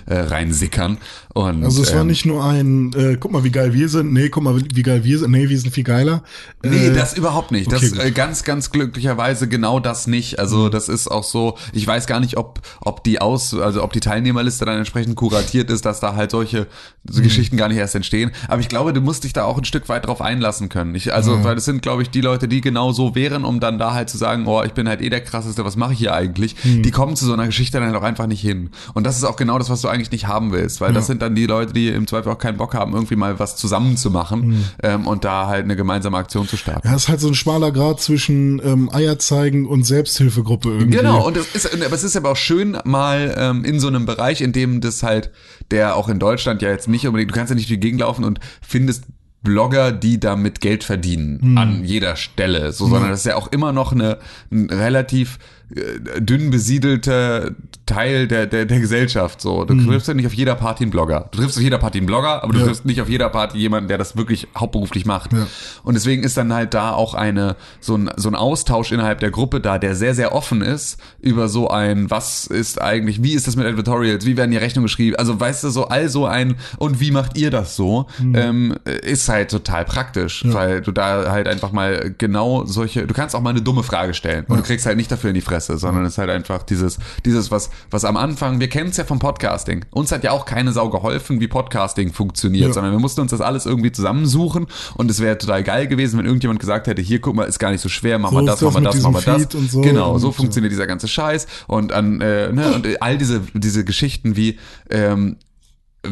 Speaker 3: äh, reinsickern und
Speaker 5: Also es war
Speaker 3: ähm,
Speaker 5: nicht nur ein, äh, guck mal, wie geil wir sind. Nee, guck mal, wie geil wir sind. Nee, wir sind viel geiler.
Speaker 3: Nee,
Speaker 5: äh,
Speaker 3: das überhaupt nicht. Das
Speaker 5: okay, gut.
Speaker 3: äh, ganz, ganz glücklicherweise genau das nicht. Also das ist auch so, ich weiß gar nicht, ob, ob die Aus, also ob die Teilnehmerliste dann entsprechend kuratiert ist, dass da halt solche so Geschichten gar nicht erst entstehen. Aber ich glaube, du musst dich da auch ein Stück weit drauf einlassen können. Ich, also, weil das sind, glaube ich, die Leute, die genau so wären, um dann da halt zu sagen, oh, ich bin halt eh der krasseste, was mache ich hier eigentlich? Die kommen zu so einer Geschichte dann auch einfach nicht hin. Und das ist auch genau das, was du eigentlich nicht haben willst, weil das sind dann die Leute, die im Zweifel auch keinen Bock haben, irgendwie mal was zusammen zu machen ähm, und da halt eine gemeinsame Aktion zu starten.
Speaker 5: Ja, es ist halt so ein schmaler Grad zwischen ähm, Eier zeigen und Selbsthilfegruppe irgendwie.
Speaker 3: Genau, und es ist, aber es ist aber auch schön, mal ähm, in so einem Bereich, in dem das halt, der auch in Deutschland ja jetzt nicht unbedingt, du kannst ja nicht durch die Gegend laufen und findest Blogger, die damit Geld verdienen, an jeder Stelle, so, sondern das ist ja auch immer noch eine, ein relativ dünn besiedelter Teil der, der, der Gesellschaft, so. Du triffst ja nicht auf jeder Party einen Blogger. Du triffst auf jeder Party einen Blogger, aber du
Speaker 5: Ja.
Speaker 3: triffst nicht auf jeder Party jemanden, der das wirklich hauptberuflich macht.
Speaker 5: Ja.
Speaker 3: Und deswegen ist dann halt da auch eine, so ein, so ein Austausch innerhalb der Gruppe da, der sehr, sehr offen ist über so ein, was ist eigentlich, wie ist das mit Advertorials, wie werden die Rechnungen geschrieben, also weißt du, so all so ein, und wie macht ihr das so, ähm, ist halt total praktisch, weil du da halt einfach mal genau solche, du kannst auch mal eine dumme Frage stellen und du kriegst halt nicht dafür in die Fresse, sondern es ist halt einfach dieses, dieses, was, was am Anfang, wir kennen es ja vom Podcasting, uns hat ja auch keine Sau geholfen, wie Podcasting funktioniert,
Speaker 5: Ja.
Speaker 3: sondern wir mussten uns das alles irgendwie zusammensuchen und es wäre total geil gewesen, wenn irgendjemand gesagt hätte, hier guck mal, ist gar nicht so schwer, mach
Speaker 5: So
Speaker 3: mal das, mach mal das, mach mal das.
Speaker 5: So.
Speaker 3: Genau, so
Speaker 5: Und,
Speaker 3: funktioniert dieser ganze Scheiß und an äh, ne, und all diese diese Geschichten wie ähm,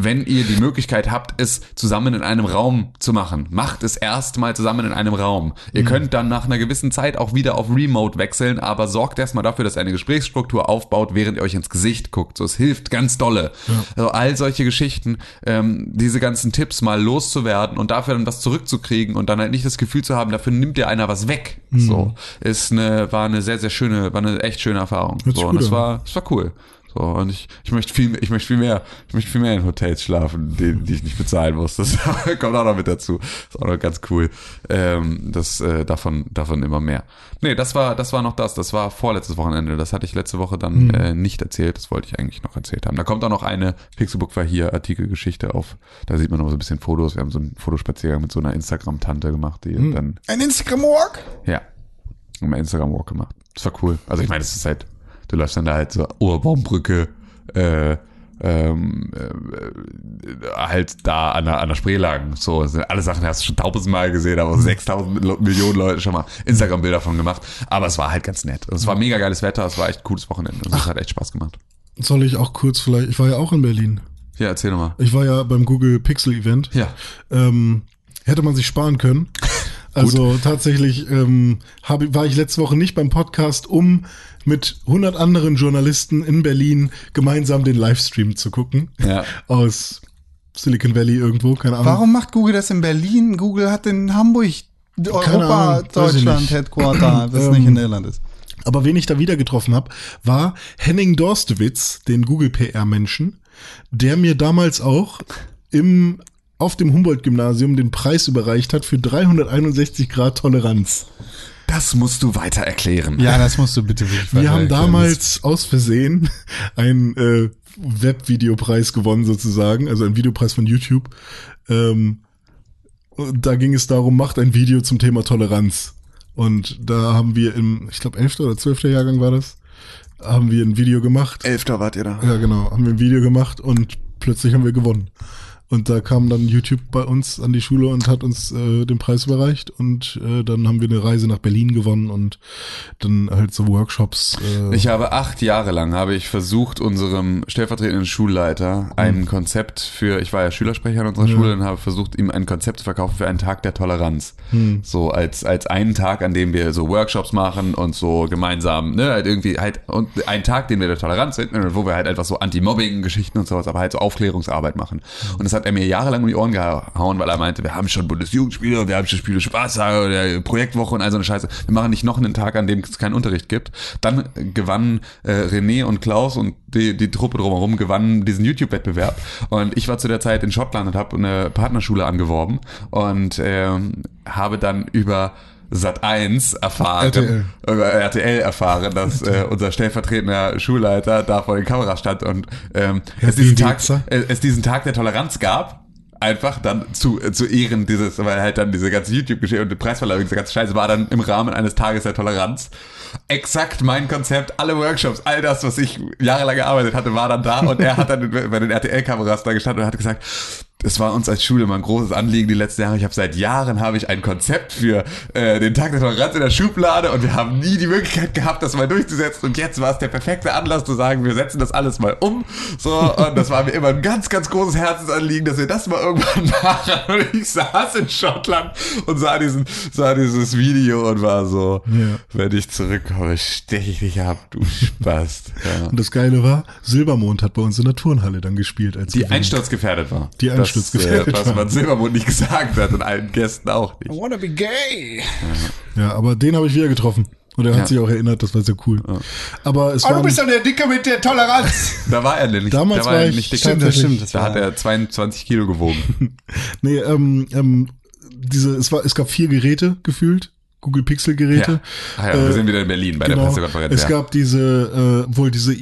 Speaker 3: wenn ihr die Möglichkeit habt, es zusammen in einem Raum zu machen, macht es erstmal zusammen in einem Raum. Ihr könnt dann nach einer gewissen Zeit auch wieder auf Remote wechseln, aber sorgt erstmal dafür, dass ihr eine Gesprächsstruktur aufbaut, während ihr euch ins Gesicht guckt. So, es hilft ganz dolle. Also all solche Geschichten, ähm, diese ganzen Tipps mal loszuwerden und dafür dann was zurückzukriegen und dann halt nicht das Gefühl zu haben, dafür nimmt dir einer was weg. So, ist eine, war eine sehr, sehr schöne, war eine echt schöne Erfahrung.
Speaker 5: Hört
Speaker 3: So, und das
Speaker 5: an.
Speaker 3: war, das war cool. So, und ich, ich möchte viel, ich möchte viel mehr, ich möchte viel mehr in Hotels schlafen, die, die ich nicht bezahlen muss. Das kommt auch noch mit dazu. ist auch noch ganz cool. Ähm, das, äh, davon, davon immer mehr. Nee, das war, das war noch das. Das war vorletztes Wochenende. Das hatte ich letzte Woche dann äh, nicht erzählt. Das wollte ich eigentlich noch erzählt haben. Da kommt auch noch eine Pixelbook war hier Artikelgeschichte auf. Da sieht man noch so ein bisschen Fotos. Wir haben so einen Fotospaziergang mit so einer Instagram-Tante gemacht, die dann
Speaker 4: Ein Instagram-Walk?
Speaker 3: ja. Haben wir Instagram Walk gemacht. Das war cool. Also ich meine, es ist halt, du läufst dann da halt so Ohrbaumbrücke, äh, ähm, äh, halt da an der, an der Spree lang. So, alle Sachen hast du schon tausendmal gesehen, aber 6000 Lo- Millionen Leute schon mal Instagram-Bilder von gemacht. Aber es war halt ganz nett. Es war mega geiles Wetter, es war echt ein cooles Wochenende. Und es hat echt Spaß gemacht.
Speaker 5: Soll ich auch kurz vielleicht, ich war ja auch in Berlin.
Speaker 3: Ja, erzähl nochmal.
Speaker 4: Ich war ja beim Google Pixel Event.
Speaker 3: Ja.
Speaker 4: Ähm, hätte man sich sparen können. Also tatsächlich ähm, hab, war ich letzte Woche nicht beim Podcast, um mit 100 anderen Journalisten in Berlin gemeinsam den Livestream zu gucken.
Speaker 3: Ja.
Speaker 4: Aus Silicon Valley irgendwo, keine Ahnung.
Speaker 2: Warum macht Google das in Berlin? Google hat in Hamburg Europa, Deutschland. Headquarter, das
Speaker 4: Ähm,
Speaker 2: nicht in Irland ist.
Speaker 4: Aber wen ich da wieder getroffen habe, war Henning Dorstewitz, den Google PR-Menschen, der mir damals auch im, auf dem Humboldt-Gymnasium den Preis überreicht hat für 361 Grad Toleranz.
Speaker 3: Das musst du weiter erklären.
Speaker 2: Ja, das musst du bitte wirklich
Speaker 4: Wir haben
Speaker 2: erklären.
Speaker 4: damals aus Versehen einen äh, Webvideopreis gewonnen sozusagen, also einen Videopreis von YouTube. Ähm, und da ging es darum, macht ein Video zum Thema Toleranz. Und da haben wir im, ich glaube, 11. oder 12. Jahrgang war das, haben wir ein Video gemacht.
Speaker 3: Elfter wart ihr da.
Speaker 4: Ja, genau, haben wir ein Video gemacht und plötzlich haben wir gewonnen. Und da kam dann YouTube bei uns an die Schule und hat uns äh, den Preis überreicht und äh, dann haben wir eine Reise nach Berlin gewonnen und dann halt so Workshops. Äh,
Speaker 3: Ich habe acht Jahre lang habe ich versucht, unserem stellvertretenden Schulleiter ein Konzept für, ich war ja Schülersprecher in unserer Schule und habe versucht, ihm ein Konzept zu verkaufen für einen Tag der Toleranz. So als, als einen Tag, an dem wir so Workshops machen und so gemeinsam, ne, halt irgendwie halt, und einen Tag, den wir der Toleranz widmen, wo wir halt einfach so Anti-Mobbing-Geschichten und sowas, aber halt so Aufklärungsarbeit machen. Und das hat er mir jahrelang um die Ohren gehauen, weil er meinte, wir haben schon Bundesjugendspiele und wir haben schon Spiele Spaß, oder Projektwoche und all so eine Scheiße. Wir machen nicht noch einen Tag, an dem es keinen Unterricht gibt. Dann gewannen äh, René und Klaus und die, die Truppe drumherum gewannen diesen YouTube-Wettbewerb. Und ich war zu der Zeit in Schottland und habe eine Partnerschule angeworben und ähm, habe dann über Sat 1 erfahren,
Speaker 4: RTL.
Speaker 3: RTL erfahren, dass äh, unser stellvertretender Schulleiter da vor den Kameras stand und ähm, es, diesen Tag,
Speaker 4: Bielitzer.
Speaker 3: äh, es diesen Tag der Toleranz gab. Einfach dann zu, äh, zu Ehren dieses, weil halt dann diese ganze YouTube-Geschichte und die Preisverleihung, diese ganze Scheiße war dann im Rahmen eines Tages der Toleranz. Exakt mein Konzept, alle Workshops, all das, was ich jahrelang gearbeitet hatte, war dann da und er hat dann bei den RTL-Kameras da gestanden und hat gesagt, es war uns als Schule mal ein großes Anliegen die letzten Jahre. Ich habe seit Jahren habe ich ein Konzept für äh, den Tag der Toleranz in der Schublade und wir haben nie die Möglichkeit gehabt, das mal durchzusetzen. Und jetzt war es der perfekte Anlass zu sagen, wir setzen das alles mal um. So und das war mir immer ein ganz, ganz großes Herzensanliegen, dass wir das mal irgendwann machen. Und ich saß in Schottland und sah diesen, sah dieses Video und war so,
Speaker 4: Ja.
Speaker 3: wenn ich zurückkomme, steche ich dich ab, du Spast. Ja.
Speaker 4: und das Geile war, Silbermond hat bei uns in der Turnhalle dann gespielt. Als
Speaker 3: Die einsturzgefährdet war.
Speaker 4: Die einsturzgefährdet
Speaker 3: das, äh,
Speaker 4: war.
Speaker 3: Was man Silbermond nicht gesagt hat und allen Gästen auch nicht.
Speaker 2: wanna be gay.
Speaker 4: Ja, aber den habe ich wieder getroffen. Und er hat
Speaker 3: Ja.
Speaker 4: sich auch erinnert, das war sehr cool. Aber es
Speaker 2: Oh,
Speaker 4: war
Speaker 2: du bist doch der Dicke mit der Toleranz.
Speaker 3: Da war er nämlich.
Speaker 4: Damals
Speaker 3: da
Speaker 4: war
Speaker 3: er
Speaker 4: ich-
Speaker 3: nicht dick.
Speaker 4: Stimmt, das stimmt,
Speaker 2: das
Speaker 3: Da
Speaker 2: war-
Speaker 3: hat er 22 Kilo gewogen.
Speaker 4: Nee, ähm, ähm, diese, es war, es gab vier Geräte gefühlt, Google Pixel Geräte.
Speaker 3: Ah ja, wir sind wieder in Berlin bei der Pressekonferenz.
Speaker 4: Genau. Es
Speaker 3: ja.
Speaker 4: gab diese, äh, wohl diese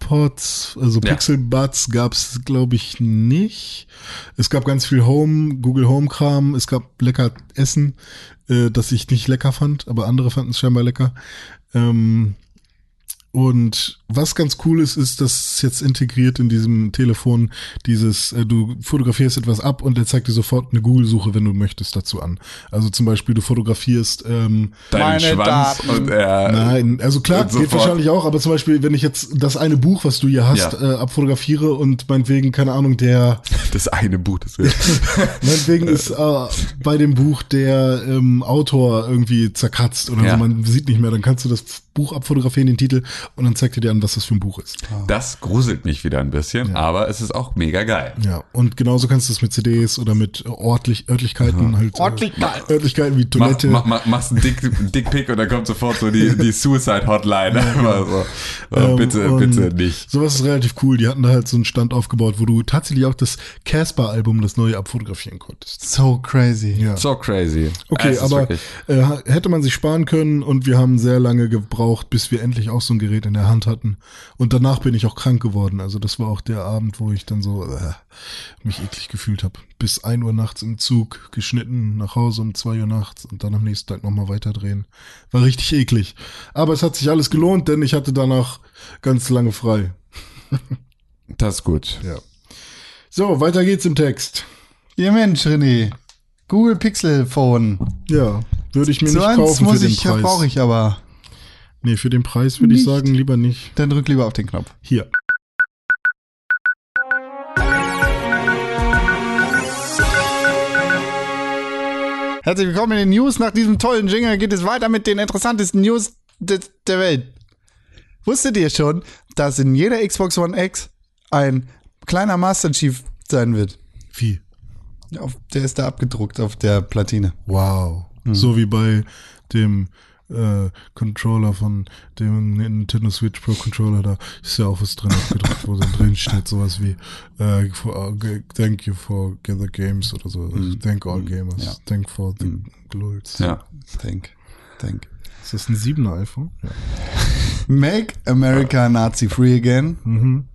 Speaker 4: Earpods, also
Speaker 3: Ja.
Speaker 4: Pixel Buds gab's, glaube ich, nicht. Es gab ganz viel Home, Google Home Kram. Es gab lecker Essen, äh, das ich nicht lecker fand, aber andere fanden es scheinbar lecker. Ähm, und was ganz cool ist, ist, dass es jetzt integriert in diesem Telefon dieses, äh, du fotografierst etwas ab und er zeigt dir sofort eine Google-Suche, wenn du möchtest, dazu an. Also zum Beispiel, du fotografierst ähm,
Speaker 3: Deinen
Speaker 2: Meine
Speaker 3: Schwanz
Speaker 2: Daten.
Speaker 3: und er.
Speaker 4: Nein, also klar, geht
Speaker 3: sofort-
Speaker 4: wahrscheinlich auch, aber zum Beispiel, wenn ich jetzt das eine Buch, was du hier hast,
Speaker 3: Ja.
Speaker 4: äh, abfotografiere und meinetwegen, keine Ahnung, der,
Speaker 3: Das eine Buch, das wir.
Speaker 4: meinetwegen ist äh, bei dem Buch der ähm, Autor irgendwie zerkratzt oder
Speaker 3: Ja.
Speaker 4: so, man sieht nicht mehr, dann kannst du das Buch abfotografieren, den Titel, und dann zeigt er dir an, was das für ein Buch ist.
Speaker 3: Das gruselt mich wieder ein bisschen, aber es ist auch mega geil.
Speaker 4: Ja, und genauso kannst du es mit CDs oder mit örtlich, Örtlichkeiten halt.
Speaker 2: Örtlichkeiten.
Speaker 4: Äh, Örtlichkeiten wie Toilette.
Speaker 3: mach, mach, machst einen Dick, Dickpick und dann kommt sofort so die, die Suicide-Hotline. Immer so. Oh,
Speaker 4: Ähm,
Speaker 3: bitte, bitte nicht.
Speaker 4: Sowas ist relativ cool. Die hatten da halt so einen Stand aufgebaut, wo du tatsächlich auch das Casper-Album, das neue, abfotografieren konntest.
Speaker 2: So crazy.
Speaker 4: Ja.
Speaker 3: So crazy.
Speaker 4: Okay,
Speaker 3: Es
Speaker 4: aber
Speaker 3: wirklich-
Speaker 4: äh, hätte man sich sparen können und wir haben sehr lange gebraucht, bis wir endlich auch so ein Gerät in der Hand hatten. Und danach bin ich auch krank geworden. Also das war auch der Abend, wo ich dann so äh, mich eklig gefühlt habe. Bis ein Uhr nachts im Zug geschnitten, nach Hause um zwei Uhr nachts und dann am nächsten Tag nochmal weiterdrehen. War richtig eklig. Aber es hat sich alles gelohnt, denn ich hatte danach ganz lange frei.
Speaker 3: Das ist gut.
Speaker 4: Ja. So, weiter geht's im Text.
Speaker 2: Ihr Mensch, René. Google Pixel Phone.
Speaker 4: Ja, würde ich mir
Speaker 2: So
Speaker 4: nicht
Speaker 2: eins
Speaker 4: kaufen
Speaker 2: muss
Speaker 4: für den
Speaker 2: ich,
Speaker 4: Preis.
Speaker 2: brauche ich aber.
Speaker 4: Nee, für den Preis würde ich sagen, lieber nicht.
Speaker 2: Dann drück lieber auf den Knopf.
Speaker 4: Hier.
Speaker 2: Herzlich willkommen in den News. Nach diesem tollen Jingle geht es weiter mit den interessantesten News der Welt. Wusstet ihr schon, dass in jeder Xbox One X ein kleiner Master Chief sein wird?
Speaker 4: Wie?
Speaker 2: Auf, der ist da abgedruckt auf der Platine.
Speaker 4: Wow. Mhm. So wie bei dem äh, Controller von dem Nintendo Switch Pro Controller, da ist ja auch was drin abgedruckt, wo dann drin steht sowas wie äh, for, uh, Thank you for the games oder so. Also Thank all gamers.
Speaker 2: Ja.
Speaker 4: Thank for the glorious.
Speaker 3: Ja.
Speaker 2: Denk, denk.
Speaker 4: Ist das ein 7er iPhone? Ja.
Speaker 2: Make America Nazi Free Again.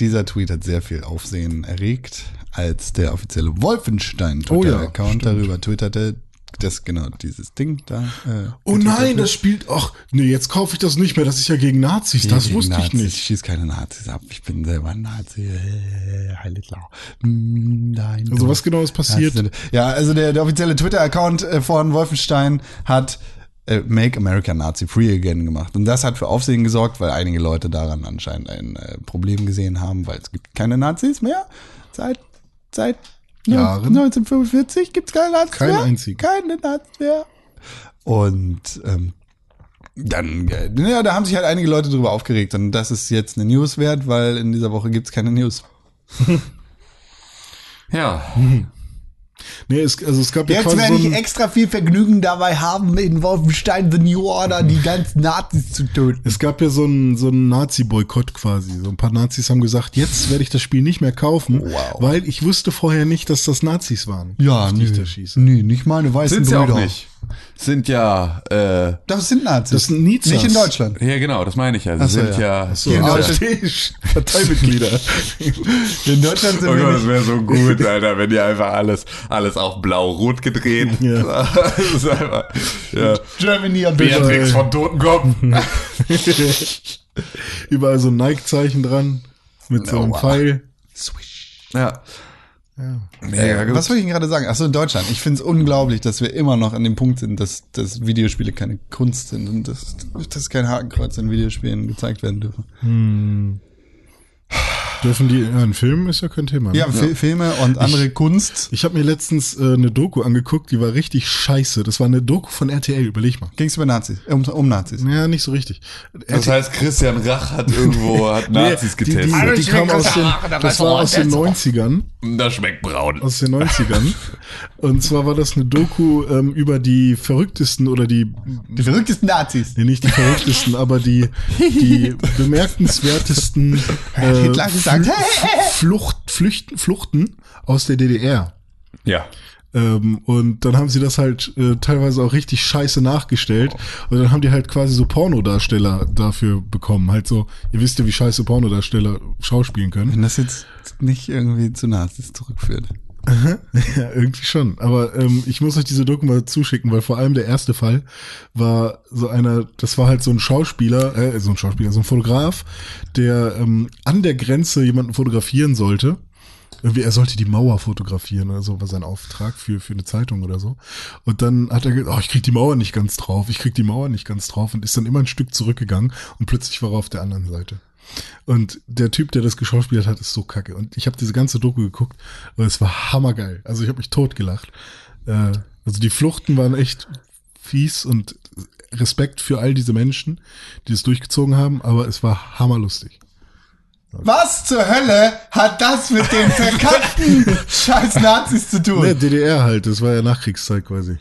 Speaker 2: Dieser Tweet hat sehr viel Aufsehen erregt, als der offizielle Wolfenstein
Speaker 4: Oh ja,
Speaker 2: darüber twitterte, dass genau dieses Ding da. Äh,
Speaker 4: Oh nein, das spielt. Ach, nee, jetzt kaufe ich das nicht mehr. Das ist ja gegen Nazis. Das
Speaker 2: gegen
Speaker 4: wusste ich
Speaker 2: Nazis.
Speaker 4: nicht.
Speaker 2: Ich schieße keine Nazis ab. Ich bin selber ein Nazi. Äh, Heiliglau. Mm, Nein.
Speaker 4: Also was genau ist passiert?
Speaker 2: Nazis Ja, also der, der offizielle Twitter-Account äh, von Wolfenstein hat äh, Make America Nazi Free Again gemacht. Und das hat für Aufsehen gesorgt, weil einige Leute daran anscheinend ein äh, Problem gesehen haben, weil es gibt keine Nazis mehr. Seit, seit
Speaker 4: Jahren?
Speaker 2: 1945 gibt es keine Nazis
Speaker 4: Keinen
Speaker 2: mehr.
Speaker 4: einzigen.
Speaker 2: Keine Nazis mehr. Und ähm, dann, äh, ja, da haben sich halt einige Leute drüber aufgeregt und das ist jetzt eine News wert, weil in dieser Woche gibt's keine News.
Speaker 3: Ja.
Speaker 4: Nee, es, also es gab ja
Speaker 2: Jetzt werde
Speaker 4: so
Speaker 2: ich extra viel Vergnügen dabei haben, in Wolfenstein The New Order die ganzen Nazis zu töten.
Speaker 4: Es gab ja so einen so einen Nazi-Boykott quasi. So ein paar Nazis haben gesagt, jetzt werde ich das Spiel nicht mehr kaufen,
Speaker 2: Wow.
Speaker 4: weil ich wusste vorher nicht, dass das Nazis waren.
Speaker 2: Ja,
Speaker 4: ich da schieße.
Speaker 2: Nee, nicht meine weißen
Speaker 3: Sind sie auch
Speaker 2: Brüder.
Speaker 3: nicht. Sind ja, äh,
Speaker 2: Das sind Nazis.
Speaker 4: Das sind Nizas.
Speaker 2: Nicht in Deutschland.
Speaker 3: ja genau, das meine ich ja. Sie
Speaker 2: Ach so,
Speaker 3: sind
Speaker 2: ja.
Speaker 3: ja.
Speaker 2: So. In Deutschland-
Speaker 4: Parteimitglieder.
Speaker 2: In Deutschland sind
Speaker 3: Oh
Speaker 2: wir
Speaker 3: Gott, das wäre so gut, Alter, wenn ihr einfach alles, alles auf blau-rot gedreht.
Speaker 4: Ja.
Speaker 3: Das ist einfach, ja.
Speaker 2: Germany und
Speaker 3: Beatrix von Totenkopf.
Speaker 4: Überall so ein Nike-Zeichen dran mit so einem
Speaker 2: wow.
Speaker 4: Pfeil.
Speaker 3: Ja.
Speaker 4: Ja.
Speaker 3: Mega gut.
Speaker 2: Was wollte ich gerade sagen? Achso, in Deutschland. Ich finde es unglaublich, dass wir immer noch an dem Punkt sind, dass, dass Videospiele keine Kunst sind und dass, dass kein Hakenkreuz in Videospielen gezeigt werden dürfen.
Speaker 4: Dürfen die, ja, ein Film ist ja kein Thema. ne?
Speaker 2: Ja, Fi- Filme und andere Kunst.
Speaker 4: Ich habe mir letztens äh, eine Doku angeguckt, die war richtig scheiße. Das war eine Doku von RTL, überleg mal.
Speaker 2: Ging es über Nazis, um, um Nazis.
Speaker 4: Ja, nicht so richtig.
Speaker 3: Das heißt, Christian Rach hat irgendwo, hat Nazis
Speaker 4: die, die,
Speaker 3: getestet.
Speaker 4: die, die kam aus den, das war aus den 90ern.
Speaker 3: Das schmeckt braun.
Speaker 4: aus den 90ern. Und zwar war das eine Doku ähm, über die verrücktesten oder die,
Speaker 2: Die verrücktesten Nazis.
Speaker 4: nee, nicht die verrücktesten, aber die, die bemerkenswertesten äh,
Speaker 2: Hitler hat gesagt,
Speaker 4: Flucht, Flüchten, Fluchten aus der DDR.
Speaker 3: Ja.
Speaker 4: Ähm, und dann haben sie das halt äh, teilweise auch richtig scheiße nachgestellt. Und dann haben die halt quasi so Pornodarsteller dafür bekommen. Halt so, ihr wisst ja, wie scheiße Pornodarsteller schauspielen können.
Speaker 2: Wenn das jetzt nicht irgendwie zu Nazis zurückführt.
Speaker 4: Ja, irgendwie schon. Aber ähm, ich muss euch diese Doku mal zuschicken, weil vor allem der erste Fall war so einer, das war halt so ein Schauspieler, äh, so ein Schauspieler, so ein Fotograf, der ähm, an der Grenze jemanden fotografieren sollte. Irgendwie, er sollte die Mauer fotografieren oder so, war sein Auftrag für, für eine Zeitung oder so. Und dann hat er gesagt, oh, ich krieg die Mauer nicht ganz drauf, ich krieg die Mauer nicht ganz drauf und ist dann immer ein Stück zurückgegangen und plötzlich war er auf der anderen Seite. Und der Typ, der das geschauspielt hat, ist so kacke. Und ich habe diese ganze Doku geguckt und es war hammergeil. Also ich habe mich totgelacht. Äh, also die Fluchten waren echt fies und Respekt für all diese Menschen, die es durchgezogen haben, aber es war hammerlustig.
Speaker 2: Was zur Hölle hat das mit den verkackten scheiß Nazis zu tun?
Speaker 4: Ne, DDR halt, das war ja Nachkriegszeit quasi.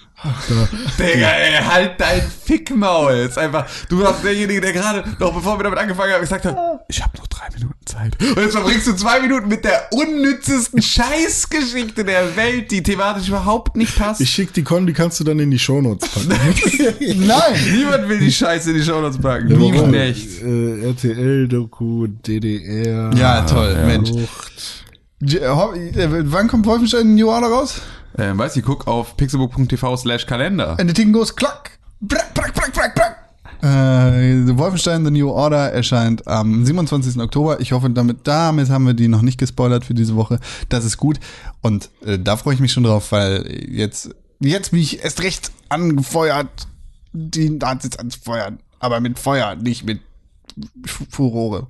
Speaker 3: Digga, ey, halt dein Fickmaul. Ist einfach, du warst derjenige, der gerade, noch bevor wir damit angefangen haben, gesagt hat, ich habe noch drei Minuten Zeit. Und jetzt verbringst du zwei Minuten mit der unnützesten Scheißgeschichte der Welt, die thematisch überhaupt nicht passt.
Speaker 4: ich schick die Con, die kannst du dann in die Shownotes packen.
Speaker 2: Nein.
Speaker 3: Niemand will die Scheiße in die Shownotes packen.
Speaker 4: Warum?
Speaker 3: Niemand echt.
Speaker 4: Äh, RTL-Doku, DDR.
Speaker 2: Ja, toll, Mensch.
Speaker 4: Flucht.
Speaker 2: J- ho- äh, Wann kommt Wolfenstein New Order raus?
Speaker 3: Ähm, weiß ich, guck auf pixelbook.tv slash Kalender.
Speaker 2: And the thing goes klack. Brack, brack, brack, brack, brack. Äh, Wolfenstein The New Order erscheint am 27. Oktober. Ich hoffe, damit, damit haben wir die noch nicht gespoilert für diese Woche. Das ist gut. Und äh, da freue ich mich schon drauf, weil jetzt, jetzt bin ich erst recht angefeuert, die Nazis anzufeuern. Aber mit Feuer, nicht mit Furore.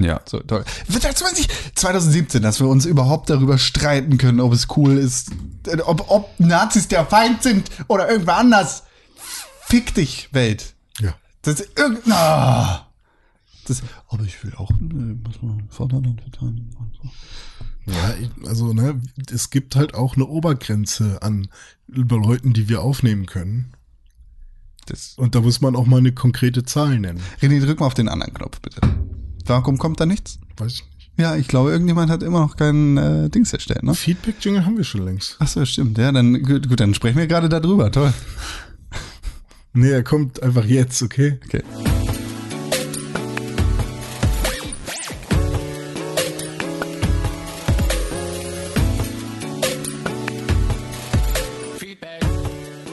Speaker 3: Ja.
Speaker 2: So, toll. 2020, 2017, dass wir uns überhaupt darüber streiten können, ob es cool ist, äh, ob, ob Nazis der Feind sind oder irgendwer anders. Fick dich, Welt.
Speaker 4: Ja.
Speaker 2: Das ist irgendein. Das, aber ich will auch äh, was man und so.
Speaker 4: Ja, also, ne, es gibt halt auch eine Obergrenze an Leuten, die wir aufnehmen können.
Speaker 2: Das,
Speaker 4: Und da muss man auch mal eine konkrete Zahl nennen.
Speaker 2: René, drück mal auf den anderen Knopf, bitte. Warum kommt da nichts?
Speaker 4: Weiß ich nicht.
Speaker 2: Ja, ich glaube, irgendjemand hat immer noch keinen äh, Dings erstellt, ne?
Speaker 4: Feedback-Jingle haben wir schon längst.
Speaker 2: Ach so, stimmt. Ja, dann gut, gut, dann sprechen wir gerade darüber. Toll.
Speaker 4: Nee, er kommt einfach jetzt, okay?
Speaker 2: Okay.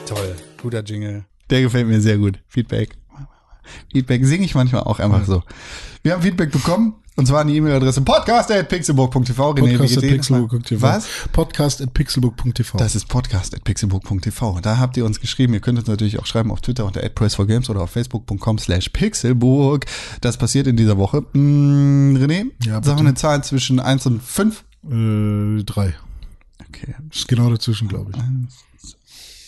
Speaker 2: Toll, guter Jingle. Der gefällt mir sehr gut. Feedback. Feedback singe ich manchmal auch einfach so. Wir haben Feedback bekommen und zwar an die E-Mail-Adresse podcast.pixelburg.tv. René, wie
Speaker 4: Podcast
Speaker 2: geht's
Speaker 4: at
Speaker 2: dir?
Speaker 4: pixelbook.tv.
Speaker 2: Was?
Speaker 4: Podcast at pixelbook.tv.
Speaker 2: Das ist podcast.pixelbook.tv. Da habt ihr uns geschrieben. Ihr könnt uns natürlich auch schreiben auf Twitter unter @press4games oder auf facebook.com slash pixelburg. Das passiert in dieser Woche. Hm, René,
Speaker 4: Ja,
Speaker 2: wir eine Zahl zwischen 1 und 5.
Speaker 4: Äh, drei.
Speaker 2: Okay,
Speaker 4: Ist genau dazwischen, glaube ich.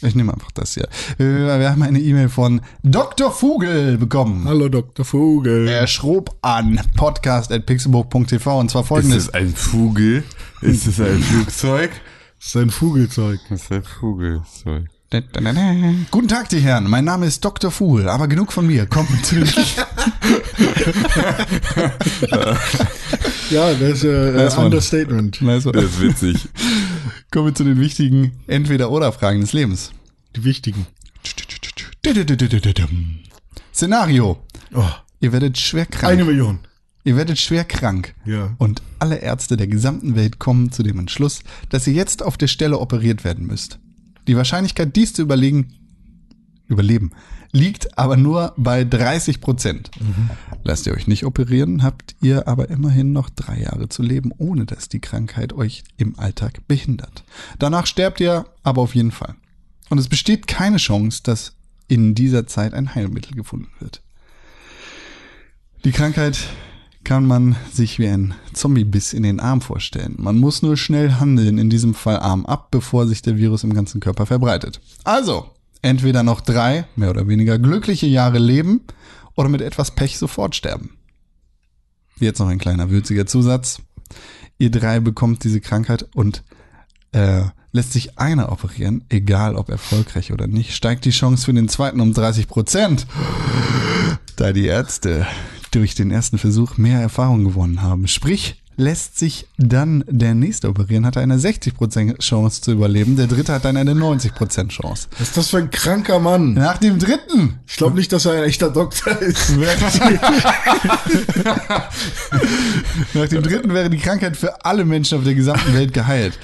Speaker 2: Ich nehme einfach das hier. Äh, Wir haben eine E-Mail von Dr. Vogel bekommen.
Speaker 4: Hallo Dr. Vogel.
Speaker 2: Er schrob an podcast.pixelburg.tv und zwar
Speaker 3: Ist
Speaker 2: folgendes.
Speaker 3: es ein Vogel? Ist es ein Flugzeug?
Speaker 4: Sein Vogelzeug.
Speaker 3: Das ist ein Vogelzeug.
Speaker 2: Guten Tag, die Herren. Mein Name ist Dr. Vogel, aber genug von mir. Kommt mit zu den
Speaker 4: Ja, das ist äh,
Speaker 2: war-
Speaker 4: Understatement.
Speaker 3: Das ist witzig.
Speaker 2: kommen wir zu den wichtigen Entweder-Oder-Fragen des Lebens.
Speaker 4: Die wichtigen.
Speaker 2: Szenario.
Speaker 4: Oh,
Speaker 2: Ihr werdet schwer krank.
Speaker 4: eine Million.
Speaker 2: Ihr werdet schwer krank.
Speaker 4: Ja.
Speaker 2: Und alle Ärzte der gesamten Welt kommen zu dem Entschluss, dass ihr jetzt auf der Stelle operiert werden müsst. Die Wahrscheinlichkeit, dies zu überlegen, überleben, liegt aber nur bei 30 Prozent. Lasst ihr euch nicht operieren, habt ihr aber immerhin noch drei Jahre zu leben, ohne dass die Krankheit euch im Alltag behindert. Danach sterbt ihr aber auf jeden Fall. Und es besteht keine Chance, dass in dieser Zeit ein Heilmittel gefunden wird. Die Krankheit kann man sich wie ein Zombiebiss in den Arm vorstellen. Man muss nur schnell handeln, in diesem Fall Arm ab, bevor sich der Virus im ganzen Körper verbreitet. Also, entweder noch drei, mehr oder weniger glückliche Jahre leben oder mit etwas Pech sofort sterben. Jetzt noch ein kleiner würziger Zusatz. Ihr drei bekommt diese Krankheit und äh, lässt sich einer operieren, egal ob erfolgreich oder nicht, steigt die Chance für den zweiten um 30 Prozent. Da die Ärzte durch den ersten Versuch mehr Erfahrung gewonnen haben. Sprich, lässt sich dann der nächste operieren, hat er eine 60% Chance zu überleben, der dritte hat dann eine 90% Chance.
Speaker 4: Was ist das für ein kranker Mann?
Speaker 2: Nach dem dritten
Speaker 4: Ich glaube nicht, dass er ein echter Doktor ist.
Speaker 2: Nach dem dritten wäre die Krankheit für alle Menschen auf der gesamten Welt geheilt.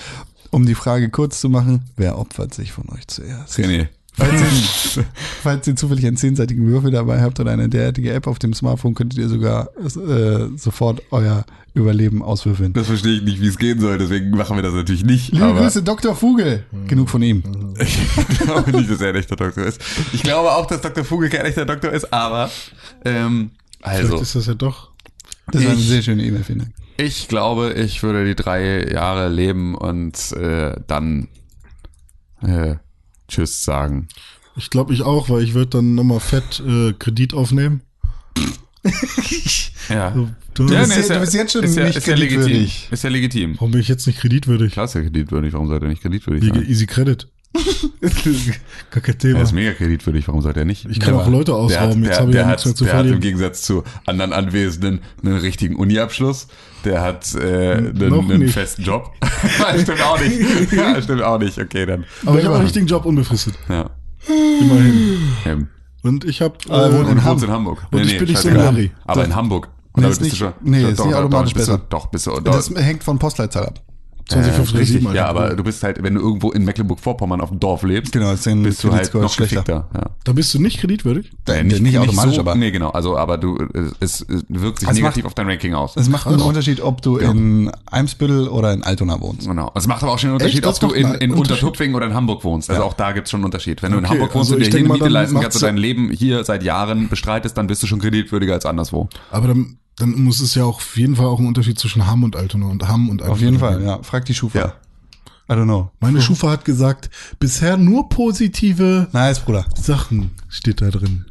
Speaker 2: Um die Frage kurz zu machen, wer opfert sich von euch zuerst?
Speaker 3: René.
Speaker 2: Falls ihr, falls ihr zufällig einen zehnseitigen Würfel dabei habt oder eine derartige App auf dem Smartphone, könntet ihr sogar äh, sofort euer Überleben auswürfeln.
Speaker 3: Das verstehe ich nicht, wie es gehen soll, deswegen machen wir das natürlich nicht.
Speaker 2: Liebe Grüße, Dr. Vogel. Genug von ihm.
Speaker 3: ich glaube nicht, dass er ein echter Doktor ist. Ich glaube auch, dass Dr. Vogel kein echter Doktor ist, aber ähm, also
Speaker 4: Vielleicht ist das ja doch.
Speaker 2: Das war eine
Speaker 3: Ich-
Speaker 2: sehr schöne E-Mail, vielen Dank.
Speaker 3: ich glaube, ich würde die drei Jahre leben und äh, dann äh, Tschüss sagen.
Speaker 4: Ich glaube ich auch, weil ich würde dann nochmal fett äh, Kredit aufnehmen.
Speaker 3: Ja.
Speaker 4: Du,
Speaker 2: Ja,
Speaker 4: ja,
Speaker 2: bist ja- du bist jetzt schon
Speaker 3: ist ja,
Speaker 2: nicht
Speaker 3: ist ja legitim.
Speaker 2: kreditwürdig.
Speaker 3: Ist ja legitim.
Speaker 4: Warum bin ich jetzt nicht kreditwürdig?
Speaker 3: Klar ist er kreditwürdig, warum sollte er nicht kreditwürdig
Speaker 4: Wegen? Easy Credit. Gar kein Thema.
Speaker 3: Er ist mega kreditwürdig, warum sollte er nicht?
Speaker 4: Ich kann auch Leute
Speaker 3: Der hat,
Speaker 4: ausrauben, jetzt
Speaker 3: der,
Speaker 4: habe ich
Speaker 3: der,
Speaker 4: ja
Speaker 3: hat,
Speaker 4: nichts mehr zu
Speaker 3: der hat im
Speaker 4: verlieren.
Speaker 3: Gegensatz zu anderen Anwesenden einen richtigen Uni-Abschluss. Der hat äh, einen,
Speaker 4: Noch
Speaker 3: einen
Speaker 4: nicht.
Speaker 3: festen Job. stimmt auch nicht. Ja, stimmt auch nicht. Okay, dann.
Speaker 4: Aber ich habe einen richtigen Job unbefristet.
Speaker 3: Ja.
Speaker 4: Immerhin.
Speaker 3: Ähm,
Speaker 4: Und ich habe
Speaker 2: Ah, wohnt
Speaker 3: und
Speaker 2: in
Speaker 3: du
Speaker 2: Ham-
Speaker 3: wohnst in Hamburg.
Speaker 4: Und ich bin nicht so. Larry.
Speaker 3: Aber in Hamburg.
Speaker 2: Nee, ist nicht-
Speaker 3: schon.
Speaker 2: nee, ist nicht automatisch besser.
Speaker 3: Doch, bist du.
Speaker 2: Das hängt von Postleitzahl ab.
Speaker 4: 20,
Speaker 3: äh, richtig, ja, aber du bist halt, wenn du irgendwo in Mecklenburg-Vorpommern auf dem Dorf lebst,
Speaker 2: Genau,
Speaker 3: bist du halt noch
Speaker 2: schlechter.
Speaker 3: Ja.
Speaker 4: Da bist du nicht kreditwürdig?
Speaker 2: Äh, nicht, automatisch,
Speaker 3: so,
Speaker 2: aber
Speaker 3: Nee, genau. Also, aber du, es, es wirkt sich
Speaker 2: Es
Speaker 3: negativ
Speaker 2: macht-
Speaker 3: auf dein Ranking aus.
Speaker 2: es macht einen Unterschied, ob du in Eimsbüttel oder in Altona wohnst.
Speaker 3: Genau. Es macht aber auch schon einen Unterschied, ob du in, in? Untertupfing oder in Hamburg wohnst. Also auch da gibt's schon einen Unterschied. Wenn du in Hamburg wohnst
Speaker 4: also
Speaker 3: und dir hier eine Miete leisten kannst und
Speaker 4: ja-
Speaker 3: dein Leben hier seit Jahren bestreitest, dann bist du schon kreditwürdiger als anderswo.
Speaker 4: Aber dann Dann muss es ja auch auf jeden Fall auch ein Unterschied zwischen Hamm und Altona und Hamm und Altona.
Speaker 2: Auf jeden Fall, ja. Frag die Schufa.
Speaker 3: Ja.
Speaker 2: I don't know.
Speaker 4: Meine Schufa hat gesagt, bisher nur positive
Speaker 2: Nice, Bruder.
Speaker 4: Sachen steht da drin.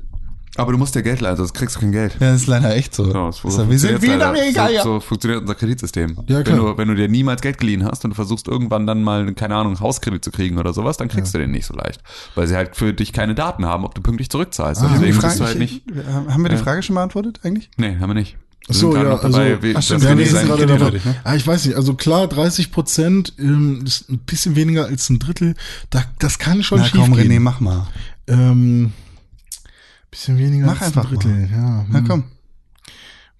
Speaker 3: Aber du musst ja Geld leihen, sonst kriegst du kein Geld.
Speaker 2: Ja, das ist leider echt so.
Speaker 3: Ja, so
Speaker 2: ja- wir sind wie in. Amerika,
Speaker 3: so,
Speaker 2: ja.
Speaker 3: so funktioniert unser Kreditsystem.
Speaker 4: Ja,
Speaker 3: wenn,
Speaker 4: klar.
Speaker 3: du, wenn du dir niemals Geld geliehen hast und du versuchst irgendwann dann mal, keine Ahnung, einen Hauskredit zu kriegen oder sowas, dann kriegst du den nicht so leicht. Weil sie halt für dich keine Daten haben, ob du pünktlich zurückzahlst.
Speaker 2: Ah, haben,
Speaker 3: bist
Speaker 2: die
Speaker 3: du halt nicht.
Speaker 2: haben wir die
Speaker 3: Ja.
Speaker 2: Frage schon beantwortet eigentlich?
Speaker 3: Nee, haben wir nicht.
Speaker 4: So, ja,
Speaker 3: dabei,
Speaker 4: also-
Speaker 2: Ach stimmt, ja, nee,
Speaker 4: gerade dabei.
Speaker 2: ne?
Speaker 4: Ah, ich weiß nicht, also klar, 30 Prozent ähm, ist ein bisschen weniger als ein Drittel. Da, das kann schon
Speaker 2: Na
Speaker 4: schief
Speaker 2: komm,
Speaker 4: gehen.
Speaker 2: René, mach mal.
Speaker 4: Ähm, bisschen weniger
Speaker 2: Mach
Speaker 4: als
Speaker 2: einfach
Speaker 4: ein Drittel. Ja,
Speaker 2: Na
Speaker 4: hm.
Speaker 2: komm.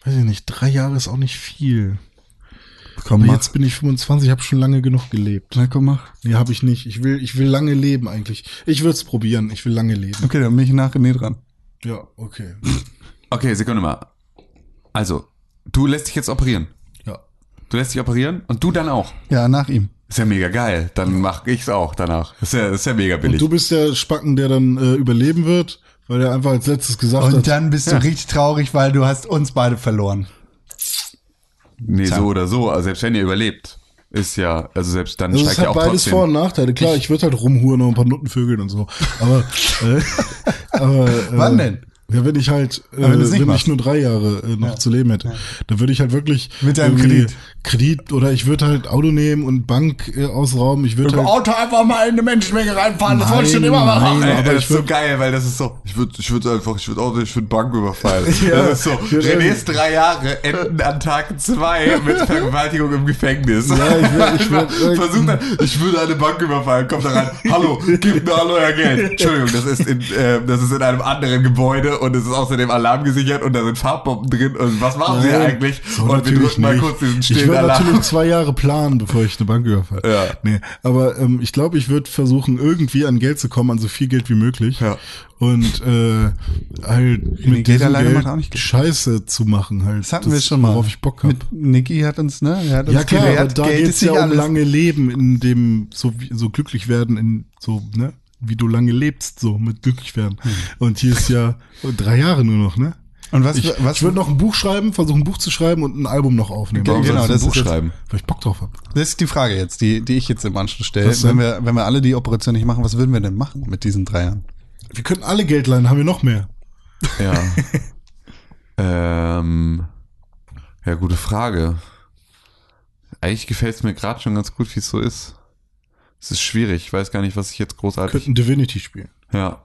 Speaker 4: Weiß ich nicht, drei Jahre ist auch nicht viel.
Speaker 2: Komm,
Speaker 4: Aber
Speaker 2: mach.
Speaker 4: jetzt bin ich 25, habe schon lange genug gelebt.
Speaker 2: Na komm, mach.
Speaker 4: Nee, habe ich nicht. Ich will, ich will lange leben eigentlich. Ich würde es probieren. Ich will lange leben.
Speaker 2: Okay, dann bin ich nach René dran.
Speaker 4: Ja, okay.
Speaker 3: Okay, Sekunde mal. Also, du lässt dich jetzt operieren.
Speaker 4: Ja.
Speaker 3: Du lässt dich operieren und du dann auch.
Speaker 2: Ja, nach ihm.
Speaker 3: Ist ja mega geil. Dann mach ich's auch danach. Ist ja, ist ja mega billig.
Speaker 4: Und du bist der Spacken, der dann äh, überleben wird, weil er einfach als letztes gesagt
Speaker 2: Und
Speaker 4: hat.
Speaker 2: dann bist du richtig traurig, weil du hast uns beide verloren.
Speaker 3: Nee, so oder so. Also selbst wenn ihr überlebt, ist ja, also selbst dann
Speaker 4: Also
Speaker 3: steigt ja
Speaker 4: hat
Speaker 3: auch
Speaker 4: beides
Speaker 3: trotzdem.
Speaker 4: Vor- und Nachteile. Klar, ich würde halt rumhuren und ein paar Nuttenvögeln und so. Aber, äh, aber äh,
Speaker 2: Wann denn?
Speaker 4: Ja, wenn ich halt, äh,
Speaker 2: wenn
Speaker 4: ich nur drei Jahre äh, noch zu leben hätte, dann würde ich halt wirklich
Speaker 2: Mit deinem
Speaker 4: irgendwie
Speaker 2: Kredit.
Speaker 4: Kredit oder ich würde halt Auto nehmen und Bank äh, ausrauben. Ich würde halt,
Speaker 2: Auto einfach mal in eine Menschenmenge reinfahren,
Speaker 4: das wollte ich schon immer mal machen.
Speaker 3: Ey,
Speaker 4: aber
Speaker 3: das
Speaker 4: ich
Speaker 3: ist so
Speaker 4: würd-
Speaker 3: geil, weil das ist so. Ich würde, ich würde einfach, ich würde auch, ich würde Bank überfallen.
Speaker 4: Ja,
Speaker 3: das ist so.
Speaker 4: würd
Speaker 3: Renés drei Jahre enden an Tag zwei mit Vergewaltigung im Gefängnis.
Speaker 4: Ja, ich würd- ich würd-
Speaker 3: Versucht dann, ich würde eine Bank überfallen, kommt da rein. Hallo, gebt mir alle euer Geld. Entschuldigung, das ist in, äh, das ist in einem anderen Gebäude und es ist außerdem alarmgesichert und da sind Farbbomben drin und was machen sie eigentlich?
Speaker 4: so
Speaker 3: und wir drücken mal kurz diesen
Speaker 4: Ich
Speaker 3: stillen
Speaker 4: würde
Speaker 3: Alarm.
Speaker 4: natürlich zwei Jahre planen, bevor ich eine Bank überfalle.
Speaker 3: Ja.
Speaker 4: Nee, aber ähm, ich glaube, ich würde versuchen, irgendwie an Geld zu kommen, an so viel Geld wie möglich.
Speaker 3: Ja.
Speaker 4: Und äh, halt mit
Speaker 2: Geld
Speaker 4: diesem
Speaker 2: alleine
Speaker 4: Geld
Speaker 2: macht auch nicht Geld.
Speaker 4: Scheiße zu machen. Halt.
Speaker 2: Das hatten wir schon mal.
Speaker 4: Worauf ich Bock habe.
Speaker 2: Mit Niki hat uns, ne? Hat uns
Speaker 4: Ja klar, aber da
Speaker 2: Geld
Speaker 4: geht's ja um
Speaker 2: alles.
Speaker 4: lange Leben, in dem so so glücklich werden, in so ne, wie du lange lebst, so mit glücklich werden.
Speaker 2: Hm.
Speaker 4: Und hier ist ja drei Jahre nur noch, ne?
Speaker 2: Und was,
Speaker 4: Ich,
Speaker 2: was
Speaker 4: ich würde noch ein Buch schreiben, versuchen ein Buch zu schreiben und ein Album noch aufnehmen.
Speaker 3: Warum
Speaker 2: genau, das
Speaker 3: ein Buch
Speaker 2: ist jetzt-
Speaker 3: schreiben?
Speaker 4: Weil ich Bock drauf habe.
Speaker 2: Das ist die Frage jetzt, die, die ich jetzt im Anschluss stelle. Wenn wir, wenn wir alle die Operation nicht machen, was würden wir denn machen mit diesen drei Jahren?
Speaker 4: Wir könnten alle Geld leihen, haben wir noch mehr.
Speaker 3: Ja. ähm, ja, gute Frage. Eigentlich gefällt es mir gerade schon ganz gut, wie es so ist. Es ist schwierig. Ich weiß gar nicht, was ich jetzt
Speaker 4: Wir
Speaker 3: großartig.
Speaker 4: könnten Divinity spielen.
Speaker 3: Ja.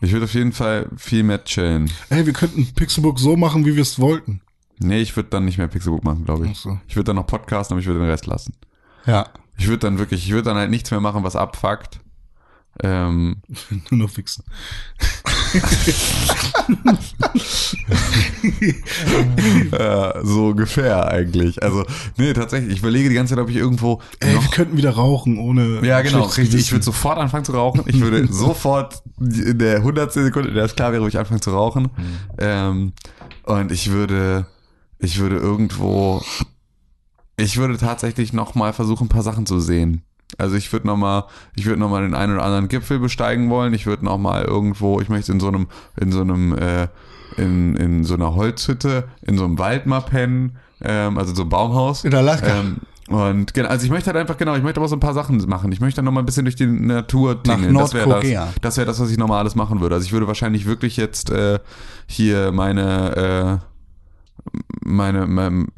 Speaker 3: Ich würde auf jeden Fall viel mehr chillen.
Speaker 4: Ey, wir könnten Pixelbook so machen, wie wir es wollten.
Speaker 3: Nee, ich würde dann nicht mehr Pixelbook machen, glaube ich.
Speaker 4: Ach so.
Speaker 3: Ich würde dann noch podcasten, aber ich würde den Rest lassen.
Speaker 2: Ja.
Speaker 3: Ich würde dann wirklich, ich würde dann halt nichts mehr machen, was abfuckt. Ähm,
Speaker 4: Nur noch fixen.
Speaker 3: äh, so ungefähr eigentlich. Also, nee, tatsächlich. Ich überlege die ganze Zeit, ob ich irgendwo
Speaker 4: Ey,
Speaker 3: noch
Speaker 4: wir könnten wieder rauchen ohne.
Speaker 3: Ja, genau, richtig. Ich würde sofort anfangen zu rauchen. Ich würde sofort in der hundertste Sekunde, in der es klar wäre, wo ich anfange zu rauchen. Ähm, und ich würde, ich würde irgendwo, ich würde tatsächlich noch mal versuchen, ein paar Sachen zu sehen. Also ich würde noch mal, ich würde noch mal den einen oder anderen Gipfel besteigen wollen. Ich würde noch mal irgendwo, ich möchte in so einem, in so einem, äh, in, in so einer Holzhütte, in so einem Wald mal pennen, ähm, also so ein Baumhaus.
Speaker 2: In Alaska.
Speaker 3: Ähm, und genau, also ich möchte halt einfach, genau, ich möchte aber so ein paar Sachen machen. Ich möchte dann noch mal ein bisschen durch die Natur tingeln.
Speaker 2: Nach
Speaker 3: Das wäre
Speaker 2: Nordkorea.
Speaker 3: das, das, wär das, was ich nochmal alles machen würde. Also ich würde wahrscheinlich wirklich jetzt äh, hier meine, äh, meine, mein,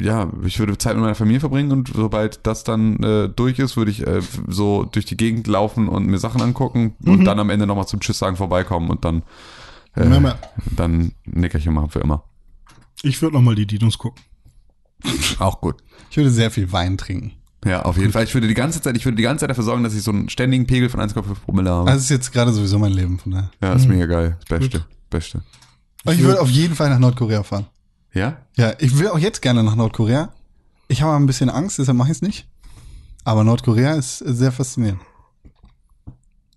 Speaker 3: ja, ich würde Zeit mit meiner Familie verbringen und sobald das dann äh, durch ist, würde ich äh, so durch die Gegend laufen und mir Sachen angucken und dann am Ende nochmal zum Tschüss sagen vorbeikommen und dann, äh,
Speaker 4: Ja,
Speaker 3: dann Nickerchen machen für immer.
Speaker 4: Ich würde noch mal die Dinos gucken.
Speaker 3: Auch gut.
Speaker 2: Ich würde sehr viel Wein trinken.
Speaker 3: Ja, auf jeden Fall. Ich würde die ganze Zeit, ich würde die ganze Zeit dafür sorgen, dass ich so einen ständigen Pegel von 1,5 Promille habe.
Speaker 2: Das ist jetzt gerade sowieso mein Leben. Von daher.
Speaker 3: ja, ist mega geil. Das Beste. Beste.
Speaker 2: Aber ich würde auf jeden Fall nach Nordkorea fahren.
Speaker 3: Ja?
Speaker 2: Ja, ich will auch jetzt gerne nach Nordkorea. Ich habe ein bisschen Angst, deshalb mache ich es nicht. Aber Nordkorea ist sehr faszinierend.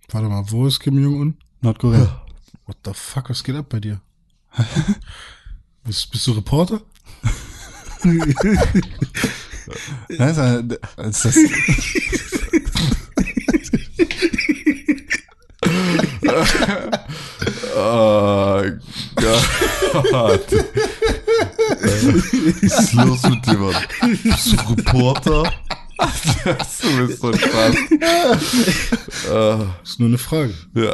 Speaker 4: Warte mal, wo ist Kim Jong-un?
Speaker 2: Nordkorea.
Speaker 4: What the fuck, was geht ab bei dir? bist, bist du Reporter?
Speaker 2: Das ist, das ist,
Speaker 3: Oh Gott. Was ist los mit dir, Mann? Bist du Reporter? du bist so Spaß.
Speaker 4: Ist nur eine Frage.
Speaker 3: Ja.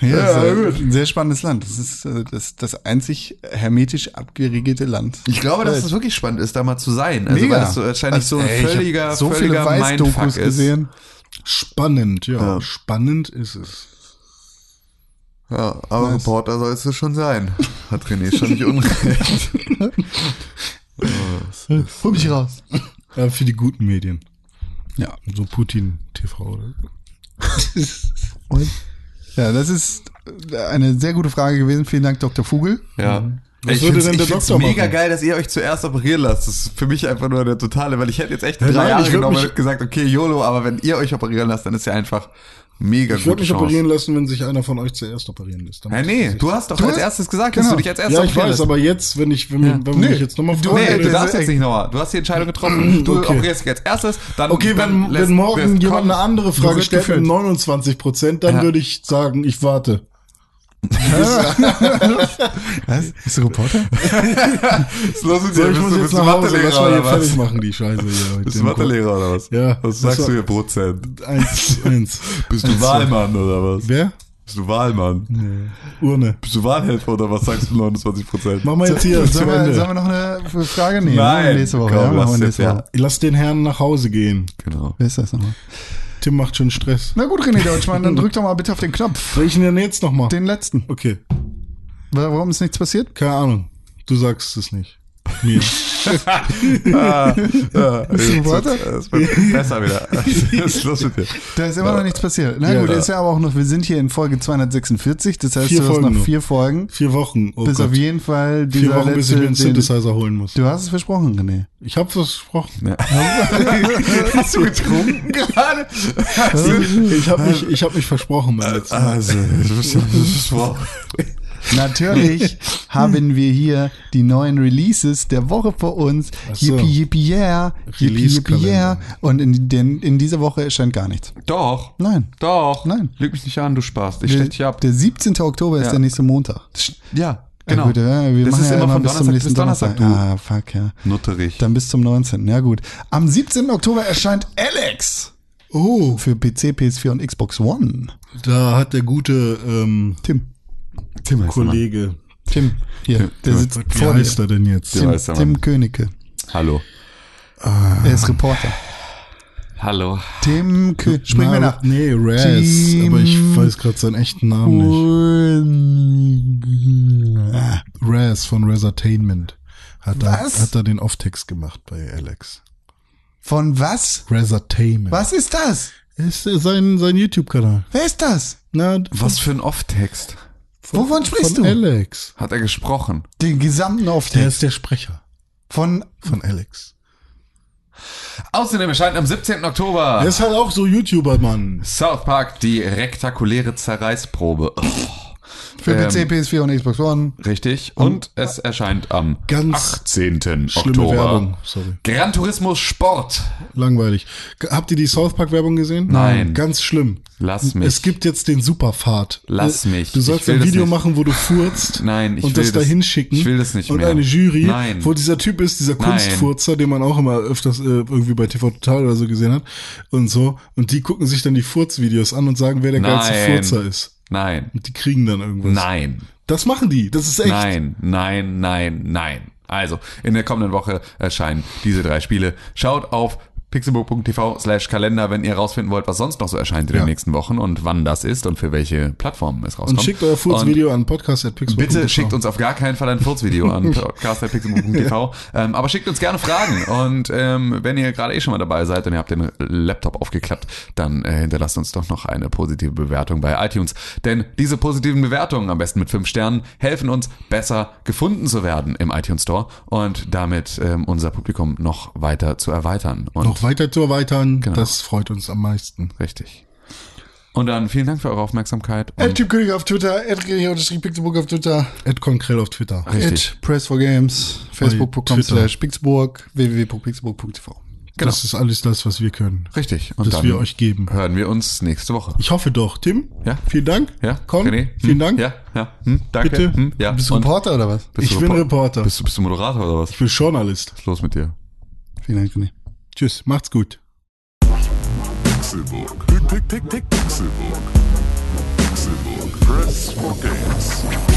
Speaker 2: Ja,
Speaker 3: Ja,
Speaker 2: das
Speaker 3: gut.
Speaker 2: ein sehr spannendes Land. Das ist äh, das, das einzig hermetisch abgeriegelte Land.
Speaker 3: Ich glaube, dass es wirklich spannend ist, da mal zu sein. Also,
Speaker 2: Mega.
Speaker 3: weil das so wahrscheinlich so ein
Speaker 2: ey,
Speaker 3: völliger,
Speaker 2: so viele
Speaker 3: völliger Mindfuck
Speaker 2: Weißdokus
Speaker 3: ist.
Speaker 2: gesehen.
Speaker 4: Spannend, ja.
Speaker 3: Ja.
Speaker 4: Spannend ist es.
Speaker 3: Ja, aber Reporter sollst du schon sein. Hat René schon nicht unrecht.
Speaker 2: Hol mich raus.
Speaker 4: Ja, für die guten Medien.
Speaker 2: Ja.
Speaker 4: So Putin TV oder
Speaker 2: Ja, das ist eine sehr gute Frage gewesen. Vielen Dank, Dr. Vogel.
Speaker 3: Ja.
Speaker 4: Was
Speaker 3: ich
Speaker 4: würde
Speaker 3: find's,
Speaker 4: denn der
Speaker 3: ich find's
Speaker 4: Doktor
Speaker 3: mega
Speaker 4: machen?
Speaker 3: geil, dass ihr euch zuerst operieren lasst. Das ist für mich einfach nur der totale, weil ich hätte jetzt echt drei
Speaker 4: nein,
Speaker 3: Jahre genommen und gesagt, okay, YOLO, aber wenn ihr euch operieren lasst, dann ist ja einfach mega
Speaker 4: Ich würde mich
Speaker 3: Chance.
Speaker 4: operieren lassen, wenn sich einer von euch zuerst operieren lässt. Muss
Speaker 3: nee, du hast doch
Speaker 2: Du
Speaker 3: als
Speaker 2: hast-
Speaker 3: erstes gesagt, dass
Speaker 2: genau.
Speaker 3: du dich als erstes
Speaker 4: Ja, ich weiß,
Speaker 3: lässt.
Speaker 4: aber jetzt, wenn ich, wenn, wenn man
Speaker 2: Nee,
Speaker 4: mich jetzt nochmal
Speaker 2: du-
Speaker 4: fragt,
Speaker 3: Nee, du
Speaker 2: das
Speaker 3: darfst jetzt nicht nochmal. Du hast die Entscheidung getroffen. Du
Speaker 4: Okay.
Speaker 3: operierst dich als erstes, dann
Speaker 4: Okay,
Speaker 3: dann
Speaker 4: wenn,
Speaker 3: lässt-
Speaker 4: wenn morgen jemand
Speaker 3: komm,
Speaker 4: eine andere Frage stellt mit
Speaker 2: gefilmt.
Speaker 4: 29 Prozent, dann
Speaker 3: Ja.
Speaker 4: würde ich sagen, ich warte.
Speaker 2: Was? Bist du Reporter?
Speaker 3: Was ist los mit
Speaker 4: So,
Speaker 3: dir?
Speaker 4: ich
Speaker 3: Bist
Speaker 4: muss
Speaker 3: du-
Speaker 4: jetzt
Speaker 3: bist du
Speaker 4: nach Hause, lass mal hier
Speaker 3: oder
Speaker 4: fertig machen, die Scheiße hier.
Speaker 3: Bist du Mathelehrer oder was?
Speaker 4: Ja,
Speaker 3: Was sagst
Speaker 4: war-
Speaker 3: du hier, Prozent?
Speaker 4: Eins, eins.
Speaker 3: Bist du Wahlmann oder was?
Speaker 4: Wer?
Speaker 3: Bist du Wahlmann?
Speaker 4: Urne.
Speaker 3: Bist du Wahlhelfer oder was sagst du 29 Prozent?
Speaker 4: Machen wir jetzt hier
Speaker 2: Sollen wir, sollen wir noch eine Frage nehmen?
Speaker 3: Nein,
Speaker 2: Nächste Woche,
Speaker 3: komm,
Speaker 2: ja?
Speaker 3: lass jetzt,
Speaker 2: nächste. Woche.
Speaker 4: Lass den Herrn nach Hause gehen.
Speaker 3: Genau.
Speaker 2: Wer ist das nochmal?
Speaker 4: Tim macht schon Stress.
Speaker 2: Na gut, René Deutschmann, dann drück doch mal bitte auf den Knopf.
Speaker 4: Welchen denn jetzt nochmal?
Speaker 2: Den letzten.
Speaker 4: Okay,
Speaker 2: Warum ist nichts passiert?
Speaker 4: keine Ahnung. Du sagst es nicht. Mir.
Speaker 3: Ja,
Speaker 2: Bist du Reporter?
Speaker 3: Es wird besser wieder. Was ist los mit dir?
Speaker 2: Da ist immer noch nichts passiert. Na
Speaker 4: Ja.
Speaker 2: gut, ist ja aber auch noch, wir sind hier in Folge 246, das heißt,
Speaker 4: Vier
Speaker 2: du hast
Speaker 4: Folgen
Speaker 2: noch
Speaker 4: noch.
Speaker 2: vier Folgen.
Speaker 4: Vier Wochen. Oh
Speaker 2: bis
Speaker 4: Gott.
Speaker 2: auf jeden Fall
Speaker 4: Vier
Speaker 2: dieser
Speaker 4: Wochen, bis ich
Speaker 2: letzte,
Speaker 4: mir einen
Speaker 2: den,
Speaker 4: Synthesizer holen muss.
Speaker 2: Du hast es versprochen, René.
Speaker 4: Ich habe versprochen.
Speaker 3: Hast du getrunken gerade?
Speaker 4: Ich habe mich, ich hab mich versprochen beim letzten Mal.
Speaker 3: Also, du bist ja versprochen.
Speaker 2: Natürlich haben wir hier die neuen Releases der Woche vor uns.
Speaker 4: Ach so.
Speaker 2: Yippie, yippie, yeah. Yippie, yippie, yeah. Und in, den, in dieser Woche erscheint gar nichts.
Speaker 3: Doch.
Speaker 2: Nein.
Speaker 3: Doch.
Speaker 2: Nein.
Speaker 3: Lüg mich nicht an, du Spaß. Ich stech dich ab.
Speaker 2: Der 17. Oktober ist
Speaker 3: Ja.
Speaker 2: der nächste Montag.
Speaker 3: Ja, genau.
Speaker 2: Ja, gut, ja, wir
Speaker 3: das
Speaker 2: machen
Speaker 3: ist
Speaker 2: ja
Speaker 3: immer von
Speaker 2: bis zum
Speaker 3: Donnerstag
Speaker 2: nächsten
Speaker 3: bis Donnerstag, du
Speaker 2: Ah, fuck, ja.
Speaker 3: Nutterich.
Speaker 2: Dann bis zum 19. Ja gut. Am 17. Oktober erscheint Alex
Speaker 4: Oh,
Speaker 2: für PC, PS4 und Xbox One.
Speaker 4: da hat der gute ähm,
Speaker 2: Tim.
Speaker 3: Tim heißt.
Speaker 4: Kollege,
Speaker 2: Tim. Hier,
Speaker 3: Tim,
Speaker 2: der
Speaker 3: Tim.
Speaker 2: sitzt
Speaker 4: wie
Speaker 2: vor dir.
Speaker 4: heißt er denn jetzt?
Speaker 2: Tim, Tim. Königke.
Speaker 3: Hallo.
Speaker 2: Er ist Reporter.
Speaker 3: Hallo.
Speaker 2: Tim Königke. Springen wir
Speaker 4: Na,
Speaker 2: nach.
Speaker 4: Nee, Raz, aber ich weiß gerade seinen echten Namen nicht.
Speaker 2: Ah,
Speaker 4: Raz von Razertainment. Hat da,
Speaker 2: Was?
Speaker 4: hat da den Off-Text gemacht bei Alex.
Speaker 2: Von was?
Speaker 4: Razertainment.
Speaker 2: Was ist das?
Speaker 4: Ist äh, sein, sein YouTube-Kanal.
Speaker 2: Wer ist das?
Speaker 4: Na,
Speaker 3: Was für ein Off-Text.
Speaker 2: Wovon sprichst
Speaker 4: von
Speaker 2: du?
Speaker 4: Alex.
Speaker 3: Hat er gesprochen?
Speaker 2: Den gesamten
Speaker 4: Der
Speaker 2: Auftext.
Speaker 4: ist der Sprecher
Speaker 2: Von
Speaker 4: von Alex.
Speaker 3: Außerdem erscheint am 17. Oktober
Speaker 4: Der ist halt auch so YouTuber, Mann.
Speaker 3: South Park die rektakuläre Zerreißprobe. Oh,
Speaker 2: für
Speaker 3: Ähm,
Speaker 2: PC, PS4 und Xbox One.
Speaker 3: richtig. Und es erscheint am
Speaker 4: Ganz
Speaker 3: 18.
Speaker 4: Schlimme
Speaker 3: Oktober.
Speaker 4: Werbung. Sorry.
Speaker 3: Gran Turismo Sport.
Speaker 4: Langweilig. Habt ihr die South Park Werbung gesehen?
Speaker 3: Nein.
Speaker 4: Ganz schlimm.
Speaker 3: Lass mich.
Speaker 4: Es gibt jetzt den Superfahrt.
Speaker 3: Lass mich.
Speaker 4: Du sollst ein Video machen, wo du furzt.
Speaker 3: Nein, ich
Speaker 4: und
Speaker 3: will
Speaker 4: das da
Speaker 3: das-
Speaker 4: hinschicken.
Speaker 3: ich will das nicht
Speaker 4: Und
Speaker 3: mehr.
Speaker 4: eine Jury,
Speaker 3: Nein.
Speaker 4: wo dieser Typ ist, dieser
Speaker 3: Nein.
Speaker 4: Kunstfurzer, den man auch immer öfters äh, irgendwie bei TV Total oder so gesehen hat. Und so. Und die gucken sich dann die Furzvideos an und sagen, wer der geilste
Speaker 3: Nein.
Speaker 4: Furzer ist.
Speaker 3: Nein.
Speaker 4: Und die kriegen dann irgendwas.
Speaker 3: Nein.
Speaker 4: Das machen die. Das ist echt.
Speaker 3: Nein, nein, nein, nein. Also, in der kommenden Woche erscheinen diese drei Spiele. Schaut auf pixelbook.tv slash Kalender, wenn ihr rausfinden wollt, was sonst noch so erscheint in
Speaker 4: Ja.
Speaker 3: den nächsten Wochen und wann das ist und für welche Plattformen es rauskommt.
Speaker 4: Und schickt euer Furzvideo an podcast.pixel.
Speaker 3: Bitte schickt uns auf gar keinen Fall ein Furzvideo an podcast.pixelbook.tv, ähm, aber schickt uns gerne Fragen und ähm, wenn ihr gerade eh schon mal dabei seid und ihr habt den Laptop aufgeklappt, dann äh, hinterlasst uns doch noch eine positive Bewertung bei iTunes, denn diese positiven Bewertungen, am besten mit fünf Sternen, helfen uns besser gefunden zu werden im iTunes Store und damit ähm, unser Publikum noch weiter zu erweitern und
Speaker 4: Noch weiter zu erweitern,
Speaker 3: Genau.
Speaker 4: das freut uns am meisten.
Speaker 3: richtig. Und dann vielen Dank für eure Aufmerksamkeit.
Speaker 2: Ed Tim König auf Twitter, Ed Pixelburg auf Twitter,
Speaker 4: Ed Konkrell auf Twitter.
Speaker 2: Ed Press for Games, facebook.com
Speaker 4: Twitter.
Speaker 2: slash pixelburg, www.pixelburg.tv.
Speaker 3: Genau.
Speaker 4: Das ist alles das, was wir können.
Speaker 3: Richtig. Und
Speaker 4: Das wir euch geben.
Speaker 3: hören wir uns nächste Woche.
Speaker 4: Ich hoffe doch. Tim?
Speaker 3: Ja.
Speaker 4: Vielen Dank.
Speaker 3: Ja,
Speaker 4: Con?
Speaker 3: René?
Speaker 4: Vielen
Speaker 3: Hm?
Speaker 4: Dank.
Speaker 3: Ja, ja. Hm, danke.
Speaker 4: Bitte?
Speaker 3: Hm, ja.
Speaker 2: Bist du
Speaker 3: Und-
Speaker 2: Reporter oder was?
Speaker 4: Ich
Speaker 3: du
Speaker 4: bin
Speaker 3: Repor-
Speaker 4: Reporter.
Speaker 3: Bist du, bist du Moderator oder was?
Speaker 4: Ich bin Journalist.
Speaker 3: Was ist los mit dir?
Speaker 2: Vielen Dank, René.
Speaker 4: Tschüss, macht's gut.
Speaker 1: Pixelburg. Pixelburg. Pixelburg. Press for games.